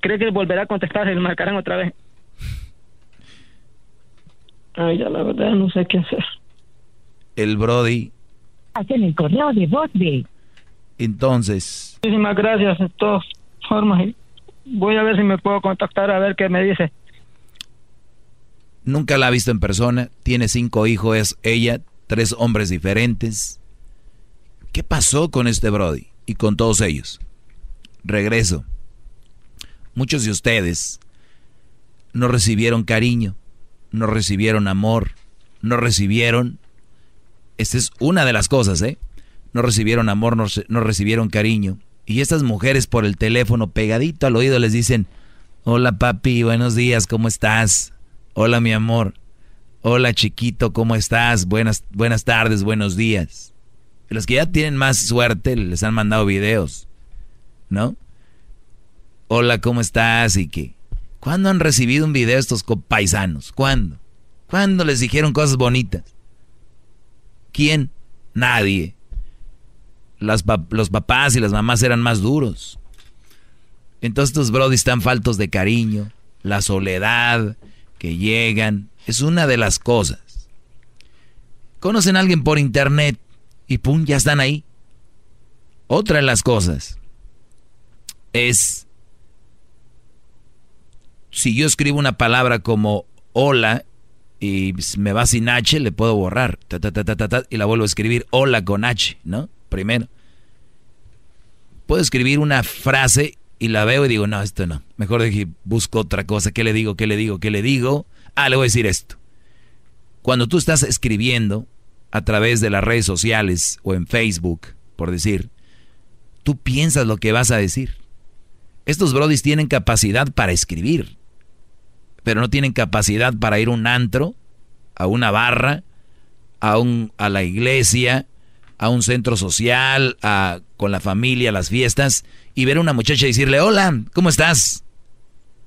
cree que volverá a contestar y le marcarán otra vez. Ay, ya la verdad no sé qué hacer el Brody. Hacen el correo de voz de. Entonces. Muchísimas gracias de todas formas. Voy a ver si me puedo contactar a ver qué me dice. Nunca la ha visto en persona. Tiene cinco hijos, es ella, tres hombres diferentes. ¿Qué pasó con este Brody y con todos ellos? Regreso. Muchos de ustedes no recibieron cariño, no recibieron amor, no recibieron esta es una de las cosas, ¿eh? No recibieron amor, no, recibieron cariño Y estas mujeres por el teléfono pegadito al oído les dicen, hola papi, buenos días, ¿cómo estás? Hola mi amor. Hola chiquito, ¿cómo estás? Buenas, buenas tardes, buenos días. Los que ya tienen más suerte les han mandado videos, ¿no? Hola, ¿cómo estás? Y qué. ¿Cuándo han recibido un video estos paisanos? ¿Cuándo? ¿Cuándo les dijeron cosas bonitas? ¿Quién? Nadie. Los papás y las mamás eran más duros. Entonces estos brodis están faltos de cariño, la soledad, que llegan, es una de las cosas. Conocen a alguien por internet y pum, ya están ahí. Otra de las cosas es, si yo escribo una palabra como hola y me va sin H, le puedo borrar. y la vuelvo a escribir hola con H, ¿no? Primero. Puedo escribir una frase y la veo y digo, no, esto no. Mejor dije, busco otra cosa. ¿Qué le digo? ¿Qué le digo? ¿Qué le digo? Ah, le voy a decir esto. Cuando tú estás escribiendo a través de las redes sociales o en Facebook, por decir, tú piensas lo que vas a decir. Estos brodis tienen capacidad para escribir pero no tienen capacidad para ir a un antro, a una barra, a, un, a la iglesia, a un centro social, a, con la familia, a las fiestas, y ver a una muchacha y decirle, hola, ¿cómo estás?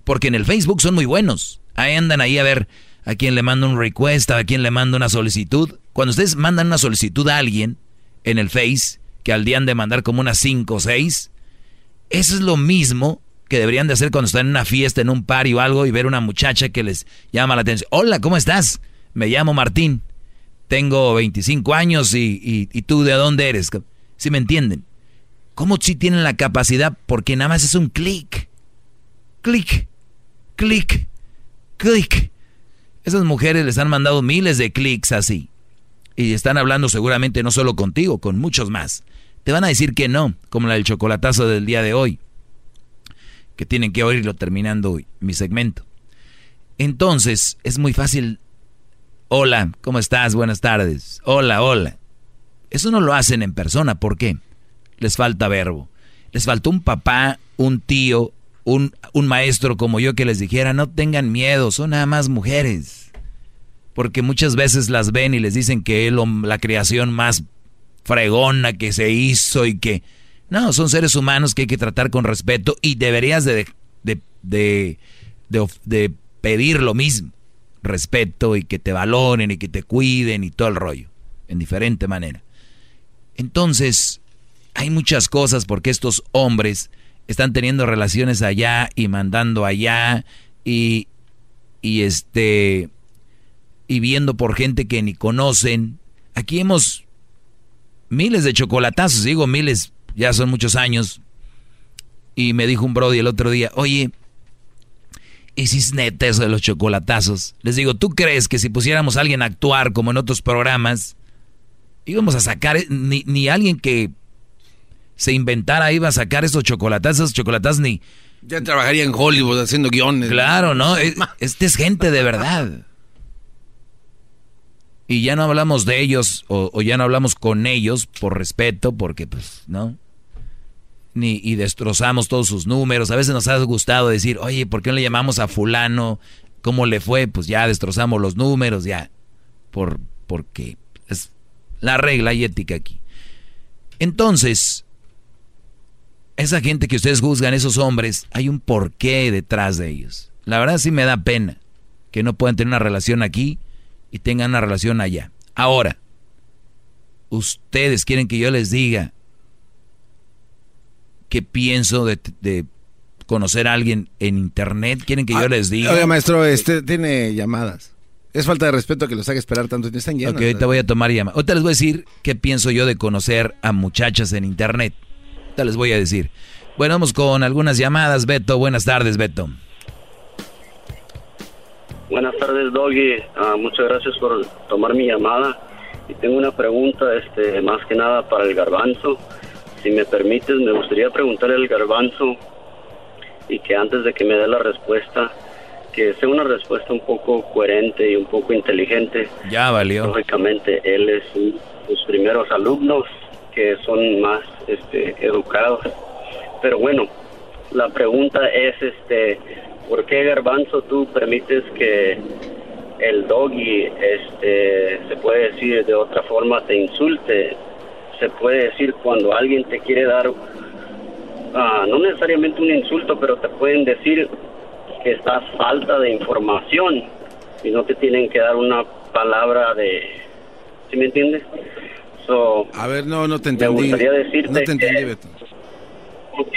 Porque en el Facebook son muy buenos. Ahí andan ahí a ver a quién le manda un request, a quién le manda una solicitud. Cuando ustedes mandan una solicitud a alguien en el Face, que al día han de mandar como unas 5 o 6, eso es lo mismo que deberían de hacer cuando están en una fiesta, en un party o algo y ver una muchacha que les llama la atención. Hola, ¿cómo estás? Me llamo Martín, tengo 25 años y, tú de dónde eres. ¿Sí me entienden? ¿Cómo si tienen la capacidad? Porque nada más es un clic. Clic, clic, clic. Esas mujeres les han mandado miles de clics así. Y están hablando seguramente no solo contigo, con muchos más. Te van a decir que no, como la del chocolatazo del día de hoy que tienen que oírlo terminando mi segmento. Entonces, es muy fácil. Hola, ¿cómo estás? Buenas tardes. Hola, hola. Eso no lo hacen en persona. ¿Por qué? Les falta verbo. Les faltó un papá, un tío, un, un maestro como yo que les dijera, no tengan miedo, son nada más mujeres. Porque muchas veces las ven y les dicen que es la creación más fregona que se hizo y que no, son seres humanos que hay que tratar con respeto y deberías de, de, pedir lo mismo. Respeto y que te valoren y que te cuiden y todo el rollo. En diferente manera. Entonces, hay muchas cosas porque estos hombres están teniendo relaciones allá y mandando allá y, y este y viendo por gente que ni conocen. Aquí hemos miles de chocolatazos, digo miles ya son muchos años. Y me dijo un Brody el otro día, oye, ¿y si es neta eso de los chocolatazos? Les digo, ¿tú crees que si pusiéramos a alguien a actuar como en otros programas, íbamos a sacar, ni, ni alguien que se inventara iba a sacar esos chocolatazos, chocolatazos ni... Ya trabajaría en Hollywood haciendo guiones. Claro, ¿no? [laughs] Este es gente de verdad. Y ya no hablamos de ellos o, o, ya no hablamos con ellos por respeto, porque pues, ¿no? Ni, y destrozamos todos sus números. A veces nos ha gustado decir, oye, ¿por qué no le llamamos a fulano? ¿Cómo le fue? Pues ya destrozamos los números, ya. Por, porque es la regla y ética aquí. Entonces, esa gente que ustedes juzgan, esos hombres, hay un porqué detrás de ellos. La verdad sí me da pena que no puedan tener una relación aquí y tengan una relación allá. Ahora, ustedes quieren que yo les diga qué pienso de, conocer a alguien en internet. ¿Quieren que yo ah, les diga? Oiga, maestro, este tiene llamadas. Es falta de respeto que los haga esperar tanto. Están llenos. Ok, ahorita voy a tomar llamadas. Ahorita les voy a decir qué pienso yo de conocer a muchachas en internet. Ahorita les voy a decir. Bueno, vamos con algunas llamadas. Beto, buenas tardes, Beto. Buenas tardes, Doggy. Ah, muchas gracias por tomar mi llamada. Y tengo una pregunta, este, más que nada para el garbanzo. Si me permites, me gustaría preguntarle al garbanzo y que antes de que me dé la respuesta, que sea una respuesta un poco coherente y un poco inteligente. Ya valió. Lógicamente, él es un, sus primeros alumnos que son más este, educados. pero bueno, la pregunta es, este, ¿por qué Garbanzo tú permites que el doggy, este, se puede decir de otra forma, te insulte? Se puede decir cuando alguien te quiere dar, ah, no necesariamente un insulto, pero te pueden decir que estás falta de información y no te tienen que dar una palabra de, ¿sí me entiendes? So, A ver, no, no te entendí. Me gustaría decirte no te entendí, que- Beto. Ok,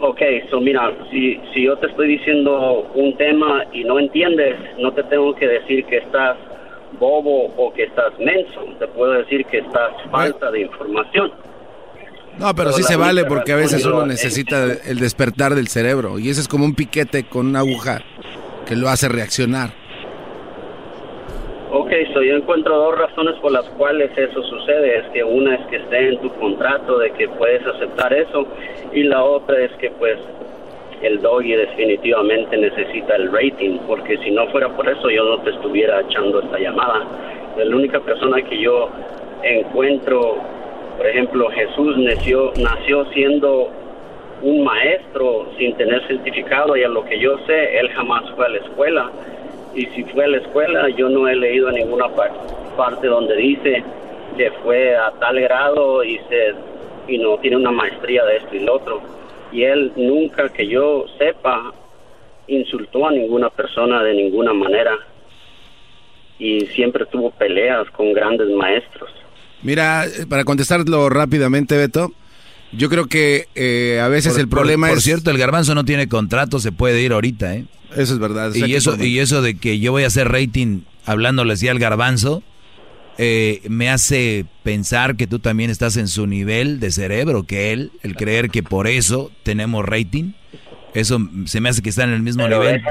ok, so mira, si, si yo te estoy diciendo un tema y no entiendes, no te tengo que decir que estás bobo o que estás menso, te puedo decir que estás falta de información. No, pero Pero sí se vale porque a veces uno necesita el despertar del cerebro y ese es como un piquete con una aguja que lo hace reaccionar. Ok, so yo encuentro dos razones por las cuales eso sucede. Es que una es que esté en tu contrato de que puedes aceptar eso y la otra es que pues el doggy definitivamente necesita el rating porque si no fuera por eso yo no te estuviera echando esta llamada. La única persona que yo encuentro, por ejemplo, Jesús nació, nació siendo un maestro sin tener certificado y a lo que yo sé, él jamás fue a la escuela y si fue a la escuela yo no he leído en ninguna par- parte donde dice que fue a tal grado y se y no tiene una maestría de esto y lo otro y él nunca que yo sepa insultó a ninguna persona de ninguna manera y siempre tuvo peleas con grandes maestros Mira, eh, para contestarlo rápidamente, Beto, yo creo que eh, a veces Por- el problema por, es... Por cierto, el garbanzo no tiene contrato, se puede ir ahorita, ¿eh? Eso es verdad. Y eso, y eso de que yo voy a hacer rating hablándole así al garbanzo, eh, me hace pensar que tú también estás en su nivel de cerebro que él, el creer que por eso tenemos rating. Eso se me hace que están en el mismo Pero nivel.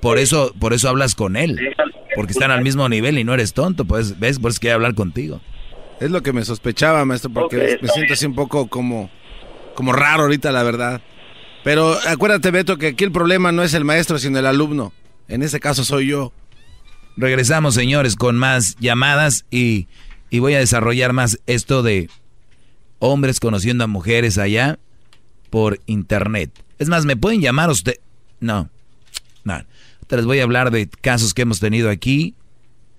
Por, eso, por eso hablas con él. Porque están al mismo nivel y no eres tonto. Pues, ¿ves? Por eso quiero hablar contigo. Es lo que me sospechaba, maestro, porque me siento así un poco como, como raro ahorita, la verdad. Pero acuérdate, Beto, que aquí el problema no es el maestro, sino el alumno. En ese caso soy yo. Regresamos, señores, con más llamadas y, y voy a desarrollar más esto de hombres conociendo a mujeres allá por internet. Es más, ¿me pueden llamar usted? No, no. Te les voy a hablar de casos que hemos tenido aquí,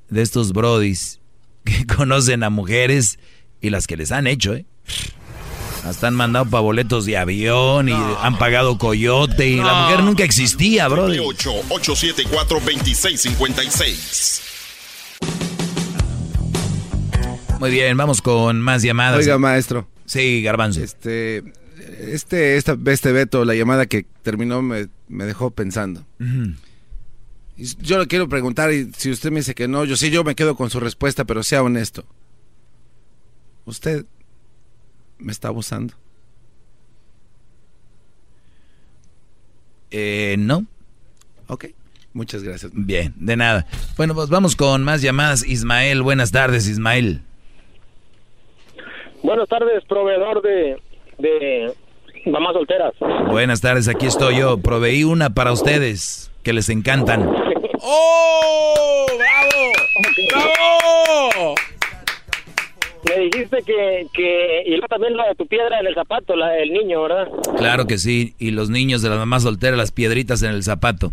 de estos brodis que [laughs] conocen a mujeres y las que les han hecho, ¿eh? Hasta han mandado para boletos de avión y han pagado coyote y la mujer nunca existía, brody. 8-874-2656. Muy bien, vamos con más llamadas. Oiga, maestro. Sí, garbanzo. Este, este, esta, este Beto, la llamada que terminó me, me dejó pensando. Yo le quiero preguntar y si usted me dice que no, yo sí, yo me quedo con su respuesta, pero sea honesto. ¿Usted me está abusando? Eh, no. Ok, muchas gracias. Bien, de nada. Bueno, pues vamos con más llamadas. Ismael, buenas tardes, Ismael. Buenas tardes, proveedor de, de mamás solteras. Buenas tardes, aquí estoy yo. Proveí una para ustedes que les encantan. [laughs] ¡Oh! ¡Bravo! ¡Bravo! Me dijiste que, que, y luego también la de tu piedra en el zapato, la del niño, ¿verdad? Claro que sí. Y los niños de la mamá soltera, las piedritas en el zapato.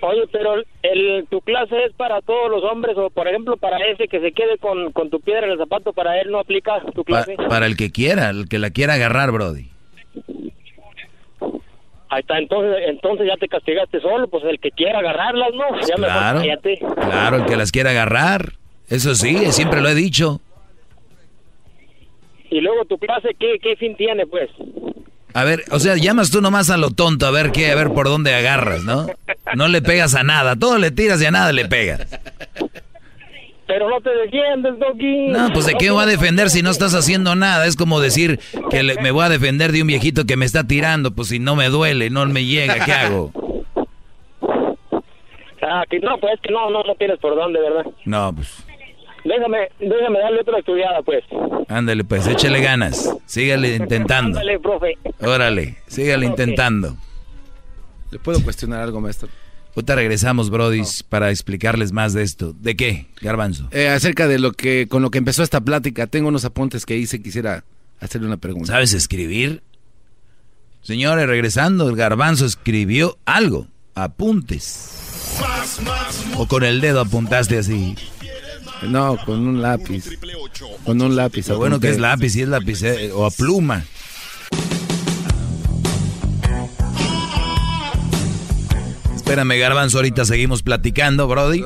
Oye, pero el, tu clase es para todos los hombres, o por ejemplo, para ese que se quede con, con tu piedra en el zapato, para él no aplica tu Pa- clase. para el que quiera, el que la quiera agarrar, Brody. Ahí está, entonces, entonces ya te castigaste solo, pues el que quiera agarrarlas, ¿no? Ya mejor Claro. cállate. Claro, el que las quiera agarrar. Eso sí, siempre lo he dicho. Y luego tu clase, ¿qué, qué fin tiene, pues? A ver, o sea, llamas tú nomás a lo tonto a ver qué, a ver por dónde agarras, ¿no? No le pegas a nada, todo le tiras y a nada le pegas. Pero no te defiendes, Doggy. No, pues de qué voy a defender si no estás haciendo nada. Es como decir que le- me voy a defender de un viejito que me está tirando, pues si no me duele, no me llega, ¿qué hago? Ah, que no, pues que no, no, no tienes por dónde, ¿verdad? No, pues Déjame, déjame darle otra estudiada, pues. ándale, pues échele ganas, sígale intentando. Ándale, profe. Órale, sígale intentando. ¿Le puedo cuestionar algo, maestro? Ahorita regresamos, brodis, para explicarles más de esto. ¿De qué, Garbanzo? Eh, acerca de lo que, con lo que empezó esta plática, tengo unos apuntes que hice, quisiera hacerle una pregunta. ¿Sabes escribir? Señores, regresando, el garbanzo escribió algo. Apuntes. O con el dedo apuntaste así. No, con un lápiz. Con un lápiz. Lo bueno que es lápiz, si es lápiz eh, o a pluma. Espérame, Garbanzo, ahorita seguimos platicando, Brody.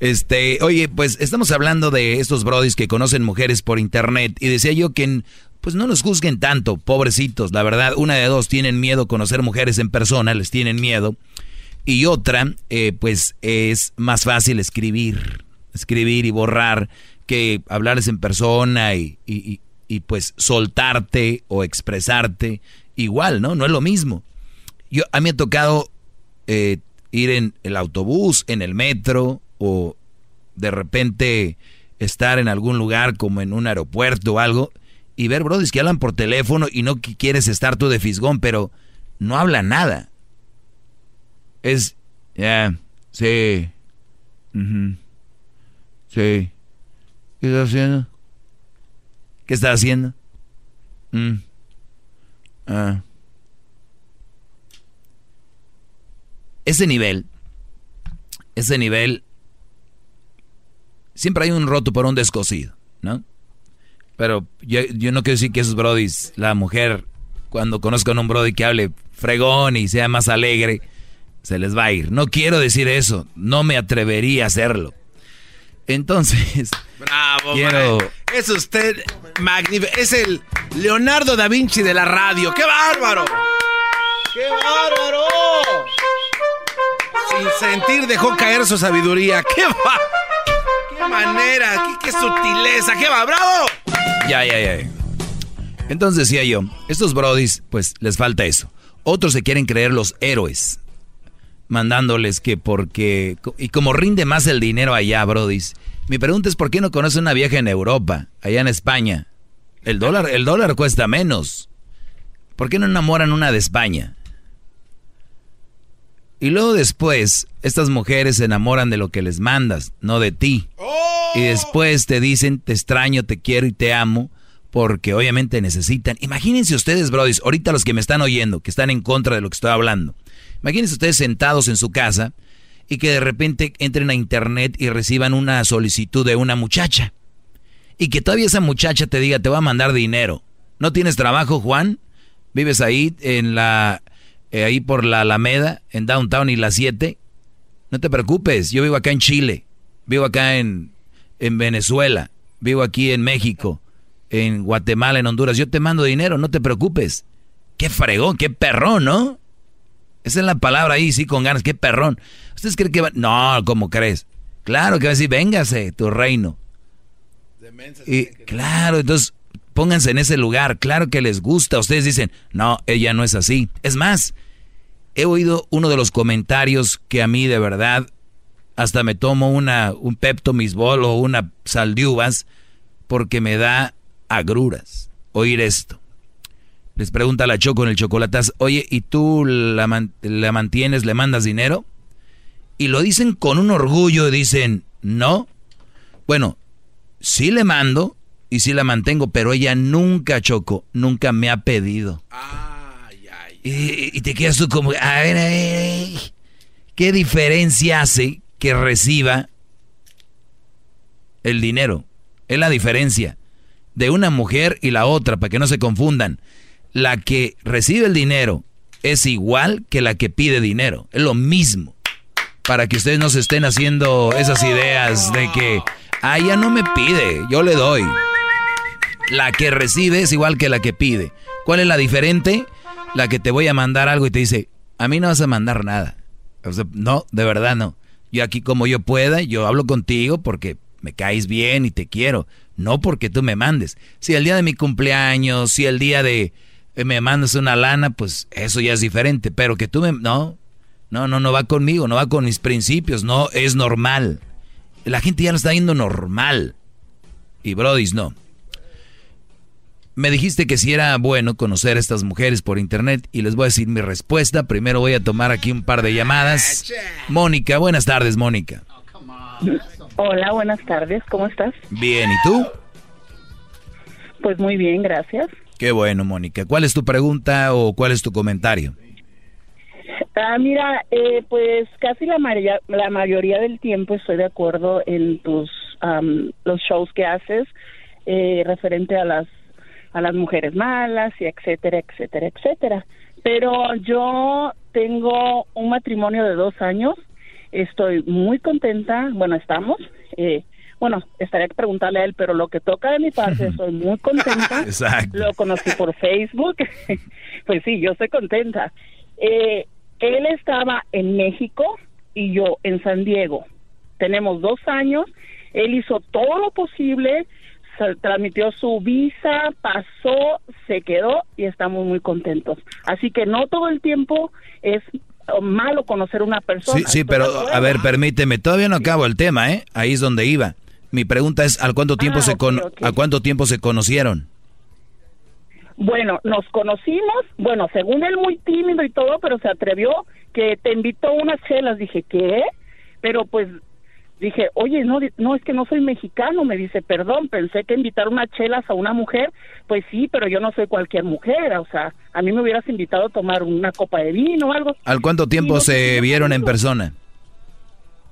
Este, oye, pues estamos hablando de estos brodis que conocen mujeres por internet y decía yo que pues no nos juzguen tanto, pobrecitos, la verdad, una de dos tienen miedo conocer mujeres en persona, les tienen miedo. Y otra, eh, pues es más fácil escribir, escribir y borrar que hablarles en persona y, y, y pues soltarte o expresarte igual, ¿no? No es lo mismo. Yo, a mí me ha tocado eh, ir en el autobús, en el metro o de repente estar en algún lugar como en un aeropuerto o algo y ver brodis que hablan por teléfono y no quieres estar tú de fisgón, pero no habla nada. Es, ya, sí, sí. ¿Qué estás haciendo? ¿Qué estás haciendo? Mm. Ah. ese nivel, ese nivel, siempre hay un roto por un descosido, ¿no? Pero yo, no quiero decir que esos brodis, la mujer, cuando conozcan a un brody que hable fregón y sea más alegre, se les va a ir. No quiero decir eso, no me atrevería a hacerlo. Entonces, bravo, quiero... es usted magnífico, es el Leonardo da Vinci de la radio. ¡Qué bárbaro! ¡Qué bárbaro! Sin sentir dejó caer su sabiduría. ¡Qué va! ¡Qué manera! ¡Qué, sutileza! ¡Qué va! ¡Bravo! Ya, ya, ya. Entonces decía yo, estos brodis, pues les falta eso. Otros se quieren creer los héroes, mandándoles que porque... Y como rinde más el dinero allá, brodis. Mi pregunta es, ¿por qué no conoce una vieja en Europa, allá en España? El dólar, el dólar cuesta menos. ¿Por qué no enamoran una de España? Y luego después, estas mujeres se enamoran de lo que les mandas, no de ti. Y después te dicen, te extraño, te quiero y te amo, porque obviamente necesitan. Imagínense ustedes, brodis, ahorita los que me están oyendo, que están en contra de lo que estoy hablando. Imagínense ustedes sentados en su casa y que de repente entren a internet y reciban una solicitud de una muchacha. Y que todavía esa muchacha te diga, te va a mandar dinero. ¿No tienes trabajo, Juan? ¿Vives ahí en la eh, ahí por la Alameda, en Downtown y la 7, no te preocupes, yo vivo acá en Chile, vivo acá en, en Venezuela, vivo aquí en México, en Guatemala, en Honduras, yo te mando dinero, no te preocupes. Qué fregón, qué perrón, ¿no? Esa es la palabra ahí, sí, con ganas, qué perrón. ¿Ustedes creen que va? No, ¿cómo crees? Claro que va a decir, véngase, tu reino. Y claro, entonces pónganse en ese lugar, claro que les gusta. Ustedes dicen, no, ella no es así. Es más, he oído uno de los comentarios que a mí de verdad hasta me tomo una, un Pepto Misbol o una sal de uvas porque me da agruras oír esto. Les pregunta la Choco en el chocolatazo, oye, ¿y tú la, la mantienes, le mandas dinero? Y lo dicen con un orgullo, dicen, no. Bueno, sí le mando y sí la mantengo, pero ella nunca, Choco, nunca me ha pedido. Y, te quedas tú como, a ver, a ver, ¿qué diferencia hace que reciba el dinero? Es la diferencia de una mujer y la otra, para que no se confundan. La que recibe el dinero es igual que la que pide dinero, es lo mismo. Para que ustedes no se estén haciendo esas ideas de que, ah, ella no me pide, yo le doy. La que recibe es igual que la que pide. ¿Cuál es la diferente? la que te voy a mandar algo y te dice, a mí no vas a mandar nada. no, de verdad no. Yo aquí como yo pueda, yo hablo contigo porque me caes bien y te quiero, no porque tú me mandes. Si el día de mi cumpleaños, si el día de me mandas una lana, pues eso ya es diferente, pero que tú me no, no, no no va conmigo, no va con mis principios, no es normal. La gente ya lo está viendo normal. Y brodis no. Me dijiste que si era bueno conocer a estas mujeres por internet y les voy a decir mi respuesta. Primero voy a tomar aquí un par de llamadas. Mónica, buenas tardes, Mónica. Hola, buenas tardes, ¿cómo estás? Bien, ¿y tú? Pues muy bien, gracias. Qué bueno, Mónica. ¿Cuál es tu pregunta o cuál es tu comentario? Ah, mira, eh, pues casi la, mayoría, la mayoría del tiempo estoy de acuerdo en tus am, los shows que haces eh, referente a las a las mujeres malas y etcétera, etcétera, etcétera. Pero yo tengo un matrimonio de dos años, estoy muy contenta, bueno, estamos, eh, bueno, estaría que preguntarle a él, pero lo que toca de mi parte, [laughs] estoy muy contenta. Exacto. Lo conocí por Facebook, [laughs] pues sí, yo estoy contenta. Eh, él estaba en México y yo en San Diego. Tenemos dos años, él hizo todo lo posible, transmitió su visa, pasó, se quedó y estamos muy contentos. Así que no todo el tiempo es malo conocer una persona. Sí, sí, pero a ver, permíteme, todavía no acabo el tema, ¿eh? Ahí es donde iba. Mi pregunta es, ¿al cuánto tiempo Ah, se ok, con- ok. a cuánto tiempo se conocieron? Bueno, nos conocimos, bueno, según él muy tímido y todo, pero se atrevió que te invitó unas chelas. Dije, ¿qué? Pero pues dije, oye, no, no, es que no soy mexicano. Me dice, perdón, pensé que invitar unas chelas a una mujer, pues sí, pero yo no soy cualquier mujer. O sea, a mí me hubieras invitado a tomar una copa de vino o algo. ¿Al cuánto tiempo se vieron en persona?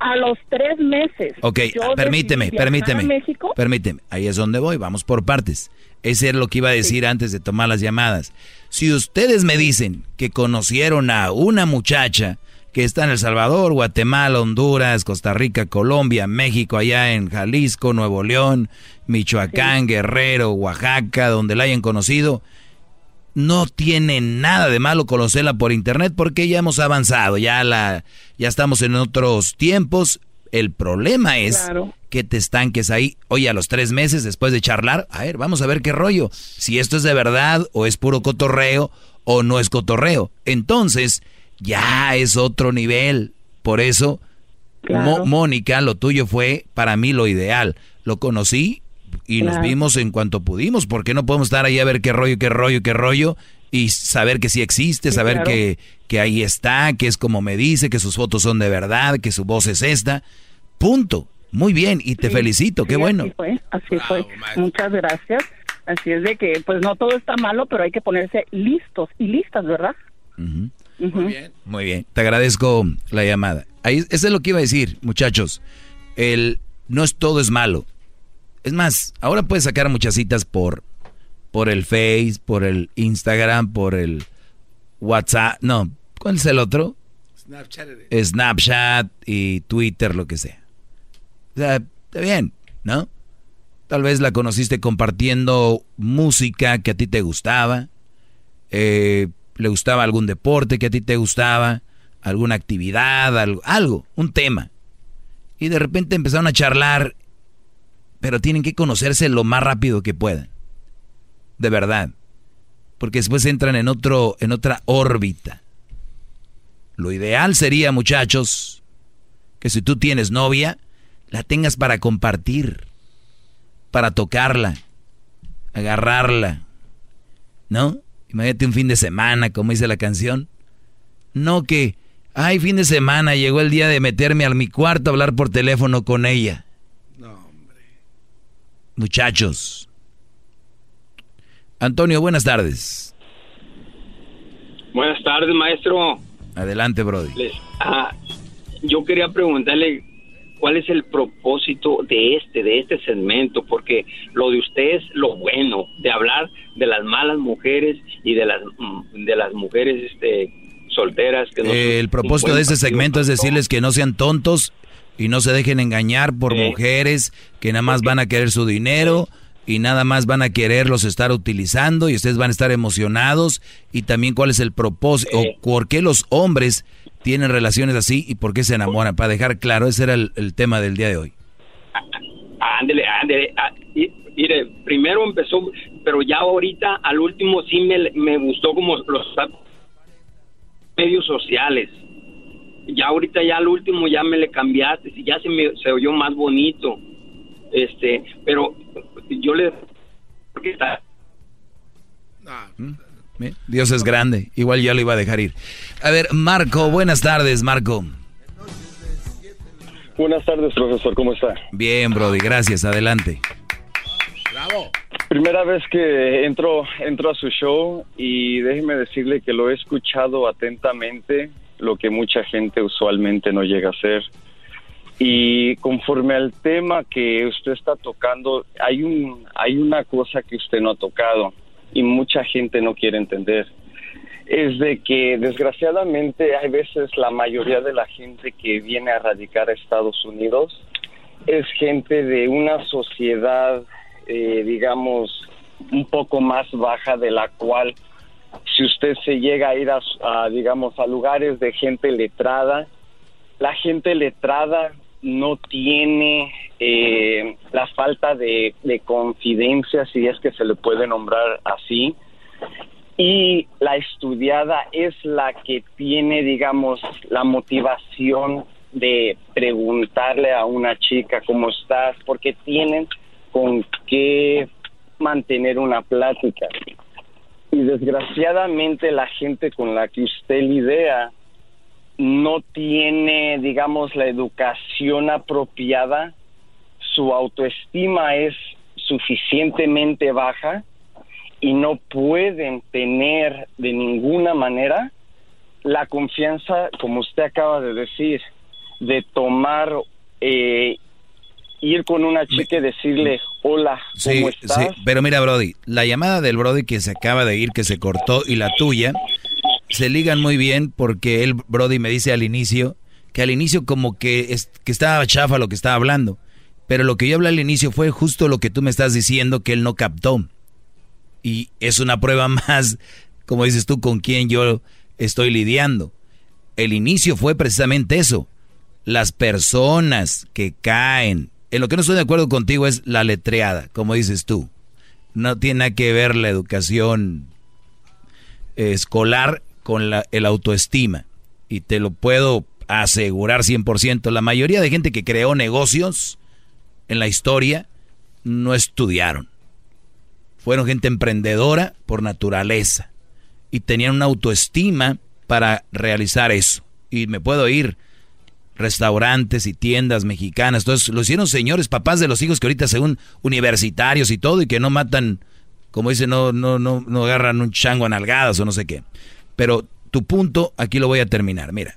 A los tres meses. Ok, permíteme, permíteme. México. Permíteme, ahí es donde voy, vamos por partes. Ese es lo que iba a decir antes de tomar las llamadas. Si ustedes me dicen que conocieron a una muchacha que está en El Salvador, Guatemala, Honduras, Costa Rica, Colombia, México, allá en Jalisco, Nuevo León, Michoacán, Guerrero, Oaxaca, donde la hayan conocido, no tiene nada de malo conocerla por internet porque ya hemos avanzado, ya la ya estamos en otros tiempos. El problema es Claro. que te estanques ahí, oye, a los tres meses después de charlar, a ver, vamos a ver qué rollo, si esto es de verdad o es puro cotorreo o no es cotorreo. Entonces, ya es otro nivel. Por eso, Mónica, lo tuyo fue para mí lo ideal. Lo conocí y nos Claro. vimos en cuanto pudimos. ¿Por qué no podemos estar ahí a ver qué rollo, qué rollo, qué rollo? Y saber que sí existe, Sí, saber claro. que, que ahí está, que es como me dice, que sus fotos son de verdad, que su voz es esta. Punto. Muy bien, y te Sí, felicito, qué sí, bueno. Así fue, así fue. Muchas gracias. Así es de que, pues no todo está malo, pero hay que ponerse listos y listas, ¿verdad? Muy bien. Muy bien, te agradezco la llamada. Ahí, eso es lo que iba a decir, muchachos. El no es todo es malo. Es más, ahora puedes sacar muchas citas por por el Face, por el Instagram, por el WhatsApp. No, ¿cuál es el otro? Snapchat. Snapchat y Twitter, lo que sea. O sea, está bien, ¿no? Tal vez la conociste compartiendo música que a ti te gustaba, eh, le gustaba algún deporte que a ti te gustaba, alguna actividad, algo, algo, un tema. Y de repente empezaron a charlar, pero tienen que conocerse lo más rápido que puedan. De verdad. Porque después entran en otro, en otra órbita. Lo ideal sería, muchachos, que si tú tienes novia, la tengas para compartir, para tocarla, agarrarla, ¿no? Imagínate un fin de semana, como dice la canción. No que, ay, fin de semana, llegó el día de meterme a mi cuarto a hablar por teléfono con ella. Muchachos. Antonio, buenas tardes. Buenas tardes, maestro. Adelante, Brody. Les- ah, yo quería preguntarle cuál es el propósito de este, de este segmento, porque lo de usted es lo bueno, de hablar de las malas mujeres y de las mm, de las mujeres este solteras que no Eh, el propósito de este segmento es decirles que no sean tontos y no se dejen engañar por mujeres que nada más van a querer su dinero y nada más van a quererlos estar utilizando y ustedes van a estar emocionados y también cuál es el propósito o por qué los hombres tienen relaciones así y por qué se enamoran. Para dejar claro, ese era el, el tema del día de hoy. Ándele, ándele. ah, Mire, primero empezó, pero ya ahorita al último sí me, me gustó como los medios sociales. Ya ahorita ya al último ya me le cambiaste y ya se me se oyó más bonito. Este, pero yo le porque está ¿Eh? Dios es grande, igual ya lo iba a dejar ir. A ver, Marco, buenas tardes, Marco. Buenas tardes, profesor, ¿cómo está? Bien, Brody, gracias, adelante. Bravo. Primera vez que entro, entro a su show y déjeme decirle que lo he escuchado atentamente, lo que mucha gente usualmente no llega a hacer. Y conforme al tema que usted está tocando, hay, un, hay una cosa que usted no ha tocado y mucha gente no quiere entender. Es de que desgraciadamente hay veces la mayoría de la gente que viene a radicar a Estados Unidos es gente de una sociedad eh, digamos, un poco más baja de la cual si usted se llega a ir a, digamos, a lugares de gente letrada, la gente letrada no tiene eh, la falta de, de confidencia, si es que se le puede nombrar así, y la estudiada es la que tiene, digamos, la motivación de preguntarle a una chica cómo estás, porque tienen con qué mantener una plática. Y desgraciadamente la gente con la que usted lidia no tiene, digamos, la educación apropiada, su autoestima es suficientemente baja y no pueden tener de ninguna manera la confianza, como usted acaba de decir, de tomar eh, ir con una chica y decirle, hola, ¿cómo estás? Sí, pero mira, Brody, la llamada del Brody que se acaba de ir, que se cortó, y la tuya, se ligan muy bien porque él, Brody, me dice al inicio, que al inicio como que, es, que estaba chafa lo que estaba hablando. Pero lo que yo hablé al inicio fue justo lo que tú me estás diciendo que él no captó. Y es una prueba [laughs] más, como dices tú, con quien yo estoy lidiando. El inicio fue precisamente eso. Las personas que caen en lo que no estoy de acuerdo contigo es la letreada, como dices tú. No tiene nada que ver la educación escolar con la, el autoestima. Y te lo puedo asegurar 100%. La mayoría de gente que creó negocios en la historia no estudiaron. Fueron gente emprendedora por naturaleza. Y tenían una autoestima para realizar eso. Y me puedo ir restaurantes y tiendas mexicanas. Entonces lo hicieron señores, papás de los hijos que ahorita según universitarios y todo y que no matan, como dicen, no, no, no, no agarran un chango a nalgadas o no sé qué. Pero tu punto, aquí lo voy a terminar. Mira.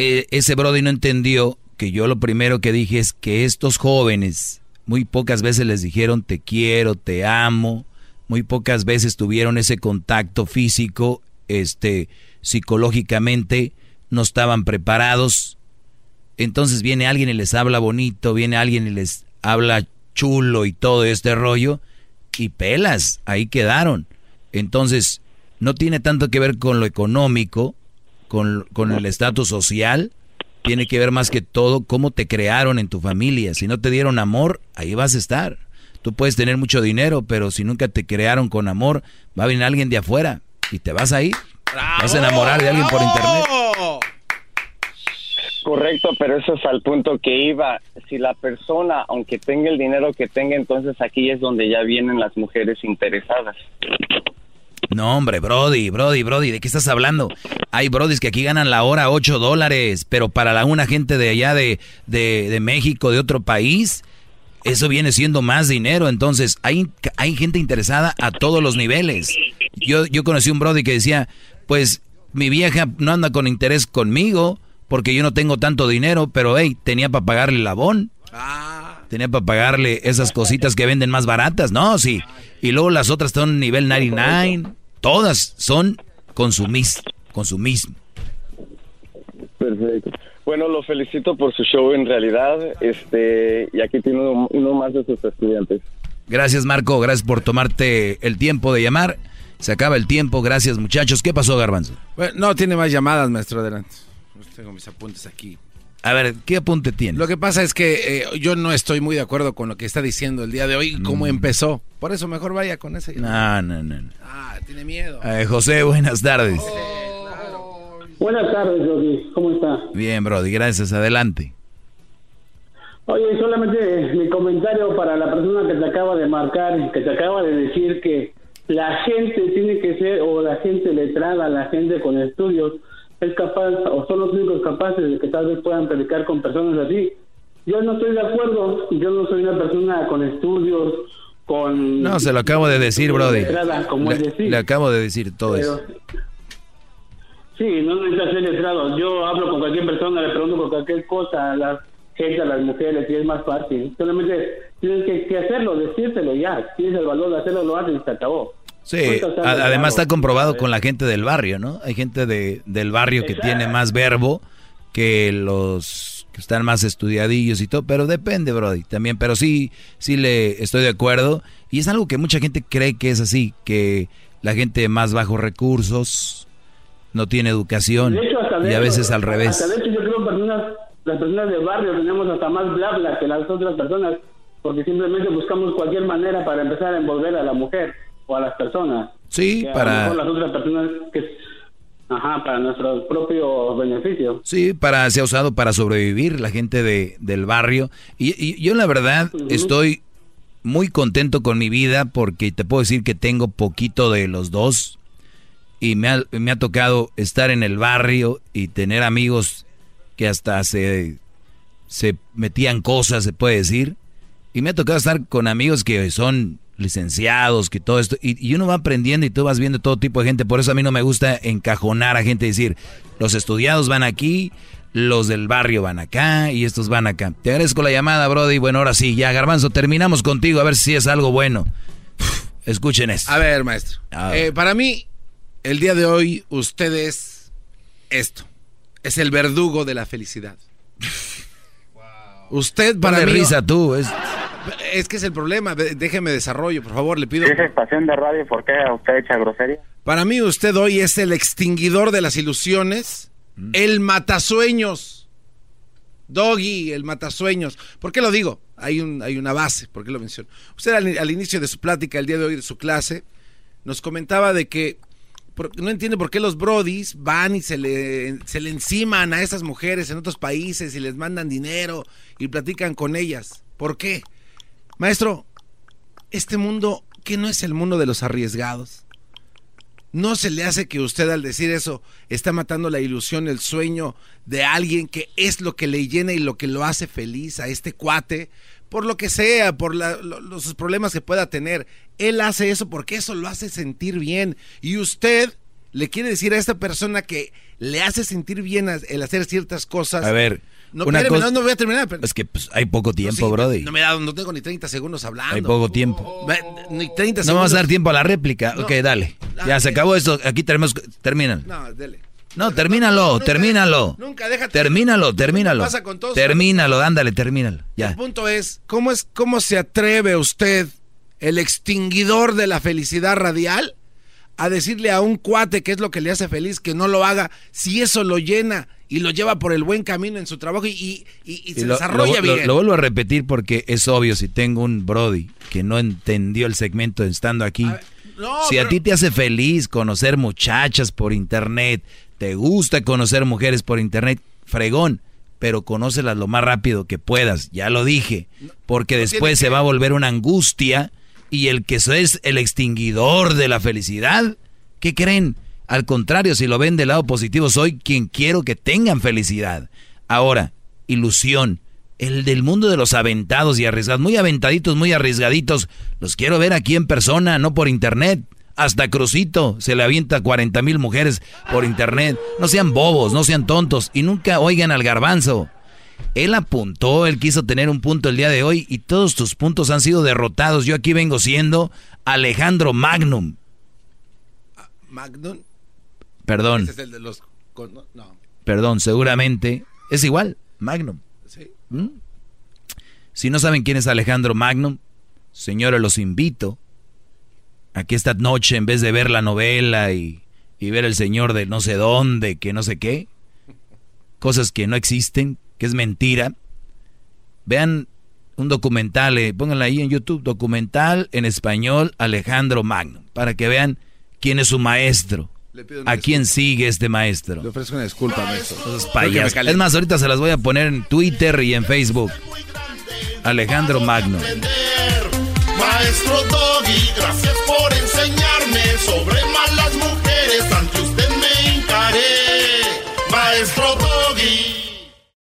Eh, ese Brody no entendió que yo lo primero que dije es que estos jóvenes muy pocas veces les dijeron te quiero, te amo, muy pocas veces tuvieron ese contacto físico, este, psicológicamente no estaban preparados. Entonces viene alguien y les habla bonito, viene alguien y les habla chulo y todo este rollo, y pelas, ahí quedaron. Entonces, no tiene tanto que ver con lo económico, con, con el estatus social, tiene que ver más que todo cómo te crearon en tu familia. Si no te dieron amor, ahí vas a estar. Tú puedes tener mucho dinero, pero si nunca te crearon con amor, va a venir alguien de afuera y te vas a ir. Vas a enamorar de alguien por internet. Correcto, pero eso es al punto que iba. Si la persona, aunque tenga el dinero que tenga, entonces aquí es donde ya vienen las mujeres interesadas. No, hombre, Brody, Brody, Brody, ¿de qué estás hablando? Hay Brodis que aquí ganan la hora 8 dólares, pero para la una gente de allá de, de, de México, de otro país, eso viene siendo más dinero. Entonces, hay, hay gente interesada a todos los niveles. Yo, yo conocí un Brody que decía, pues mi vieja no anda con interés conmigo porque yo no tengo tanto dinero, pero hey, tenía para pagarle el abón. Ah. Tenía para pagarle esas cositas que venden más baratas, ¿no? Sí. Y luego las otras son nivel 99. Todas son consumis, consumismo. Perfecto. Bueno, lo felicito por su show en realidad. Este, y aquí tiene uno más de sus estudiantes. Gracias, Marco. Gracias por tomarte el tiempo de llamar. Se acaba el tiempo, gracias muchachos. ¿Qué pasó, Garbanzo? no, tiene más llamadas, maestro, adelante. Pues tengo mis apuntes aquí. A ver, ¿qué apunte tiene? Lo que pasa es que eh, yo no estoy muy de acuerdo con lo que está diciendo el día de hoy, cómo mm. empezó. Por eso mejor vaya con ese. No, no, no. Ah, tiene miedo. Eh, José, buenas tardes. Buenas tardes, Brody. ¿Cómo está? Bien, Brody, gracias. Adelante. Oye, solamente mi comentario para la persona que te acaba de marcar, que te acaba de decir que la gente tiene que ser, o la gente letrada, la gente con estudios, es capaz, o son los únicos capaces de que tal vez puedan predicar con personas así. Yo no estoy de acuerdo, yo no soy una persona con estudios, con... No, se lo acabo de decir, Brody. letrada, como Le, decir. le acabo de decir todo Pero- eso. Sí, no necesitas ser letrado. Yo hablo con cualquier persona, le pregunto por cualquier cosa a la gente, a las mujeres, y es más fácil. Solamente tienes que, que hacerlo, decírselo ya. Tienes el valor de hacerlo, lo haces y se acabó. Sí, además está comprobado con la gente del barrio, ¿no? Hay gente de, del barrio que tiene más verbo que los que están más estudiadillos y todo, pero depende, Brody, también, pero sí, sí le estoy de acuerdo. Y es algo que mucha gente cree que es así, que la gente de más bajos recursos no tiene educación hecho, hasta y a veces al Hasta revés. de hecho, yo creo que personas, las personas de barrio tenemos hasta más bla bla que las otras personas, porque simplemente buscamos cualquier manera para empezar a envolver a la mujer o a las personas. Sí, Que a lo para- mejor las otras personas que. Ajá, para nuestro propio beneficio. Sí, para, se ha usado para sobrevivir la gente de, del barrio. Y, y yo la verdad estoy muy contento con mi vida porque te puedo decir que tengo poquito de los dos. Y me ha, me ha tocado estar en el barrio y tener amigos que hasta se, se metían cosas, se puede decir. Y me ha tocado estar con amigos que son licenciados, que todo esto, y, y uno va aprendiendo y tú vas viendo todo tipo de gente, por eso a mí no me gusta encajonar a gente y decir, los estudiados van aquí, los del barrio van acá y estos van acá. Te agradezco la llamada, Brody, bueno, ahora sí, ya Garbanzo, terminamos contigo, a ver si es algo bueno. Escuchen esto. A ver, maestro. A ver. Eh, para mí, el día de hoy, usted es esto. Es el verdugo de la felicidad. [laughs] Usted para Ponle mí... risa tú, es... Es que es el problema. Déjeme desarrollo, por favor, le pido. Si es estación de radio, ¿por qué usted echa grosería? Para mí usted hoy es el extinguidor de las ilusiones, el matasueños. Doggy, el matasueños. ¿Por qué lo digo? Hay, un, hay una base, ¿por qué lo menciono? Usted al, al inicio de su plática, el día de hoy de su clase, nos comentaba de que por- no entiende por qué los brodis van y se le, se le enciman a esas mujeres en otros países y les mandan dinero y platican con ellas. ¿Por qué? Maestro, este mundo, que no es el mundo de los arriesgados? ¿No se le hace que usted al decir eso está matando la ilusión, el sueño de alguien que es lo que le llena y lo que lo hace feliz a este cuate? Por lo que sea, por la- lo- los problemas que pueda tener. Él hace eso porque eso lo hace sentir bien. Y usted le quiere decir a esta persona que le hace sentir bien el hacer ciertas cosas. A ver, no, cosa- no, no voy a terminar. pero- Es que pues, hay poco tiempo, Sí, Brody. No me da, no tengo ni 30 segundos hablando. Hay poco tiempo. Ni 30 No segundos. vamos a dar tiempo a la réplica. No. Ok, dale. Ya se acabó esto. Aquí tenemos. Termina. No, dele. No, termínalo, termínalo. Nunca, déjate. Termínalo, termínalo. pasa con todos. Termínalo, ándale, termínalo. Ya. El punto es, ¿cómo es, cómo se atreve usted, el extinguidor de la felicidad radial, a decirle a un cuate que es lo que le hace feliz que no lo haga, si eso lo llena y lo lleva por el buen camino en su trabajo y, y- y- y se lo, desarrolla lo- bien? lo vuelvo a repetir porque es obvio si tengo un Brody que no entendió el segmento estando aquí. no, si a ti te hace feliz conocer muchachas por internet, te gusta conocer mujeres por internet, fregón, pero conócelas lo más rápido que puedas, ya lo dije, porque después se va a volver una angustia y el que es el extinguidor de la felicidad, ¿qué creen? Al contrario, si lo ven del lado positivo, soy quien quiero que tengan felicidad. Ahora, ilusión, el del mundo de los aventados y arriesgados, muy aventaditos, muy arriesgaditos, los quiero ver aquí en persona, no por internet. Hasta Crucito se le avienta a 40 mil mujeres por internet. No sean bobos, no sean tontos y nunca oigan al garbanzo. Él apuntó, él quiso tener un punto el día de hoy y todos tus puntos han sido derrotados. Yo aquí vengo siendo Alejandro Magnum. Magnum. Perdón, Ese es el de los... no. perdón, seguramente es igual, Magnum. Sí. ¿Mm? Si no saben quién es Alejandro Magnum, señores, los invito a que esta noche, en vez de ver la novela y, y ver el señor de no sé dónde, que no sé qué, cosas que no existen, que es mentira. Vean un documental, eh, ahí en YouTube, documental en español Alejandro Magno, para que vean quién es su maestro. Le pido ¿A quién sigue este maestro? Le ofrezco una disculpa, maestro. Es más, ahorita se las voy a poner en Twitter y en Facebook. Alejandro Magno. Maestro Doggy, gracias por enseñarme sobre malas mujeres. Ante usted me encaré. Maestro Doggy.